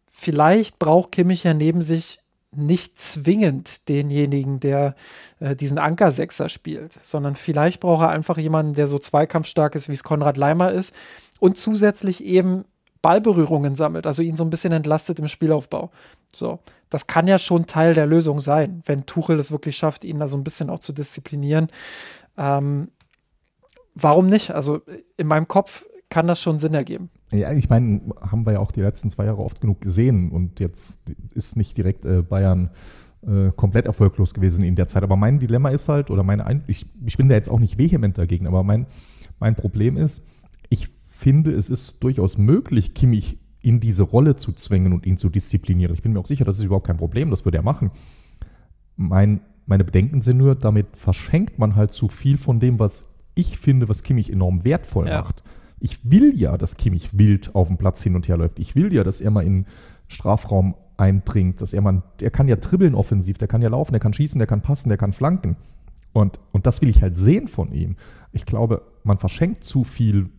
vielleicht braucht Kimmich ja neben sich nicht zwingend denjenigen, der äh, diesen Anker-Sechser spielt, sondern vielleicht braucht er einfach jemanden, der so zweikampfstark ist, wie es Konrad Leimer ist und zusätzlich eben Ballberührungen sammelt, also ihn so ein bisschen entlastet im Spielaufbau. So, das kann ja schon Teil der Lösung sein, wenn Tuchel es wirklich schafft, ihn da so ein bisschen auch zu disziplinieren. Ähm, warum nicht? Also in meinem Kopf kann das schon Sinn ergeben. Ja, ich meine, haben wir ja auch die letzten zwei Jahre oft genug gesehen und jetzt ist nicht direkt äh, Bayern äh, komplett erfolglos gewesen in der Zeit. Aber mein Dilemma ist halt, oder meine, Ein ich, ich bin da jetzt auch nicht vehement dagegen, aber mein, mein Problem ist, ich finde, es ist durchaus möglich, Kimmich in diese Rolle zu zwängen und ihn zu disziplinieren. Ich bin mir auch sicher, das ist überhaupt kein Problem, das würde er machen. Mein, meine Bedenken sind nur, damit verschenkt man halt zu viel von dem, was ich finde, was Kimmich enorm wertvoll ja. macht. Ich will ja, dass Kimmich wild auf dem Platz hin und her läuft. Ich will ja, dass er mal in Strafraum eindringt, dass er mal, der kann ja dribbeln offensiv, der kann ja laufen, der kann schießen, der kann passen, der kann flanken. Und, und das will ich halt sehen von ihm. Ich glaube, man verschenkt zu viel.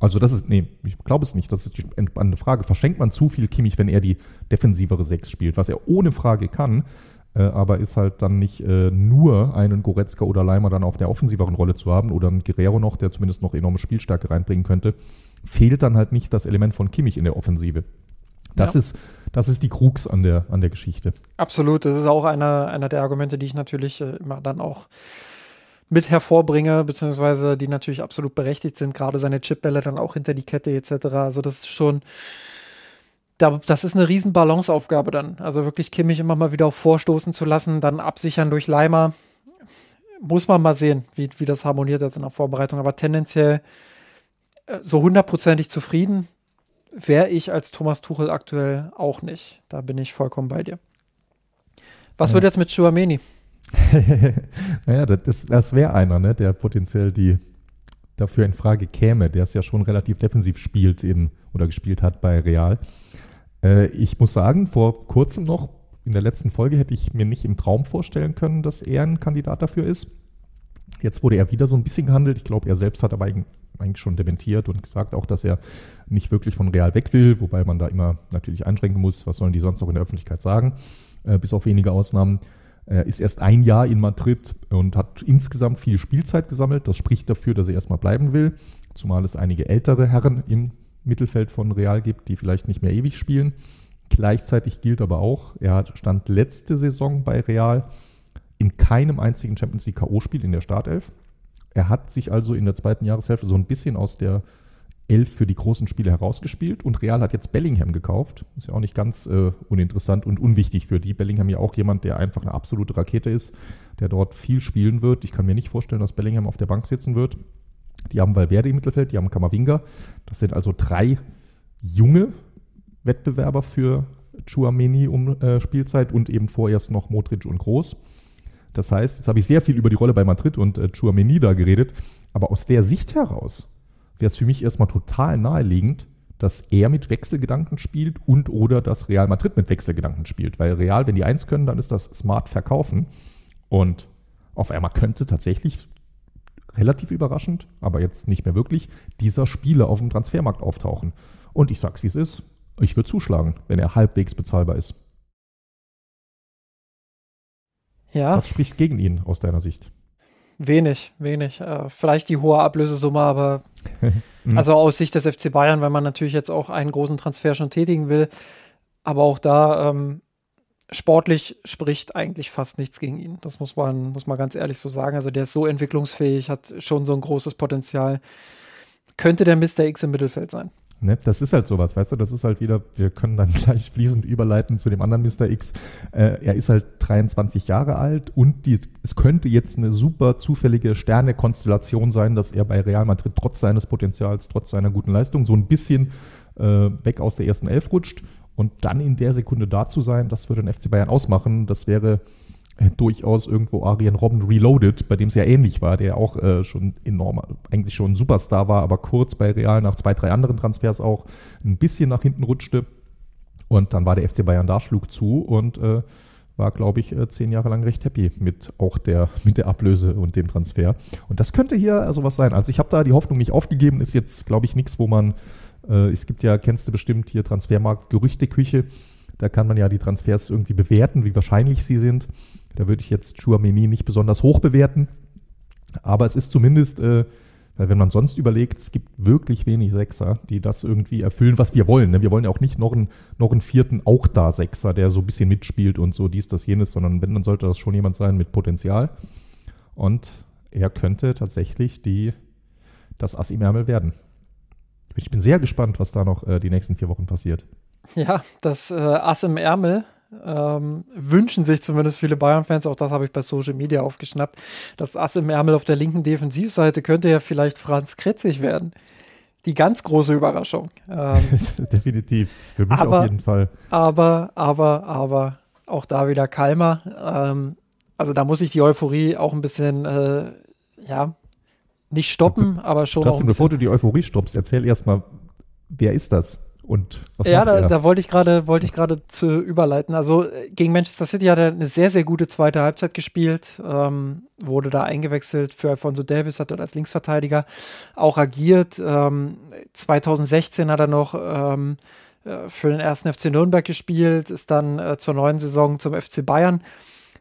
Also das ist, nee, ich glaube es nicht, das ist die entspannende Frage. Verschenkt man zu viel Kimmich, wenn er die defensivere Sechs spielt, was er ohne Frage kann, äh, aber ist halt dann nicht äh, nur einen Goretzka oder Leimer dann auf der offensiveren Rolle zu haben oder einen Guerrero noch, der zumindest noch enorme Spielstärke reinbringen könnte, fehlt dann halt nicht das Element von Kimmich in der Offensive. Das, ja. ist, das ist die Krux an der, an der Geschichte. Absolut, das ist auch einer, einer der Argumente, die ich natürlich äh, immer dann auch mit hervorbringe, beziehungsweise die natürlich absolut berechtigt sind, gerade seine Chipbälle dann auch hinter die Kette etc. Also das ist schon, da, das ist eine riesen Balanceaufgabe dann. Also wirklich Kimmich immer mal wieder auch vorstoßen zu lassen, dann absichern durch Leimer. Muss man mal sehen, wie, wie das harmoniert jetzt in der Vorbereitung. Aber tendenziell äh, so hundertprozentig zufrieden wäre ich als Thomas Tuchel aktuell auch nicht. Da bin ich vollkommen bei dir. Was ja. wird jetzt mit Chouameni? [LAUGHS] naja, das, das wäre einer, ne, der potenziell die dafür in Frage käme, der es ja schon relativ defensiv spielt in, oder gespielt hat bei Real. Äh, ich muss sagen, vor kurzem noch, in der letzten Folge hätte ich mir nicht im Traum vorstellen können, dass er ein Kandidat dafür ist. Jetzt wurde er wieder so ein bisschen gehandelt. Ich glaube, er selbst hat aber eigentlich schon dementiert und gesagt auch, dass er nicht wirklich von Real weg will, wobei man da immer natürlich einschränken muss, was sollen die sonst noch in der Öffentlichkeit sagen, äh, bis auf wenige Ausnahmen. Er ist erst ein Jahr in Madrid und hat insgesamt viel Spielzeit gesammelt. Das spricht dafür, dass er erstmal bleiben will, zumal es einige ältere Herren im Mittelfeld von Real gibt, die vielleicht nicht mehr ewig spielen. Gleichzeitig gilt aber auch, er stand letzte Saison bei Real in keinem einzigen Champions League K.O.-Spiel in der Startelf. Er hat sich also in der zweiten Jahreshälfte so ein bisschen aus der Elf für die großen Spiele herausgespielt und Real hat jetzt Bellingham gekauft. Ist ja auch nicht ganz äh, uninteressant und unwichtig für die. Bellingham ja auch jemand, der einfach eine absolute Rakete ist, der dort viel spielen wird. Ich kann mir nicht vorstellen, dass Bellingham auf der Bank sitzen wird. Die haben Valverde im Mittelfeld, die haben Kamavinga. Das sind also drei junge Wettbewerber für Chuameni um äh, Spielzeit und eben vorerst noch Modric und Groß. Das heißt, jetzt habe ich sehr viel über die Rolle bei Madrid und äh, Chuameni da geredet, aber aus der Sicht heraus wäre es für mich erstmal total naheliegend, dass er mit Wechselgedanken spielt und oder dass Real Madrid mit Wechselgedanken spielt. Weil Real, wenn die eins können, dann ist das smart verkaufen. Und auf einmal könnte tatsächlich relativ überraschend, aber jetzt nicht mehr wirklich, dieser Spieler auf dem Transfermarkt auftauchen. Und ich sag's wie es ist, ich würde zuschlagen, wenn er halbwegs bezahlbar ist. Ja. Was spricht gegen ihn aus deiner Sicht? Wenig, wenig. Äh, vielleicht die hohe Ablösesumme, aber [LAUGHS] mhm. also aus Sicht des FC Bayern, weil man natürlich jetzt auch einen großen Transfer schon tätigen will. Aber auch da ähm, sportlich spricht eigentlich fast nichts gegen ihn. Das muss man, muss man ganz ehrlich so sagen. Also der ist so entwicklungsfähig, hat schon so ein großes Potenzial. Könnte der Mr. X im Mittelfeld sein. Ne? Das ist halt sowas, weißt du, das ist halt wieder, wir können dann [LAUGHS] gleich fließend überleiten zu dem anderen Mr. X. Äh, er ist halt 23 Jahre alt und die, es könnte jetzt eine super zufällige Sterne-Konstellation sein, dass er bei Real Madrid trotz seines Potenzials, trotz seiner guten Leistung so ein bisschen äh, weg aus der ersten Elf rutscht und dann in der Sekunde da zu sein, das würde den FC Bayern ausmachen. Das wäre durchaus irgendwo Arjen Robben Reloaded, bei dem es ja ähnlich war, der auch äh, schon enorm, eigentlich schon ein Superstar war, aber kurz bei Real nach zwei, drei anderen Transfers auch ein bisschen nach hinten rutschte. Und dann war der FC Bayern da, schlug zu und äh, war, glaube ich, äh, zehn Jahre lang recht happy mit auch der, [LAUGHS] mit der Ablöse und dem Transfer. Und das könnte hier also was sein. Also ich habe da die Hoffnung nicht aufgegeben, ist jetzt, glaube ich, nichts, wo man, äh, es gibt ja, kennst du bestimmt hier Transfermarkt, Gerüchteküche, da kann man ja die Transfers irgendwie bewerten, wie wahrscheinlich sie sind. Da würde ich jetzt Chouameni nicht besonders hoch bewerten. Aber es ist zumindest, äh, wenn man sonst überlegt, es gibt wirklich wenig Sechser, die das irgendwie erfüllen, was wir wollen. Ne? Wir wollen ja auch nicht noch einen, noch einen vierten auch da Sechser, der so ein bisschen mitspielt und so dies, das, jenes, sondern wenn, dann sollte das schon jemand sein mit Potenzial. Und er könnte tatsächlich die, das Ass im Ärmel werden. Ich bin sehr gespannt, was da noch äh, die nächsten vier Wochen passiert. Ja, das äh, Ass im Ärmel ähm, wünschen sich zumindest viele Bayern-Fans, auch das habe ich bei Social Media aufgeschnappt, das Ass im Ärmel auf der linken Defensivseite könnte ja vielleicht Franz Kretzig werden. Die ganz große Überraschung. Ähm, [LAUGHS] Definitiv, für mich aber, auf jeden Fall. Aber, aber, aber, auch da wieder Kalmer. Ähm, also da muss ich die Euphorie auch ein bisschen, äh, ja, nicht stoppen, aber schon. Trotzdem, bevor du die Euphorie stoppst, erzähl erstmal, wer ist das? Und was ja, da, da, wollte ich gerade wollte ich gerade zu überleiten. Also äh, gegen Manchester City hat er eine sehr sehr gute zweite Halbzeit gespielt, ähm, wurde da eingewechselt für Alfonso Davis, hat dort als Linksverteidiger auch agiert. Ähm, 2016 hat er noch ähm, äh, für den ersten FC Nürnberg gespielt, ist dann äh, zur neuen Saison zum FC Bayern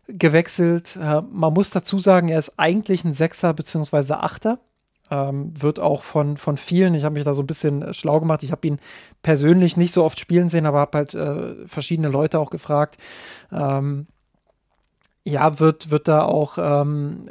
gewechselt. Äh, man muss dazu sagen, er ist eigentlich ein Sechser bzw. Achter. Ähm, wird auch von, von vielen, ich habe mich da so ein bisschen äh, schlau gemacht, ich habe ihn persönlich nicht so oft spielen sehen, aber habe halt äh, verschiedene Leute auch gefragt. Ähm, ja, wird, wird da auch ähm,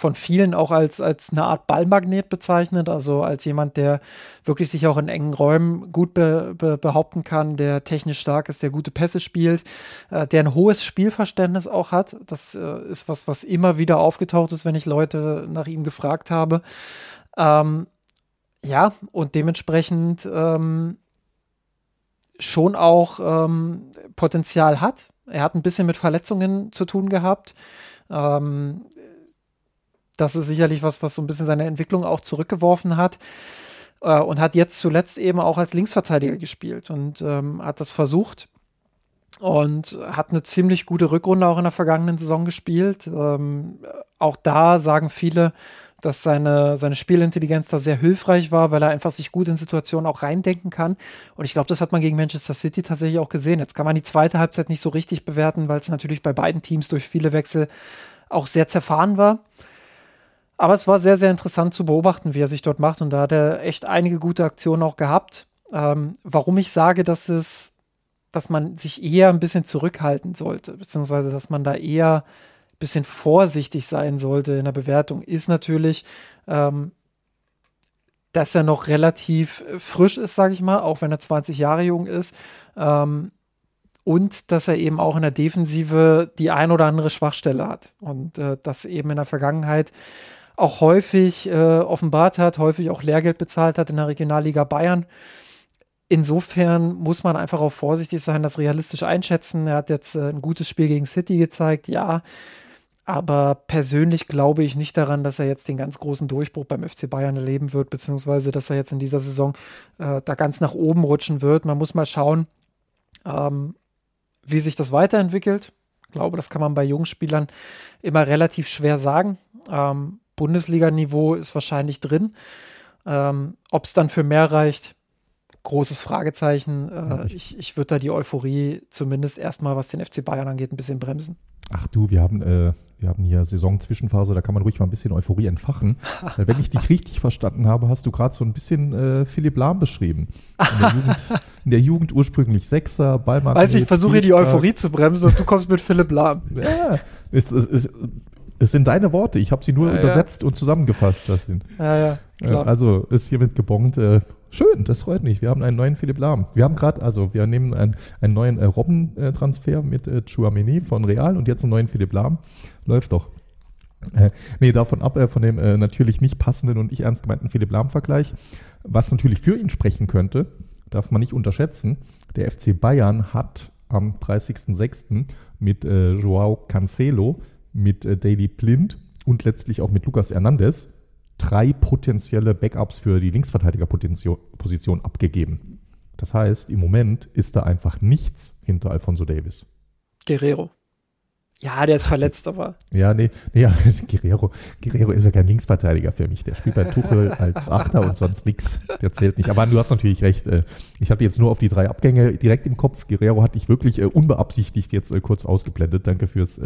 von vielen auch als, als eine Art Ballmagnet bezeichnet, also als jemand, der wirklich sich auch in engen Räumen gut be, be, behaupten kann, der technisch stark ist, der gute Pässe spielt, äh, der ein hohes Spielverständnis auch hat. Das äh, ist was, was immer wieder aufgetaucht ist, wenn ich Leute nach ihm gefragt habe. Ähm, ja, und dementsprechend ähm, schon auch ähm, Potenzial hat. Er hat ein bisschen mit Verletzungen zu tun gehabt. Ähm, das ist sicherlich was, was so ein bisschen seine Entwicklung auch zurückgeworfen hat. Äh, und hat jetzt zuletzt eben auch als Linksverteidiger gespielt und ähm, hat das versucht und hat eine ziemlich gute Rückrunde auch in der vergangenen Saison gespielt. Ähm, auch da sagen viele, dass seine, seine Spielintelligenz da sehr hilfreich war, weil er einfach sich gut in Situationen auch reindenken kann. Und ich glaube, das hat man gegen Manchester City tatsächlich auch gesehen. Jetzt kann man die zweite Halbzeit nicht so richtig bewerten, weil es natürlich bei beiden Teams durch viele Wechsel auch sehr zerfahren war. Aber es war sehr, sehr interessant zu beobachten, wie er sich dort macht. Und da hat er echt einige gute Aktionen auch gehabt. Ähm, warum ich sage, dass es, dass man sich eher ein bisschen zurückhalten sollte, beziehungsweise dass man da eher bisschen vorsichtig sein sollte in der Bewertung, ist natürlich, ähm, dass er noch relativ frisch ist, sage ich mal, auch wenn er 20 Jahre jung ist. Ähm, und dass er eben auch in der Defensive die ein oder andere Schwachstelle hat. Und äh, das eben in der Vergangenheit auch häufig äh, offenbart hat, häufig auch Lehrgeld bezahlt hat in der Regionalliga Bayern. Insofern muss man einfach auch vorsichtig sein, das realistisch einschätzen. Er hat jetzt äh, ein gutes Spiel gegen City gezeigt, ja. Aber persönlich glaube ich nicht daran, dass er jetzt den ganz großen Durchbruch beim FC Bayern erleben wird, beziehungsweise dass er jetzt in dieser Saison äh, da ganz nach oben rutschen wird. Man muss mal schauen, ähm, wie sich das weiterentwickelt. Ich glaube, das kann man bei Jungspielern immer relativ schwer sagen. Ähm, Bundesliga-Niveau ist wahrscheinlich drin. Ähm, Ob es dann für mehr reicht, großes Fragezeichen. Äh, ich ich würde da die Euphorie zumindest erstmal, was den FC Bayern angeht, ein bisschen bremsen. Ach du, wir haben, äh, wir haben hier Saisonzwischenphase, da kann man ruhig mal ein bisschen Euphorie entfachen. Weil wenn ich dich richtig verstanden habe, hast du gerade so ein bisschen äh, Philipp Lahm beschrieben. In der, Jugend, [LAUGHS] in der Jugend ursprünglich Sechser, Ballmann. Weiß ich versuche hier die Euphorie zu bremsen und du kommst mit Philipp Lahm. Ja, es, es, es, es sind deine Worte, ich habe sie nur ja, übersetzt ja. und zusammengefasst. Das sind. Ja, ja, klar. Also ist hiermit gebongt. Äh, schön, das freut mich. Wir haben einen neuen Philipp Lahm. Wir haben gerade, also wir nehmen einen, einen neuen äh, Robben-Transfer mit äh, Chouameni von Real und jetzt einen neuen Philipp Lahm. Läuft doch. Äh, nee, davon ab, äh, von dem äh, natürlich nicht passenden und ich ernst gemeinten Philipp Lahm-Vergleich. Was natürlich für ihn sprechen könnte, darf man nicht unterschätzen. Der FC Bayern hat am 30.06. mit äh, Joao Cancelo, mit äh, Daily Blind und letztlich auch mit Lucas Hernandez drei potenzielle Backups für die Linksverteidigerposition abgegeben. Das heißt, im Moment ist da einfach nichts hinter Alfonso Davis. Guerrero. Ja, der ist verletzt, aber. Ja, nee, nee ja, [LAUGHS] Guerrero, Guerrero ist ja kein Linksverteidiger für mich. Der spielt bei Tuchel [LAUGHS] als Achter und sonst nichts. Der zählt nicht. Aber du hast natürlich recht. Äh, ich hatte jetzt nur auf die drei Abgänge direkt im Kopf. Guerrero hatte ich wirklich äh, unbeabsichtigt jetzt äh, kurz ausgeblendet. Danke fürs,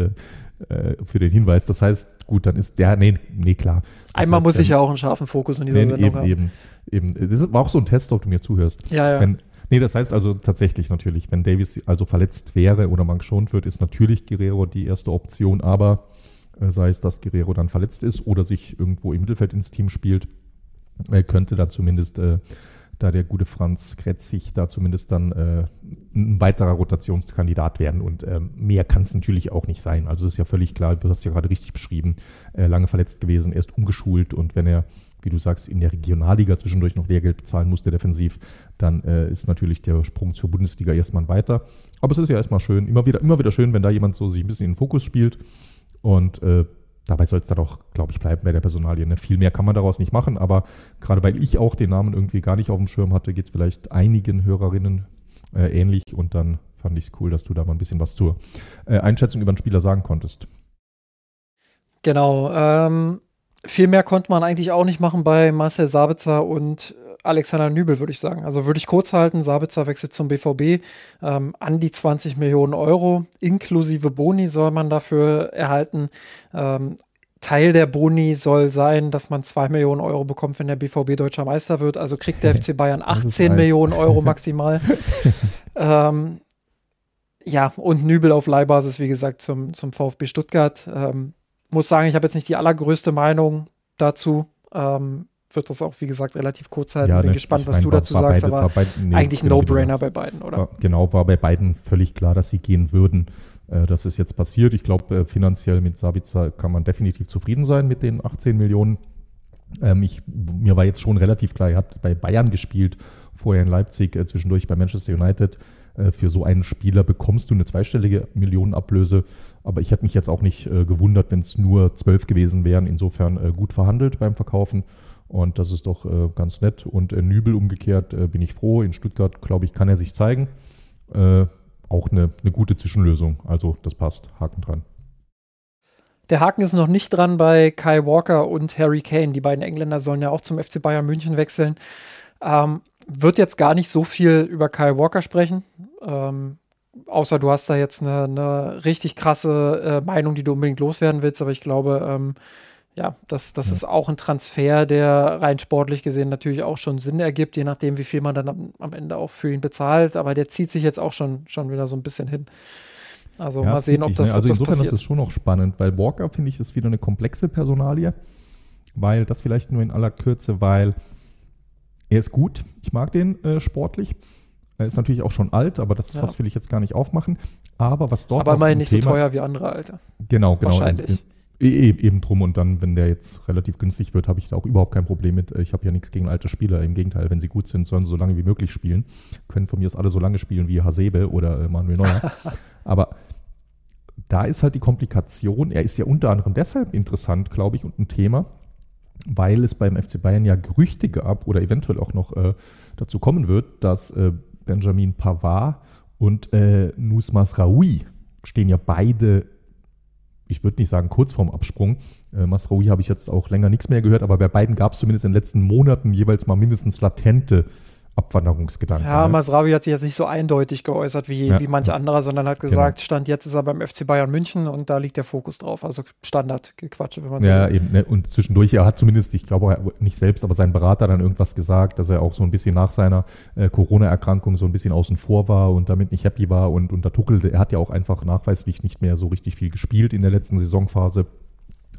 für den Hinweis. Das heißt, gut, dann ist der, nee, nee, klar. Das Einmal heißt, muss ich ja auch einen scharfen Fokus in dieser nee, Sendung eben, haben. Eben, eben. Das war auch so ein Test, ob du mir zuhörst. Ja, ja. Wenn, Nee, das heißt also tatsächlich natürlich, wenn Davis also verletzt wäre oder man geschont wird, ist natürlich Guerrero die erste Option, aber äh, sei es, dass Guerrero dann verletzt ist oder sich irgendwo im Mittelfeld ins Team spielt, äh, könnte dann zumindest äh, da der gute Franz Kretzig da zumindest dann äh, ein weiterer Rotationskandidat werden. Und äh, mehr kann es natürlich auch nicht sein. Also ist ja völlig klar, du hast ja gerade richtig beschrieben, lange verletzt gewesen, erst umgeschult und wenn er wie du sagst, in der Regionalliga zwischendurch noch Lehrgeld bezahlen musste defensiv, dann äh, ist natürlich der Sprung zur Bundesliga erstmal weiter. Aber es ist ja erstmal schön, immer wieder, immer wieder schön, wenn da jemand so sich ein bisschen in den Fokus spielt. Und äh, dabei soll es dann auch, glaube ich, bleiben bei der Personalie. Ne? Viel mehr kann man daraus nicht machen, aber gerade weil ich auch den Namen irgendwie gar nicht auf dem Schirm hatte, geht es vielleicht einigen Hörerinnen äh, ähnlich und dann fand ich es cool, dass du da mal ein bisschen was zur äh, Einschätzung über den Spieler sagen konntest. Genau. Ähm, viel mehr konnte man eigentlich auch nicht machen bei Marcel Sabitzer und Alexander Nübel, würde ich sagen. Also würde ich kurz halten, Sabitzer wechselt zum BVB ähm, an die 20 Millionen Euro, inklusive Boni soll man dafür erhalten. Ähm, Teil der Boni soll sein, dass man 2 Millionen Euro bekommt, wenn der BVB deutscher Meister wird. Also kriegt der FC Bayern 18 Millionen Euro [LAUGHS] maximal. [LAUGHS] ähm, ja, und Nübel auf Leihbasis, wie gesagt, zum, zum VfB Stuttgart. Ähm, muss sagen, ich habe jetzt nicht die allergrößte Meinung dazu. Ähm, wird das auch, wie gesagt, relativ kurz halten. Ja, Bin ne, gespannt, was mein, du war, dazu war sagst, beide, aber beide, nee, eigentlich genau, No-Brainer bei beiden, oder? War, genau, war bei beiden völlig klar, dass sie gehen würden. Äh, das ist jetzt passiert. Ich glaube, äh, finanziell mit Sabitzer kann man definitiv zufrieden sein mit den 18 Millionen. Ähm, ich, mir war jetzt schon relativ klar, er hat bei Bayern gespielt, vorher in Leipzig, äh, zwischendurch bei Manchester United. Äh, für so einen Spieler bekommst du eine zweistellige Millionenablöse. Aber ich hätte mich jetzt auch nicht äh, gewundert, wenn es nur zwölf gewesen wären. Insofern äh, gut verhandelt beim Verkaufen. Und das ist doch äh, ganz nett. Und äh, Nübel umgekehrt äh, bin ich froh. In Stuttgart, glaube ich, kann er sich zeigen. auch eine, eine gute Zwischenlösung. Also das passt. Haken dran. Der Haken ist noch nicht dran bei Kai Walker und Harry Kane. Die beiden Engländer sollen ja auch zum FC Bayern München wechseln. Ähm, wird jetzt gar nicht so viel über Kyle Walker sprechen. Ähm, außer du hast da jetzt eine, eine richtig krasse äh, Meinung, die du unbedingt loswerden willst. Aber ich glaube, ähm, ja, das, das ist auch ein Transfer, der rein sportlich gesehen natürlich auch schon Sinn ergibt, je nachdem, wie viel man dann am, am Ende auch für ihn bezahlt. Aber der zieht sich jetzt auch schon, schon wieder so ein bisschen hin. Also ja, mal sehen, ob das, ne? Also ob insofern passiert. ist es schon noch spannend, weil Walker, finde ich, ist wieder eine komplexe Personalie. Weil das vielleicht nur in aller Kürze, weil er ist gut. Ich mag den äh, sportlich. Er ist natürlich auch schon alt, aber das ja. Fass will ich jetzt gar nicht aufmachen. Aber was dort. Aber immerhin nicht Thema, so teuer wie andere Alter. Genau, genau. Wahrscheinlich. E, e, eben drum und dann, wenn der jetzt relativ günstig wird, habe ich da auch überhaupt kein Problem mit. Ich habe ja nichts gegen alte Spieler. Im Gegenteil, wenn sie gut sind, sollen sie so lange wie möglich spielen. Können von mir aus alle so lange spielen wie Hasebe oder äh, Manuel Neuer. [LAUGHS] Aber da ist halt die Komplikation. Er ist ja unter anderem deshalb interessant, glaube ich, und ein Thema, weil es beim FC Bayern ja Gerüchte gab oder eventuell auch noch äh, dazu kommen wird, dass äh, Benjamin Pavard und äh, Nusmas Raoui stehen ja beide, ich würde nicht sagen kurz vorm Absprung. Äh, Masraoui habe ich jetzt auch länger nichts mehr gehört, aber bei beiden gab es zumindest in den letzten Monaten jeweils mal mindestens latente Abwanderungsgedanken. Ja, Masravi hat sich jetzt nicht so eindeutig geäußert wie, ja. wie manch anderer, sondern hat gesagt, genau. Stand jetzt ist er beim FC Bayern München und da liegt der Fokus drauf. Also Standardgequatsche, wenn man so Ja, will. eben. Ne? Und zwischendurch, er hat zumindest, ich glaube nicht selbst, aber sein Berater dann irgendwas gesagt, dass er auch so ein bisschen nach seiner äh, Corona-Erkrankung so ein bisschen außen vor war und damit nicht happy war und unter Tuchel, er hat ja auch einfach nachweislich nicht mehr so richtig viel gespielt in der letzten Saisonphase.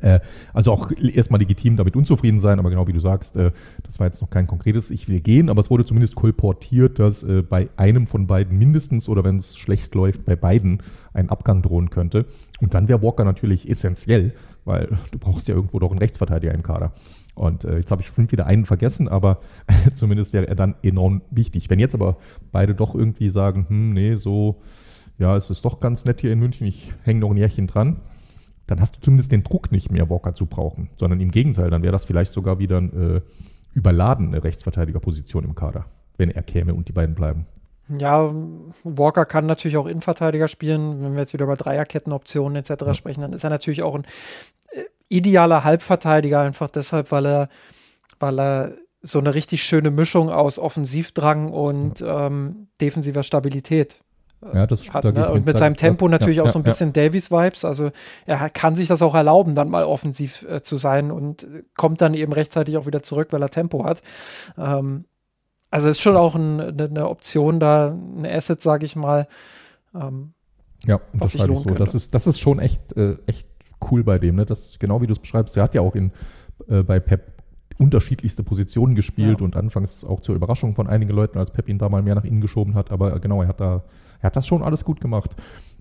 Äh, also auch erstmal legitim damit unzufrieden sein, aber genau wie du sagst, äh, das war jetzt noch kein konkretes Ich will gehen, aber es wurde zumindest kolportiert, dass äh, bei einem von beiden mindestens oder wenn es schlecht läuft, bei beiden ein Abgang drohen könnte. Und dann wäre Walker natürlich essentiell, weil du brauchst ja irgendwo doch einen Rechtsverteidiger im Kader. Und jetzt habe ich schon wieder einen vergessen, aber [LAUGHS] zumindest wäre er dann enorm wichtig. Wenn jetzt aber beide doch irgendwie sagen, hm, nee, so, ja, es ist doch ganz nett hier in München, ich hänge noch ein Jährchen dran, dann hast du zumindest den Druck nicht mehr, Walker zu brauchen, sondern im Gegenteil, dann wäre das vielleicht sogar wieder eine äh, überladene Rechtsverteidigerposition im Kader, wenn er käme und die beiden bleiben. Ja, Walker kann natürlich auch Innenverteidiger spielen. Wenn wir jetzt wieder über Dreierkettenoptionen etc. Ja. sprechen, dann ist er natürlich auch ein äh, idealer Halbverteidiger, einfach deshalb, weil er, weil er so eine richtig schöne Mischung aus Offensivdrang und ja. ähm, defensiver Stabilität ja, das hat. Ne? Und mit seinem Tempo natürlich ja, auch so ein bisschen ja. Davies-Vibes. Also er kann sich das auch erlauben, dann mal offensiv äh, zu sein und kommt dann eben rechtzeitig auch wieder zurück, weil er Tempo hat. Ähm, also ist schon auch ein, eine, eine, Option da, ein Asset, sage ich mal. Ähm, ja, was das ich so. Das ist, das ist schon echt, äh, echt cool bei dem. Ne? Das, genau wie du es beschreibst, der hat ja auch in, äh, bei Pep unterschiedlichste Positionen gespielt ja. und anfangs auch zur Überraschung von einigen Leuten, als Pep ihn da mal mehr nach innen geschoben hat. Aber genau, er hat da er hat das schon alles gut gemacht.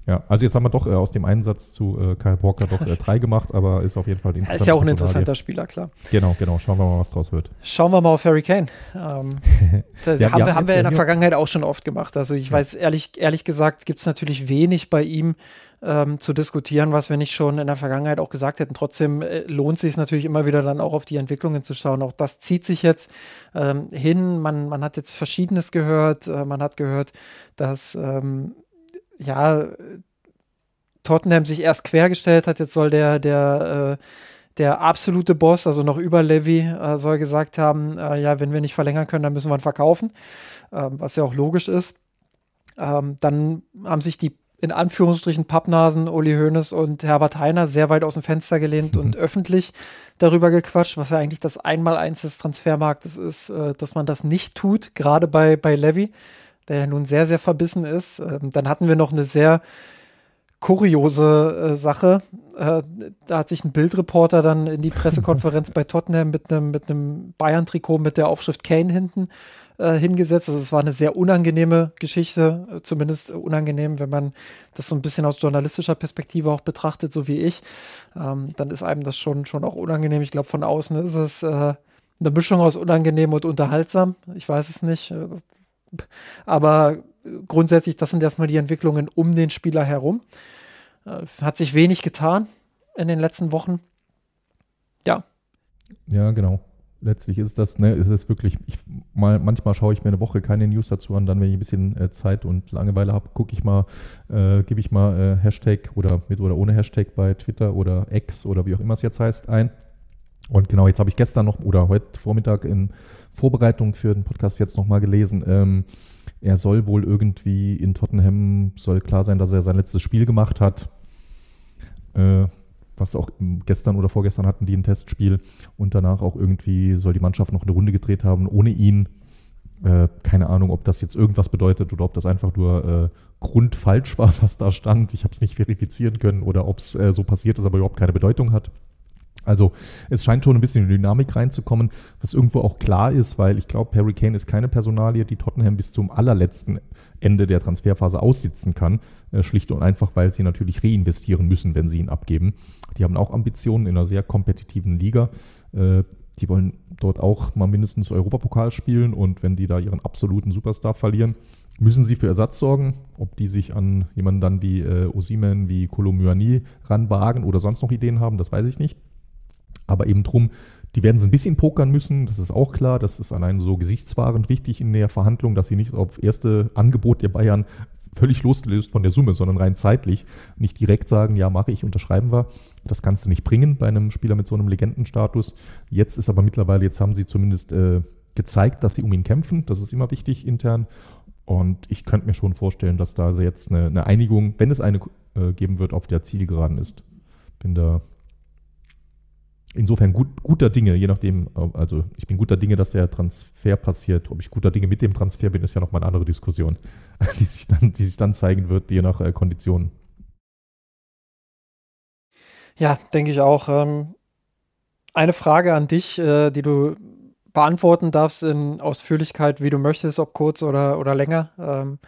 Ja, also jetzt haben wir doch äh, aus dem Einsatz zu äh, Kyle Walker doch äh, drei gemacht, aber ist auf jeden Fall interessant. Ist ja auch ein interessanter Spieler, klar. Genau, genau. Schauen wir mal, was draus wird. Schauen wir mal auf Harry Kane. Ähm, [LAUGHS] das ja, haben, wir, haben wir in der Vergangenheit auch schon oft gemacht. Also ich ja. weiß, ehrlich, ehrlich gesagt, gibt es natürlich wenig bei ihm ähm, zu diskutieren, was wir nicht schon in der Vergangenheit auch gesagt hätten. Trotzdem äh, lohnt sich es natürlich immer wieder dann auch auf die Entwicklungen zu schauen. Auch das zieht sich jetzt ähm, hin. Man, man hat jetzt Verschiedenes gehört. Äh, man hat gehört, dass ähm, ja, Tottenham sich erst quergestellt hat, jetzt soll der, der, äh, der absolute Boss, also noch über Levy, äh, soll gesagt haben, äh, ja, wenn wir nicht verlängern können, dann müssen wir ihn verkaufen, ähm, was ja auch logisch ist. Ähm, dann haben sich die in Anführungsstrichen Pappnasen Uli Hoeneß und Herbert Heiner sehr weit aus dem Fenster gelehnt mhm. und öffentlich darüber gequatscht, was ja eigentlich das Einmaleins des Transfermarktes ist, äh, dass man das nicht tut, gerade bei, bei Levy der ja nun sehr, sehr verbissen ist. Ähm, dann hatten wir noch eine sehr kuriose äh, Sache. Äh, da hat sich ein Bildreporter dann in die Pressekonferenz [LAUGHS] bei Tottenham mit einem mit Bayern-Trikot mit der Aufschrift Kane hinten äh, hingesetzt. Also es war eine sehr unangenehme Geschichte, äh, zumindest unangenehm, wenn man das so ein bisschen aus journalistischer Perspektive auch betrachtet, so wie ich. Ähm, dann ist einem das schon, schon auch unangenehm. Ich glaube, von außen ist es äh, eine Mischung aus unangenehm und unterhaltsam. Ich weiß es nicht. Äh, aber grundsätzlich, das sind erstmal die Entwicklungen um den Spieler herum. Hat sich wenig getan in den letzten Wochen. Ja. Ja, genau. Letztlich ist das, ne, ist es wirklich, ich, mal, manchmal schaue ich mir eine Woche keine News dazu an, dann, wenn ich ein bisschen äh, Zeit und Langeweile habe, gucke ich mal, äh, gebe ich mal äh, Hashtag oder mit oder ohne Hashtag bei Twitter oder X oder wie auch immer es jetzt heißt ein und genau, jetzt habe ich gestern noch oder heute Vormittag in Vorbereitung für den Podcast jetzt nochmal gelesen. Ähm, er soll wohl irgendwie in Tottenham, soll klar sein, dass er sein letztes Spiel gemacht hat. Äh, was auch gestern oder vorgestern hatten die ein Testspiel und danach auch irgendwie soll die Mannschaft noch eine Runde gedreht haben ohne ihn. Äh, keine Ahnung, ob das jetzt irgendwas bedeutet oder ob das einfach nur äh, grundfalsch war, [LAUGHS] was da stand. Ich habe es nicht verifizieren können oder ob es äh, so passiert ist, aber überhaupt keine Bedeutung hat. Also es scheint schon ein bisschen in Dynamik reinzukommen, was irgendwo auch klar ist, weil ich glaube, Harry Kane ist keine Personalie, die Tottenham bis zum allerletzten Ende der Transferphase aussitzen kann. Äh, schlicht und einfach, weil sie natürlich reinvestieren müssen, wenn sie ihn abgeben. Die haben auch Ambitionen in einer sehr kompetitiven Liga. Äh, die wollen dort auch mal mindestens Europapokal spielen und wenn die da ihren absoluten Superstar verlieren, müssen sie für Ersatz sorgen. Ob die sich an jemanden dann wie äh, Osimen, wie Kolomyani ranwagen oder sonst noch Ideen haben, das weiß ich nicht. Aber eben drum, die werden so ein bisschen pokern müssen, das ist auch klar. Das ist allein so gesichtswahrend wichtig in der Verhandlung, dass sie nicht auf erste Angebot der Bayern völlig losgelöst von der Summe, sondern rein zeitlich nicht direkt sagen, ja, mache ich, unterschreiben wir. Das kannst du nicht bringen bei einem Spieler mit so einem Legendenstatus. Jetzt ist aber mittlerweile, jetzt haben sie zumindest äh, gezeigt, dass sie um ihn kämpfen. Das ist immer wichtig intern. Und ich könnte mir schon vorstellen, dass da jetzt eine, eine Einigung, wenn es eine äh, geben wird, auf der Zielgeraden ist. Bin da insofern gut, guter Dinge, je nachdem, also ich bin guter Dinge, dass der Transfer passiert. Ob ich guter Dinge mit dem Transfer bin, ist ja nochmal eine andere Diskussion, [LAUGHS] die sich dann, die sich dann zeigen wird, je nach äh, Konditionen. Ja, denke ich auch. Ähm, eine Frage an dich, äh, die du beantworten darfst in Ausführlichkeit, wie du möchtest, ob kurz oder, oder länger. Ähm,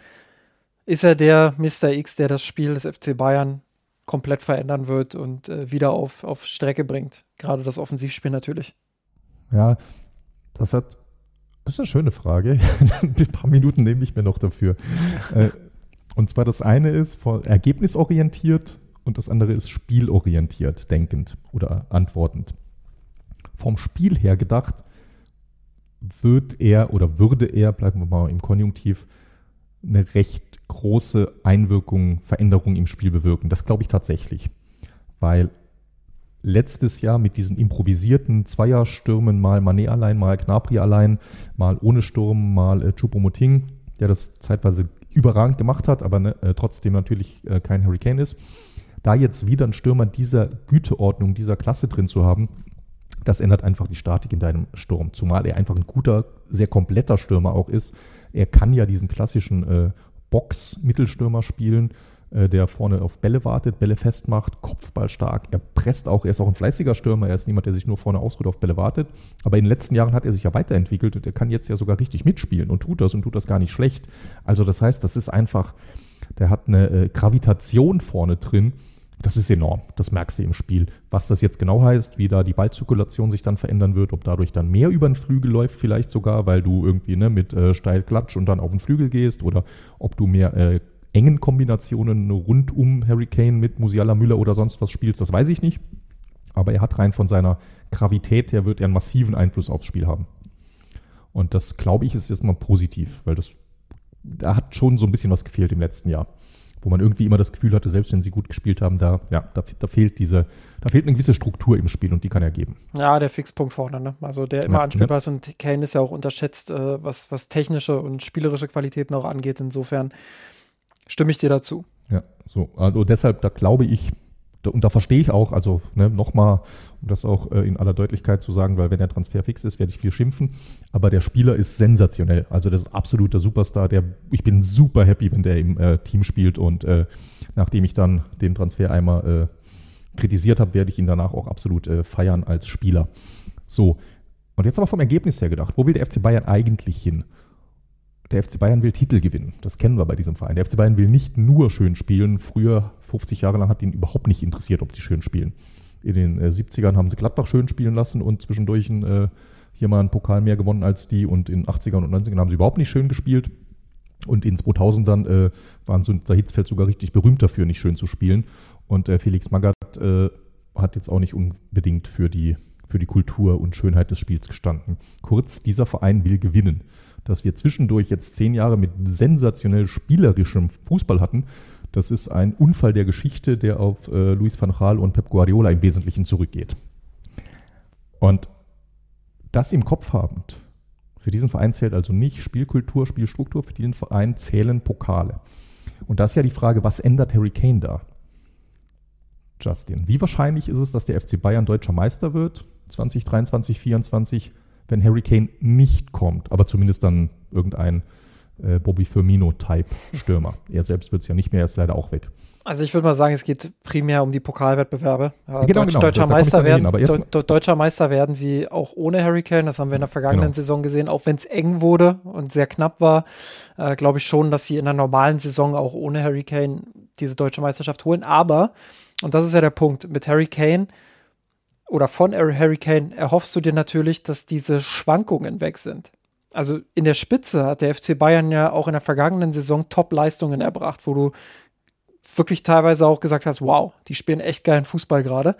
ist er der Mr. X, der das Spiel des FC Bayern komplett verändern wird und äh, wieder auf, auf Strecke bringt? Gerade das Offensivspiel natürlich. Ja, das hat. Das ist eine schöne Frage. [LAUGHS] Ein paar Minuten nehme ich mir noch dafür. [LAUGHS] Äh, und zwar das eine ist ergebnisorientiert und das andere ist spielorientiert, denkend oder antwortend. Vom Spiel her gedacht, wird er oder würde er, bleiben wir mal im Konjunktiv, eine recht große Einwirkung, Veränderung im Spiel bewirken. Das glaube ich tatsächlich. Weil letztes Jahr mit diesen improvisierten Zweierstürmen, mal Manet allein, mal Knapri allein, mal ohne Sturm, mal äh, Choupo-Moting, der das zeitweise überragend gemacht hat, aber ne, äh, trotzdem natürlich äh, kein Hurricane ist. Da jetzt wieder ein Stürmer dieser Güteordnung, dieser Klasse drin zu haben, das ändert einfach die Statik in deinem Sturm. Zumal er einfach ein guter, sehr kompletter Stürmer auch ist. Er kann ja diesen klassischen äh, Box-Mittelstürmer spielen, äh, der vorne auf Bälle wartet, Bälle festmacht, Kopfball stark. Er presst auch, er ist auch ein fleißiger Stürmer, er ist niemand, der sich nur vorne ausruht, auf Bälle wartet. Aber in den letzten Jahren hat er sich ja weiterentwickelt und er kann jetzt ja sogar richtig mitspielen und tut das und tut das gar nicht schlecht. Also das heißt, das ist einfach, der hat eine äh, Gravitation vorne drin, das ist enorm. Das merkst du im Spiel. Was das jetzt genau heißt, wie da die Ballzirkulation sich dann verändern wird, ob dadurch dann mehr über den Flügel läuft, vielleicht sogar, weil du irgendwie ne, mit äh, steil Klatsch und dann auf den Flügel gehst, oder ob du mehr äh, engen Kombinationen rund um Hurricane mit Musiala Müller oder sonst was spielst, das weiß ich nicht. Aber er hat rein von seiner Gravität her, wird er einen massiven Einfluss aufs Spiel haben. Und das, glaube ich, ist erstmal positiv, weil das, da hat schon so ein bisschen was gefehlt im letzten Jahr wo man irgendwie immer das Gefühl hatte, selbst wenn sie gut gespielt haben, da, ja, da, da, fehlt diese, da fehlt eine gewisse Struktur im Spiel und die kann er geben. Ja, der Fixpunkt vorne, ne? Also der immer ja, anspielbar ist und Kane ist ja auch unterschätzt, äh, was, was technische und spielerische Qualitäten auch angeht. Insofern stimme ich dir dazu. Ja, so. Also deshalb, da glaube ich, und da verstehe ich auch, also ne, nochmal, um das auch äh, in aller Deutlichkeit zu sagen, weil wenn der Transfer fix ist, werde ich viel schimpfen. Aber der Spieler ist sensationell. Also das ist absoluter Superstar. Der, ich bin super happy, wenn der im äh, Team spielt. Und äh, nachdem ich dann den Transfer einmal äh, kritisiert habe, werde ich ihn danach auch absolut äh, feiern als Spieler. So. Und jetzt aber vom Ergebnis her gedacht, wo will der FC Bayern eigentlich hin? Der FC Bayern will Titel gewinnen. Das kennen wir bei diesem Verein. Der FC Bayern will nicht nur schön spielen. Früher, 50 Jahre lang, hat ihn überhaupt nicht interessiert, ob sie schön spielen. In den äh, 70ern haben sie Gladbach schön spielen lassen und zwischendurch ein, äh, hier mal einen Pokal mehr gewonnen als die. Und in 80ern und 90ern haben sie überhaupt nicht schön gespielt. Und in 2000ern äh, waren der Hitzfeld sogar richtig berühmt dafür, nicht schön zu spielen. Und äh, Felix Magath äh, hat jetzt auch nicht unbedingt für die, für die Kultur und Schönheit des Spiels gestanden. Kurz, dieser Verein will gewinnen dass wir zwischendurch jetzt zehn Jahre mit sensationell spielerischem Fußball hatten, das ist ein Unfall der Geschichte, der auf äh, Luis van Gaal und Pep Guardiola im Wesentlichen zurückgeht. Und das im Kopf habend, für diesen Verein zählt also nicht Spielkultur, Spielstruktur, für diesen Verein zählen Pokale. Und da ist ja die Frage, was ändert Harry Kane da? Justin, wie wahrscheinlich ist es, dass der FC Bayern deutscher Meister wird? 2023, 2024? Wenn Harry Kane nicht kommt, aber zumindest dann irgendein äh, Bobby Firmino-Type-Stürmer. [LAUGHS] er selbst wird es ja nicht mehr, er ist leider auch weg. Also ich würde mal sagen, es geht primär um die Pokalwettbewerbe. Ja, genau, Deutsch, genau. Deutscher, Meister werden, hin, De Deutscher Meister werden sie auch ohne Harry Kane. Das haben wir in der vergangenen genau. Saison gesehen. Auch wenn es eng wurde und sehr knapp war, äh, glaube ich schon, dass sie in der normalen Saison auch ohne Harry Kane diese deutsche Meisterschaft holen. Aber, und das ist ja der Punkt, mit Harry Kane oder von Harry Kane erhoffst du dir natürlich, dass diese Schwankungen weg sind. Also in der Spitze hat der FC Bayern ja auch in der vergangenen Saison Top-Leistungen erbracht, wo du wirklich teilweise auch gesagt hast, wow, die spielen echt geilen Fußball gerade.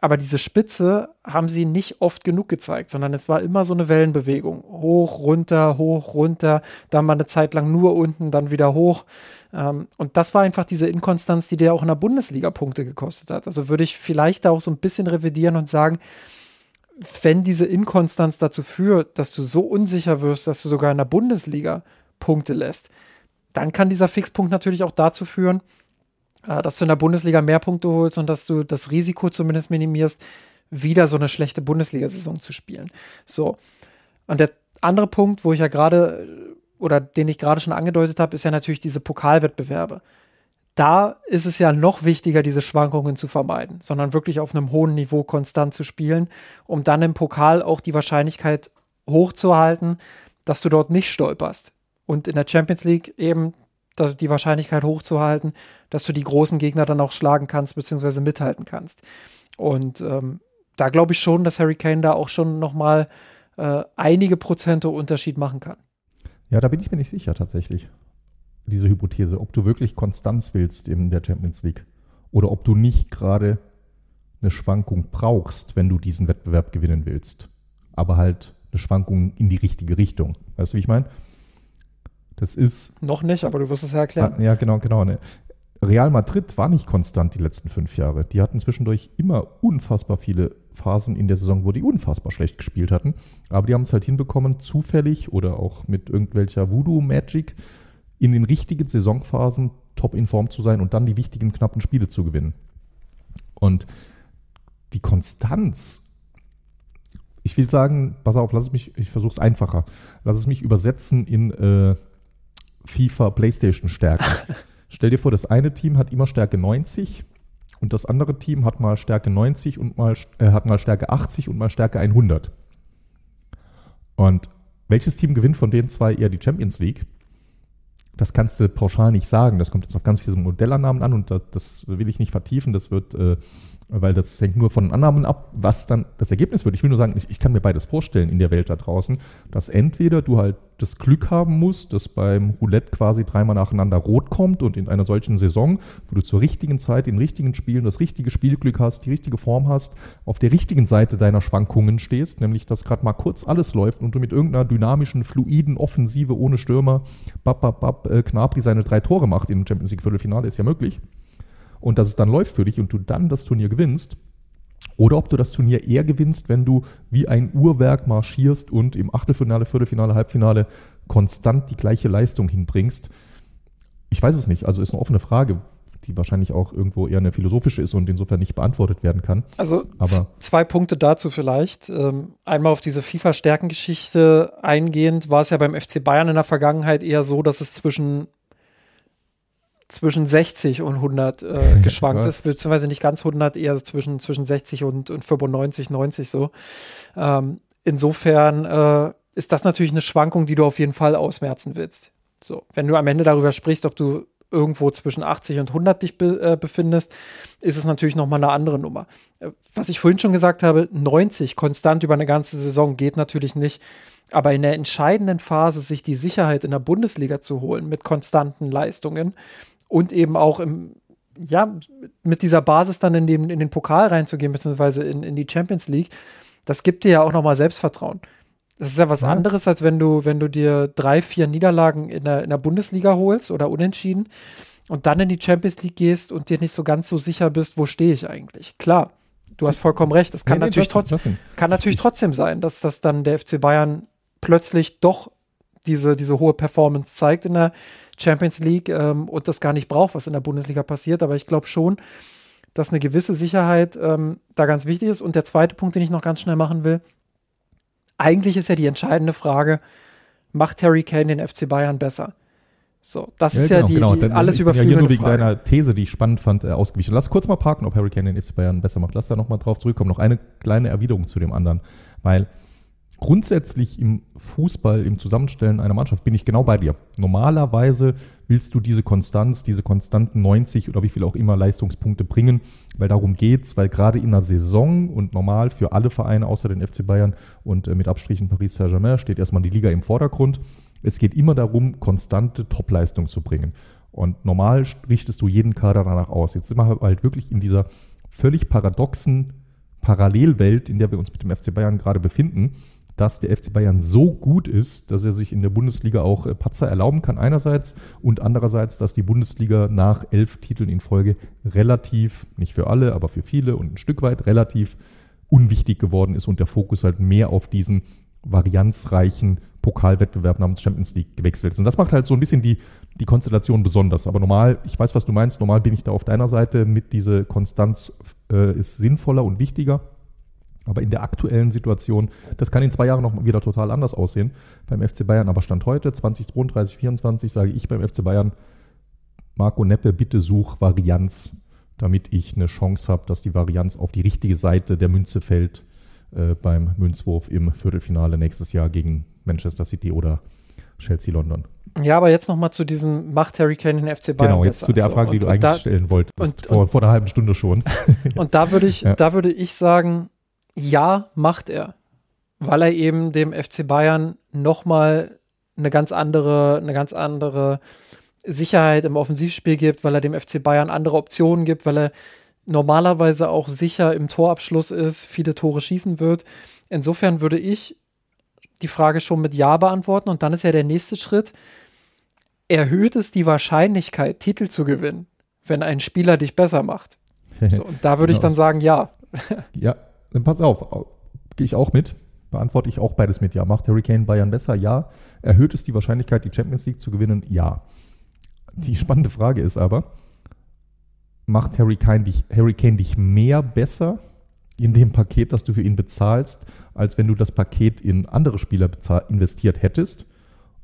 Aber diese Spitze haben sie nicht oft genug gezeigt, sondern es war immer so eine Wellenbewegung. Hoch, runter, hoch, runter, dann mal eine Zeit lang nur unten, dann wieder hoch. Ähm, und das war einfach diese Inkonstanz, die dir auch in der Bundesliga Punkte gekostet hat. Also würde ich vielleicht auch so ein bisschen revidieren und sagen, wenn diese Inkonstanz dazu führt, dass du so unsicher wirst, dass du sogar in der Bundesliga Punkte lässt, dann kann dieser Fixpunkt natürlich auch dazu führen, dass du in der Bundesliga mehr Punkte holst und dass du das Risiko zumindest minimierst, wieder so eine schlechte Bundesliga-Saison zu spielen. So. Und der andere Punkt, wo ich ja gerade oder den ich gerade schon angedeutet habe, ist ja natürlich diese Pokalwettbewerbe. da ist es ja noch wichtiger, diese Schwankungen zu vermeiden, sondern wirklich auf einem hohen Niveau konstant zu spielen, um dann im Pokal auch die Wahrscheinlichkeit hochzuhalten, dass du dort nicht stolperst. Und in der Champions League eben die Wahrscheinlichkeit hochzuhalten, dass du die großen Gegner dann auch schlagen kannst, beziehungsweise mithalten kannst. Und ähm, da glaube ich schon, dass Harry Kane da auch schon nochmal äh, einige Prozente Unterschied machen kann. Ja, da bin ich mir nicht sicher tatsächlich diese Hypothese, ob du wirklich Konstanz willst in der Champions League oder ob du nicht gerade eine Schwankung brauchst, wenn du diesen Wettbewerb gewinnen willst. Aber halt eine Schwankung in die richtige Richtung. Weißt du, wie ich meine? Das ist. Noch nicht, aber du wirst es ja erklären. Ah, ja, genau, genau. Ne? Real Madrid war nicht konstant die letzten fünf Jahre. Die hatten zwischendurch immer unfassbar viele Phasen in der Saison, wo die unfassbar schlecht gespielt hatten. Aber die haben es halt hinbekommen, zufällig oder auch mit irgendwelcher Voodoo-Magic in den richtigen Saisonphasen top in Form zu sein und dann die wichtigen, knappen Spiele zu gewinnen. Und die Konstanz, ich will sagen, pass auf, lass es mich, ich versuche es einfacher, lass es mich übersetzen in äh, FIFA PlayStation Stärke. [LAUGHS] Stell dir vor, das eine Team hat immer Stärke 90 und das andere Team hat mal Stärke 90 und mal, äh, hat mal Stärke 80 und mal Stärke 100. Und welches Team gewinnt von den zwei eher die Champions League? das kannst du pauschal nicht sagen. Das kommt jetzt auf ganz viele Modellannahmen an und das, das will ich nicht vertiefen. Das wird äh, weil das hängt nur von Annahmen ab, was dann das Ergebnis wird. Ich will nur sagen, ich, ich, kann mir beides vorstellen in der Welt da draußen, dass entweder du halt das Glück haben musst, dass beim Roulette quasi dreimal nacheinander rot kommt und in einer solchen Saison, wo du zur richtigen Zeit in richtigen Spielen das richtige Spielglück hast, die richtige Form hast, auf der richtigen Seite deiner Schwankungen stehst, nämlich dass gerade mal kurz alles läuft und du mit irgendeiner dynamischen, fluiden Offensive ohne Stürmer, bap, bap, bap, äh, Knabri seine drei Tore macht im Champions League Viertelfinale, ist ja möglich und dass es dann läuft für dich und du dann das Turnier gewinnst. Oder ob du das Turnier eher gewinnst, wenn du wie ein Uhrwerk marschierst und im Achtelfinale, Viertelfinale, Halbfinale konstant die gleiche Leistung hinbringst. Ich weiß es nicht. Also ist eine offene Frage, die wahrscheinlich auch irgendwo eher eine philosophische ist und insofern nicht beantwortet werden kann. Also Aber zwei Punkte dazu vielleicht. Ähm, einmal auf diese FIFA-Stärkengeschichte eingehend, war es ja beim FC Bayern in der Vergangenheit eher so, dass es zwischen zwischen 60 und 100 äh, [LAUGHS] geschwankt ist, beziehungsweise nicht ganz 100, eher zwischen, zwischen 60 und, und 95, 90 so. Ähm, insofern äh, ist das natürlich eine Schwankung, die du auf jeden Fall ausmerzen willst. So, wenn du am Ende darüber sprichst, ob du irgendwo zwischen 80 und 100 dich be äh, befindest, ist es natürlich nochmal eine andere Nummer. Äh, was ich vorhin schon gesagt habe, 90 konstant über eine ganze Saison geht natürlich nicht. Aber in der entscheidenden Phase sich die Sicherheit in der Bundesliga zu holen mit konstanten Leistungen, und eben auch im, ja, mit dieser Basis dann in, dem, in den Pokal reinzugehen, beziehungsweise in, in die Champions League, das gibt dir ja auch nochmal Selbstvertrauen. Das ist ja was ja. anderes, als wenn du, wenn du dir drei, vier Niederlagen in der, in der Bundesliga holst oder unentschieden und dann in die Champions League gehst und dir nicht so ganz so sicher bist, wo stehe ich eigentlich. Klar, du hast vollkommen recht. Es kann, nee, natürlich, nee, trotz, kann natürlich trotzdem sein, dass das dann der FC Bayern plötzlich doch diese, diese hohe Performance zeigt in der Champions League ähm, und das gar nicht braucht, was in der Bundesliga passiert. Aber ich glaube schon, dass eine gewisse Sicherheit ähm, da ganz wichtig ist. Und der zweite Punkt, den ich noch ganz schnell machen will, eigentlich ist ja die entscheidende Frage, macht Harry Kane den FC Bayern besser? So, das ja, ist ja genau, die, genau. die alles überflügende ja hier nur wegen Frage. deiner These, die ich spannend fand, äh, ausgewichen. Lass kurz mal parken, ob Harry Kane den FC Bayern besser macht. Lass da nochmal drauf zurückkommen. Noch eine kleine Erwiderung zu dem anderen. Weil grundsätzlich im Fußball, im Zusammenstellen einer Mannschaft bin ich genau bei dir. Normalerweise willst du diese Konstanz, diese konstanten 90 oder wie viel auch immer Leistungspunkte bringen, weil darum geht's, weil gerade in einer Saison und normal für alle Vereine außer den FC Bayern und äh, mit Abstrichen Paris Saint-Germain steht erstmal die Liga im Vordergrund. Es geht immer darum, konstante Topleistung zu bringen. Und normal richtest du jeden Kader danach aus. Jetzt sind wir halt wirklich in dieser völlig paradoxen Parallelwelt, in der wir uns mit dem FC Bayern gerade befinden dass der FC Bayern so gut ist, dass er sich in der Bundesliga auch äh, Patzer erlauben kann einerseits und andererseits, dass die Bundesliga nach elf Titeln in Folge relativ, nicht für alle, aber für viele und ein Stück weit relativ unwichtig geworden ist und der Fokus halt mehr auf diesen varianzreichen Pokalwettbewerb namens Champions League gewechselt ist. Und das macht halt so ein bisschen die, die Konstellation besonders. Aber normal, ich weiß, was du meinst, normal bin ich da auf deiner Seite mit dieser Konstanz äh, ist sinnvoller und wichtiger. Aber in der aktuellen Situation, das kann in zwei Jahren noch wieder total anders aussehen beim FC Bayern. Aber Stand heute, 2032, 2024, sage ich beim FC Bayern, Marco Neppe, bitte such Varianz, damit ich eine Chance habe, dass die Varianz auf die richtige Seite der Münze fällt äh, beim Münzwurf im Viertelfinale nächstes Jahr gegen Manchester City oder Chelsea London. Ja, aber jetzt nochmal zu diesem Macht Harry Kane den FC Bayern. Genau, jetzt zu der also. Frage, die und, du eigentlich da, stellen wolltest, und, vor, und, vor einer halben Stunde schon. [LAUGHS] und da würde ich, Ja. da würde ich sagen, ja, macht er. Weil er eben dem FC Bayern nochmal eine ganz andere, eine ganz andere Sicherheit im Offensivspiel gibt, weil er dem FC Bayern andere Optionen gibt, weil er normalerweise auch sicher im Torabschluss ist, viele Tore schießen wird. Insofern würde ich die Frage schon mit Ja beantworten und dann ist ja der nächste Schritt, erhöht es die Wahrscheinlichkeit, Titel zu gewinnen, wenn ein Spieler dich besser macht? So, und da würde ich Genau. dann sagen, ja. Ja, dann pass auf, au- gehe ich auch mit. Beantworte ich auch beides mit Ja. Macht Harry Kane Bayern besser? Ja. Erhöht es die Wahrscheinlichkeit, die Champions League zu gewinnen? Ja. Die spannende Frage ist aber, macht Harry Kane dich, Harry Kane dich mehr besser in dem Paket, das du für ihn bezahlst, als wenn du das Paket in andere Spieler investiert hättest?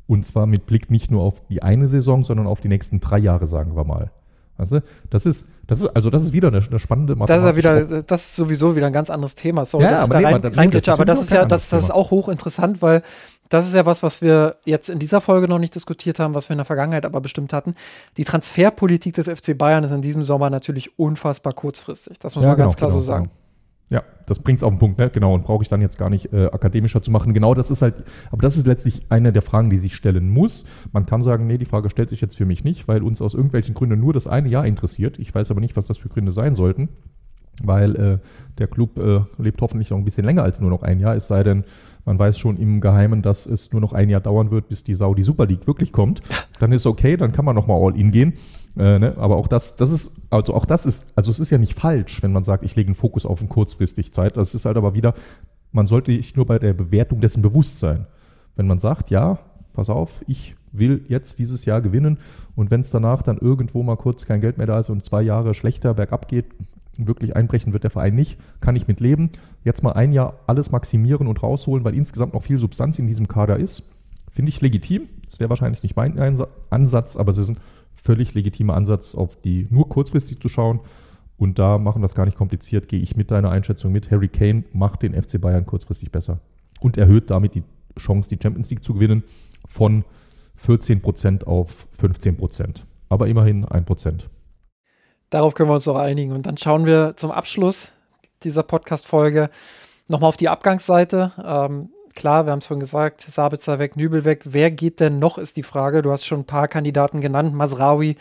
Und zwar mit Blick nicht nur auf die eine Saison, sondern auf die nächsten drei Jahre, sagen wir mal. Weißt du? Das ist, das ist, also das ist wieder eine, eine spannende Das ist ja wieder, das ist sowieso wieder ein ganz anderes Thema. Sorry, Ja, dass ich aber da nee, rein, aber das- aber ist das auch ist ja, das, das ist auch hochinteressant, weil das ist ja was, was wir jetzt in dieser Folge noch nicht diskutiert haben, was wir in der Vergangenheit aber bestimmt hatten. Die Transferpolitik des FC Bayern ist in diesem Sommer natürlich unfassbar kurzfristig. Das muss man ganz klar so sagen. Genau. Ja, das bringt es auf den Punkt, ne? Genau, und brauche ich dann jetzt gar nicht äh, akademischer zu machen. Genau, das ist halt, aber das ist letztlich eine der Fragen, die sich stellen muss. Man kann sagen, nee, die Frage stellt sich jetzt für mich nicht, weil uns aus irgendwelchen Gründen nur das eine Jahr interessiert. Ich weiß aber nicht, was das für Gründe sein sollten, weil äh, der Club äh, lebt hoffentlich noch ein bisschen länger als nur noch ein Jahr, es sei denn, man weiß schon im Geheimen, dass es nur noch ein Jahr dauern wird, bis die Saudi Super League wirklich kommt. Dann ist okay, dann kann man noch mal all in gehen. Äh, ne? Aber auch das, das ist, also auch das ist, also es ist ja nicht falsch, wenn man sagt, ich lege einen Fokus auf eine kurzfristig Zeit. Das ist halt aber wieder, man sollte sich nur bei der Bewertung dessen bewusst sein. Wenn man sagt, ja, pass auf, ich will jetzt dieses Jahr gewinnen und wenn es danach dann irgendwo mal kurz kein Geld mehr da ist und zwei Jahre schlechter bergab geht, wirklich einbrechen wird der Verein nicht, kann ich mit leben. Jetzt mal ein Jahr alles maximieren und rausholen, weil insgesamt noch viel Substanz in diesem Kader ist. Finde ich legitim. Das wäre wahrscheinlich nicht mein Ansatz, aber es ist ein völlig legitimer Ansatz, auf die nur kurzfristig zu schauen. Und da machen wir es gar nicht kompliziert, gehe ich mit deiner Einschätzung mit. Harry Kane macht den FC Bayern kurzfristig besser und erhöht damit die Chance, die Champions League zu gewinnen, von 14% auf 15%. Aber immerhin 1%. Darauf können wir uns doch einigen. Und dann schauen wir zum Abschluss dieser Podcast-Folge nochmal auf die Abgangsseite. Ähm, klar, wir haben es vorhin gesagt, Sabitzer weg, Nübel weg. Wer geht denn noch, ist die Frage. Du hast schon ein paar Kandidaten genannt, Masraoui,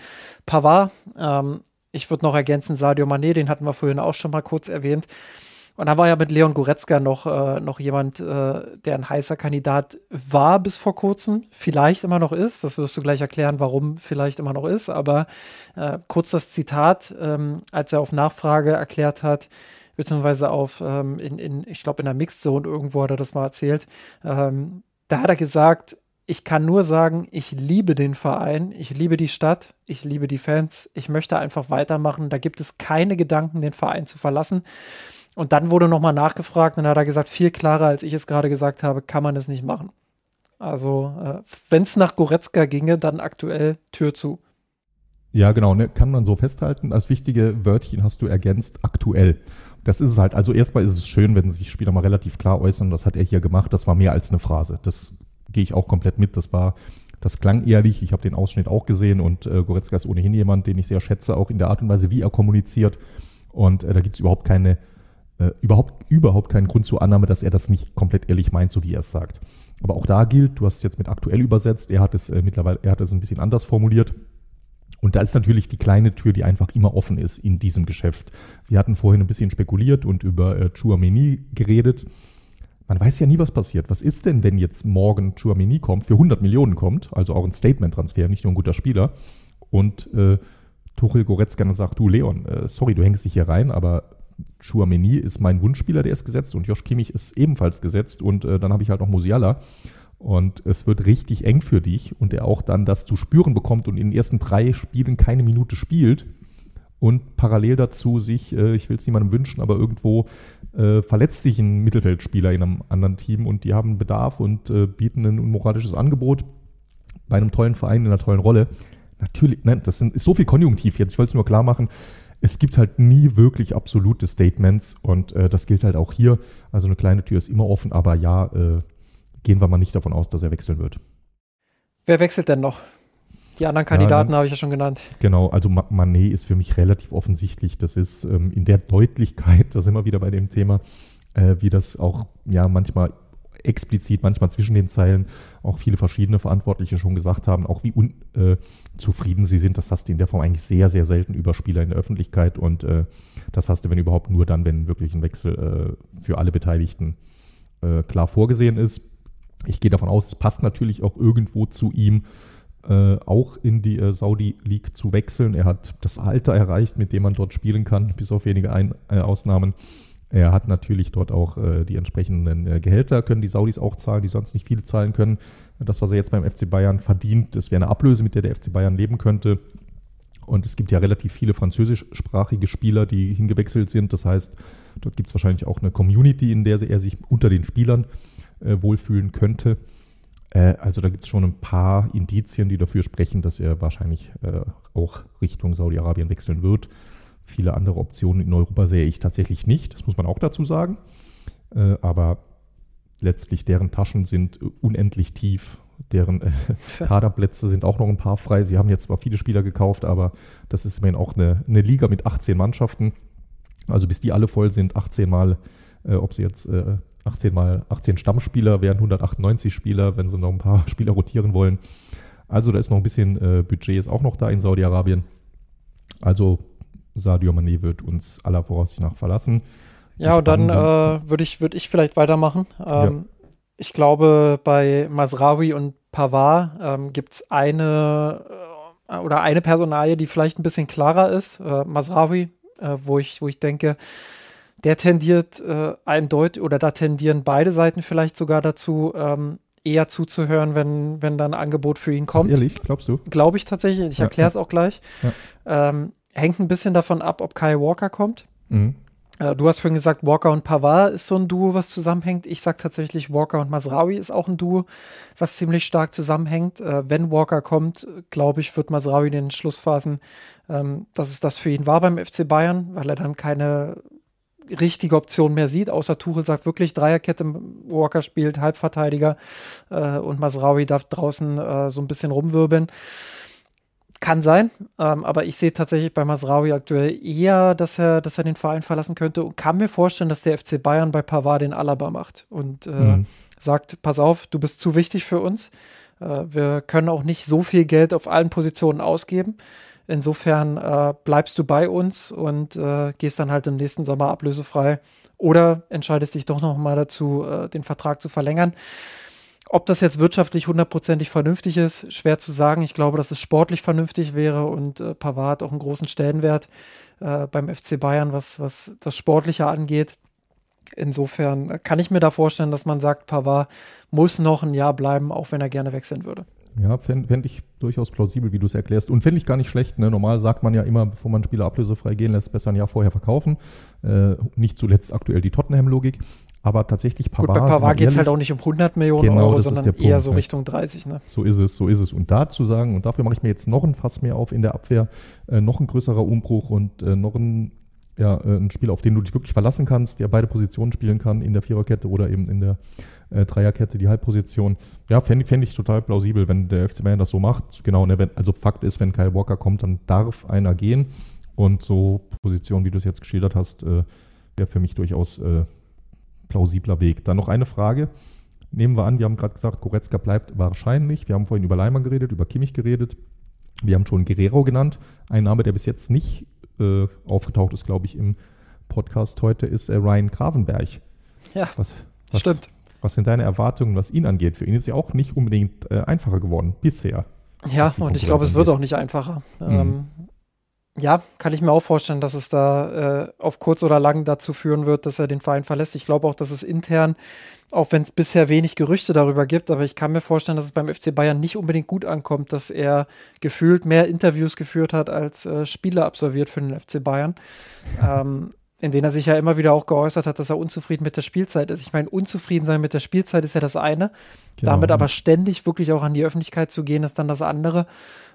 Pavard. Ähm, ich würde noch ergänzen, Sadio Mané, den hatten wir vorhin auch schon mal kurz erwähnt. Und dann war ja mit Leon Goretzka noch, äh, noch jemand, äh, der ein heißer Kandidat war bis vor kurzem, vielleicht immer noch ist. Das wirst du gleich erklären, warum vielleicht immer noch ist. Aber äh, kurz das Zitat, ähm, als er auf Nachfrage erklärt hat, beziehungsweise auf, ähm, in, in, ich glaube, in der Mixed Zone irgendwo hat er das mal erzählt. Ähm, da hat er gesagt, ich kann nur sagen, ich liebe den Verein, ich liebe die Stadt, ich liebe die Fans, ich möchte einfach weitermachen. Da gibt es keine Gedanken, den Verein zu verlassen. Und dann wurde nochmal nachgefragt und dann hat er gesagt, viel klarer, als ich es gerade gesagt habe, kann man es nicht machen. Also, äh, wenn es nach Goretzka ginge, dann aktuell Tür zu. Ja, genau, ne, kann man so festhalten. Als wichtige Wörtchen hast du ergänzt aktuell. Das ist es halt. Also erstmal ist es schön, wenn sich Spieler mal relativ klar äußern. Das hat er hier gemacht. Das war mehr als eine Phrase. Das gehe ich auch komplett mit. Das war, das klang ehrlich. Ich habe den Ausschnitt auch gesehen und äh, Goretzka ist ohnehin jemand, den ich sehr schätze, auch in der Art und Weise, wie er kommuniziert. Und äh, da gibt es überhaupt keine, äh, überhaupt, überhaupt keinen Grund zur Annahme, dass er das nicht komplett ehrlich meint, so wie er es sagt. Aber auch da gilt, du hast es jetzt mit aktuell übersetzt, er hat es äh, mittlerweile, er hat es ein bisschen anders formuliert. Und da ist natürlich die kleine Tür, die einfach immer offen ist in diesem Geschäft. Wir hatten vorhin ein bisschen spekuliert und über äh, Chouameni geredet. Man weiß ja nie, was passiert. Was ist denn, wenn jetzt morgen Chouameni kommt, für 100 Millionen kommt, also auch ein Statement-Transfer, nicht nur ein guter Spieler, und äh, Tuchel Goretzka dann sagt, du Leon, äh, sorry, du hängst dich hier rein, aber Chouameni ist mein Wunschspieler, der ist gesetzt und Josh Kimmich ist ebenfalls gesetzt und äh, dann habe ich halt noch Musiala. Und es wird richtig eng für dich und er auch dann das zu spüren bekommt und in den ersten drei Spielen keine Minute spielt und parallel dazu sich, äh, ich will es niemandem wünschen, aber irgendwo äh, verletzt sich ein Mittelfeldspieler in einem anderen Team und die haben Bedarf und äh, bieten ein unmoralisches Angebot bei einem tollen Verein in einer tollen Rolle. natürlich, nein, das sind, ist so viel Konjunktiv jetzt. Ich wollte es nur klar machen. Es gibt halt nie wirklich absolute Statements und äh, das gilt halt auch hier. Also eine kleine Tür ist immer offen, aber ja, äh, gehen wir mal nicht davon aus, dass er wechseln wird. Wer wechselt denn noch? Die anderen Kandidaten ja, habe ich ja schon genannt. Genau, also Manet ist für mich relativ offensichtlich. Das ist ähm, in der Deutlichkeit, [LAUGHS] da sind wir wieder bei dem Thema, äh, wie das auch ja manchmal explizit, manchmal zwischen den Zeilen auch viele verschiedene Verantwortliche schon gesagt haben, auch wie unzufrieden äh, sie sind. Das hast du in der Form eigentlich sehr, sehr selten über Spieler in der Öffentlichkeit und äh, das hast du, wenn überhaupt, nur dann, wenn wirklich ein Wechsel äh, für alle Beteiligten äh, klar vorgesehen ist. Ich gehe davon aus, es passt natürlich auch irgendwo zu ihm, äh, auch in die äh, Saudi League zu wechseln. Er hat das Alter erreicht, mit dem man dort spielen kann, bis auf wenige Ein äh, Ausnahmen. Er hat natürlich dort auch äh, die entsprechenden äh, Gehälter, können die Saudis auch zahlen, die sonst nicht viele zahlen können. Das, was er jetzt beim FC Bayern verdient, das wäre eine Ablöse, mit der der FC Bayern leben könnte. Und es gibt ja relativ viele französischsprachige Spieler, die hingewechselt sind. Das heißt, dort gibt es wahrscheinlich auch eine Community, in der er sich unter den Spielern äh, wohlfühlen könnte. Äh, also da gibt es schon ein paar Indizien, die dafür sprechen, dass er wahrscheinlich äh, auch Richtung Saudi-Arabien wechseln wird. Viele andere Optionen in Europa sehe ich tatsächlich nicht, das muss man auch dazu sagen. Äh, aber letztlich deren Taschen sind unendlich tief. Deren äh, [LAUGHS] Kaderplätze sind auch noch ein paar frei. Sie haben jetzt zwar viele Spieler gekauft, aber das ist immerhin auch eine, eine Liga mit 18 Mannschaften. Also bis die alle voll sind, 18 Mal, äh, ob sie jetzt äh, 18 mal 18 Stammspieler wären 198 Spieler, wenn sie noch ein paar [LAUGHS] Spieler rotieren wollen. Also da ist noch ein bisschen äh, Budget ist auch noch da in Saudi-Arabien. Also Sadio Mané wird uns aller Voraussicht nach verlassen. Ja, und dann äh, würde ich, würd ich vielleicht weitermachen. Ähm, ja. Ich glaube, bei Masraoui und Pavard ähm, gibt es eine äh, oder eine Personalie, die vielleicht ein bisschen klarer ist. Äh, Masraoui, äh, wo, ich, wo ich denke, der tendiert äh, eindeutig oder da tendieren beide Seiten vielleicht sogar dazu, ähm, eher zuzuhören, wenn, wenn dann ein Angebot für ihn kommt. Ach, ehrlich, glaubst du? Glaube ich tatsächlich. Ich ja, erkläre es ja. auch gleich. Ja. Ähm, hängt ein bisschen davon ab, ob Kyle Walker kommt. Mhm. Äh, du hast vorhin gesagt, Walker und Pavard ist so ein Duo, was zusammenhängt. Ich sage tatsächlich, Walker und Masraoui ist auch ein Duo, was ziemlich stark zusammenhängt. Äh, wenn Walker kommt, glaube ich, wird Masraoui in den Schlussphasen, ähm, dass es das für ihn war beim FC Bayern, weil er dann keine richtige Option mehr sieht, außer Tuchel sagt wirklich Dreierkette, Walker spielt Halbverteidiger äh, und Masraoui darf draußen so ein bisschen rumwirbeln. Kann sein, ähm, aber ich sehe tatsächlich bei Masraoui aktuell eher, dass er, dass er den Verein verlassen könnte und kann mir vorstellen, dass der FC Bayern bei Pavard den Alaba macht und äh, mhm. sagt, pass auf, du bist zu wichtig für uns. Äh, wir können auch nicht so viel Geld auf allen Positionen ausgeben. Insofern äh, bleibst du bei uns und äh, gehst dann halt im nächsten Sommer ablösefrei oder entscheidest dich doch noch mal dazu, äh, den Vertrag zu verlängern. Ob das jetzt wirtschaftlich hundertprozentig vernünftig ist, schwer zu sagen. Ich glaube, dass es sportlich vernünftig wäre und äh, Pavard auch einen großen Stellenwert äh, beim FC Bayern, was, was das Sportliche angeht. Insofern kann ich mir da vorstellen, dass man sagt, Pavard muss noch ein Jahr bleiben, auch wenn er gerne wechseln würde. Ja, fände fänd ich durchaus plausibel, wie du es erklärst. Und fände ich gar nicht schlecht. Ne? Normal sagt man ja immer, bevor man Spieler ablösefrei gehen lässt, besser ein Jahr vorher verkaufen. Äh, nicht zuletzt aktuell die Tottenham-Logik. Aber tatsächlich Pavard. Gut, bei Pavard geht es halt auch nicht um 100 Millionen genau, Euro, sondern Punkt, eher so? Richtung 30. Ne? So ist es, so ist es. Und da zu sagen, und dafür mache ich mir jetzt noch ein Fass mehr auf in der Abwehr, äh, noch ein größerer Umbruch und äh, noch ein, ja, äh, ein Spieler, auf den du dich wirklich verlassen kannst, der beide Positionen spielen kann, in der Viererkette oder eben in der äh, Dreierkette, die Halbposition. Ja, fände fänd ich total plausibel, wenn der FC Bayern das so macht. Genau, ne, wenn, also Fakt ist, wenn Kyle Walker kommt, dann darf einer gehen. Und so Position, wie du es jetzt geschildert hast, äh, wäre für mich durchaus äh, plausibler Weg. Dann noch eine Frage. Nehmen wir an, wir haben gerade gesagt, Goretzka bleibt wahrscheinlich. Wir haben vorhin über Leimer geredet, über Kimmich geredet. Wir haben schon Guerrero genannt. Ein Name, der bis jetzt nicht äh, aufgetaucht ist, glaube ich, im Podcast heute, ist äh, Ryan Gravenberg. Ja, was, was, stimmt. Was sind deine Erwartungen, was ihn angeht? Für ihn ist ja auch nicht unbedingt äh, einfacher geworden bisher. Ja, und ich glaube, es wird auch nicht einfacher. Mhm. Ähm, ja, kann ich mir auch vorstellen, dass es da äh, auf kurz oder lang dazu führen wird, dass er den Verein verlässt. Ich glaube auch, dass es intern, auch wenn es bisher wenig Gerüchte darüber gibt, aber ich kann mir vorstellen, dass es beim FC Bayern nicht unbedingt gut ankommt, dass er gefühlt mehr Interviews geführt hat als äh, Spiele absolviert für den FC Bayern. ähm, in denen er sich ja immer wieder auch geäußert hat, dass er unzufrieden mit der Spielzeit ist. Ich meine, unzufrieden sein mit der Spielzeit ist ja das eine. Genau. Damit aber ständig wirklich auch an die Öffentlichkeit zu gehen, ist dann das andere.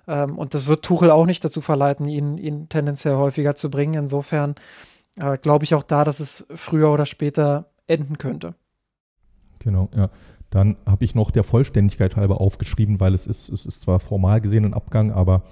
Ähm, und das wird Tuchel auch nicht dazu verleiten, ihn, ihn tendenziell häufiger zu bringen. Insofern äh, glaube ich auch da, dass es früher oder später enden könnte. Genau, ja. Dann habe ich noch der Vollständigkeit halber aufgeschrieben, weil es ist, es ist zwar formal gesehen ein Abgang, aber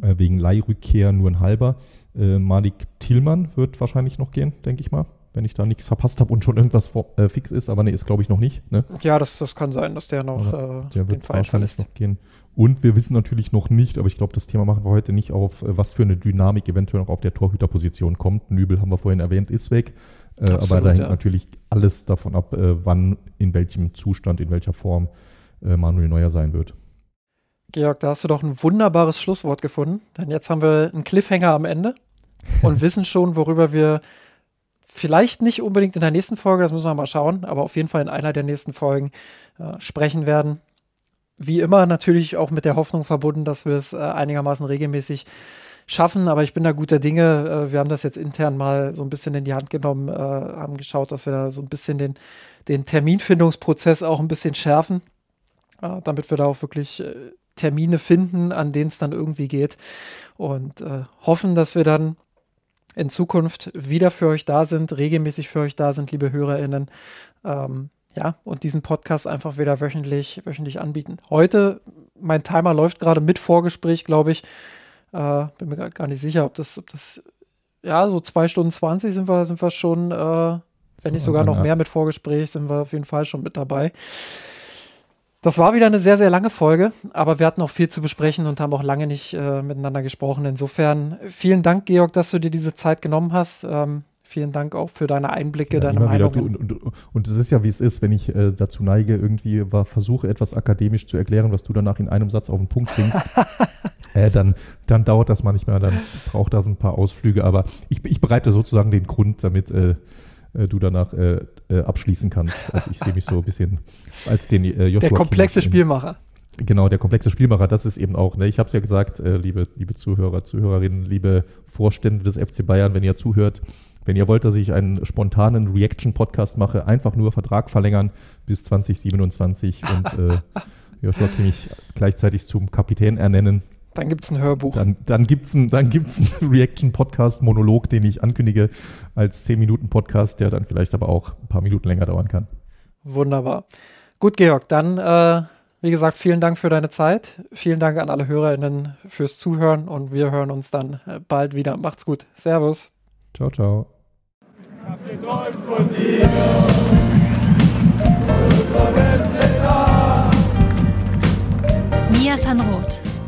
äh, wegen Leihrückkehr nur ein halber. Äh, Malik Tillmann wird wahrscheinlich noch gehen, denke ich mal, wenn ich da nichts verpasst habe und schon irgendwas vor, äh, fix ist, aber nee, ist glaube ich noch nicht. Ne? Ja, das, das kann sein, dass der noch äh, der wird den wahrscheinlich noch gehen. Und wir wissen natürlich noch nicht, aber ich glaube, das Thema machen wir heute nicht auf, äh, was für eine Dynamik eventuell noch auf der Torhüterposition kommt. Nübel haben wir vorhin erwähnt, ist weg. Äh, Absolut, aber da hängt ja. natürlich alles davon ab, äh, wann, in welchem Zustand, in welcher Form äh, Manuel Neuer sein wird. Georg, da hast du doch ein wunderbares Schlusswort gefunden. Denn jetzt haben wir einen Cliffhanger am Ende und [LAUGHS] wissen schon, worüber wir vielleicht nicht unbedingt in der nächsten Folge, das müssen wir mal schauen, aber auf jeden Fall in einer der nächsten Folgen äh, sprechen werden. Wie immer natürlich auch mit der Hoffnung verbunden, dass wir es äh, einigermaßen regelmäßig schaffen, aber ich bin da guter Dinge. Äh, wir haben das jetzt intern mal so ein bisschen in die Hand genommen, äh, haben geschaut, dass wir da so ein bisschen den, den Terminfindungsprozess auch ein bisschen schärfen, äh, damit wir da auch wirklich Termine finden, an denen es dann irgendwie geht und hoffen, dass wir dann in Zukunft wieder für euch da sind, regelmäßig für euch da sind, liebe HörerInnen. Ähm, ja, und diesen Podcast einfach wieder wöchentlich, wöchentlich anbieten. Heute, mein Timer läuft gerade mit Vorgespräch, glaube ich, äh, bin mir gar nicht sicher, ob das, ob das, ja, so zwei Stunden 20 sind wir, sind wir schon, äh, wenn nicht sogar noch mehr mit Vorgespräch, sind wir auf jeden Fall schon mit dabei. Das war wieder eine sehr, sehr lange Folge, aber wir hatten auch viel zu besprechen und haben auch lange nicht äh, miteinander gesprochen. Insofern vielen Dank, Georg, dass du dir diese Zeit genommen hast. Ähm, vielen Dank auch für deine Einblicke, ja, deine Meinung. Und, und, und, es ist ja, wie es ist, wenn ich äh, dazu neige, irgendwie war, versuche, etwas akademisch zu erklären, was du danach in einem Satz auf den Punkt bringst. [LAUGHS] äh, dann, dann dauert das manchmal, dann braucht das ein paar Ausflüge. Aber ich, ich bereite sozusagen den Grund, damit äh, äh du danach äh, äh, abschließen kannst. Also ich sehe mich so ein bisschen als den äh, Joshua Der komplexe King Spielmacher. Genau, der komplexe Spielmacher, das ist eben auch, ne, ich habe es ja gesagt, äh, liebe, liebe Zuhörer, Zuhörerinnen, liebe Vorstände des FC Bayern, wenn ihr zuhört, wenn ihr wollt, dass ich einen spontanen Reaction-Podcast mache, einfach nur Vertrag verlängern bis 2027 und äh, [LAUGHS] Joshua Kimmich gleichzeitig zum Kapitän ernennen, dann gibt es ein Hörbuch. Dann, dann gibt es einen Reaction-Podcast-Monolog, den ich ankündige als 10-Minuten-Podcast, der dann vielleicht aber auch ein paar Minuten länger dauern kann. Wunderbar. Gut, Georg, dann, äh, wie gesagt, vielen Dank für deine Zeit. Vielen Dank an alle HörerInnen fürs Zuhören und wir hören uns dann äh, bald wieder. Macht's gut. Servus. Ciao, ciao. Ich hab geträumt von dir. Mia Sanroth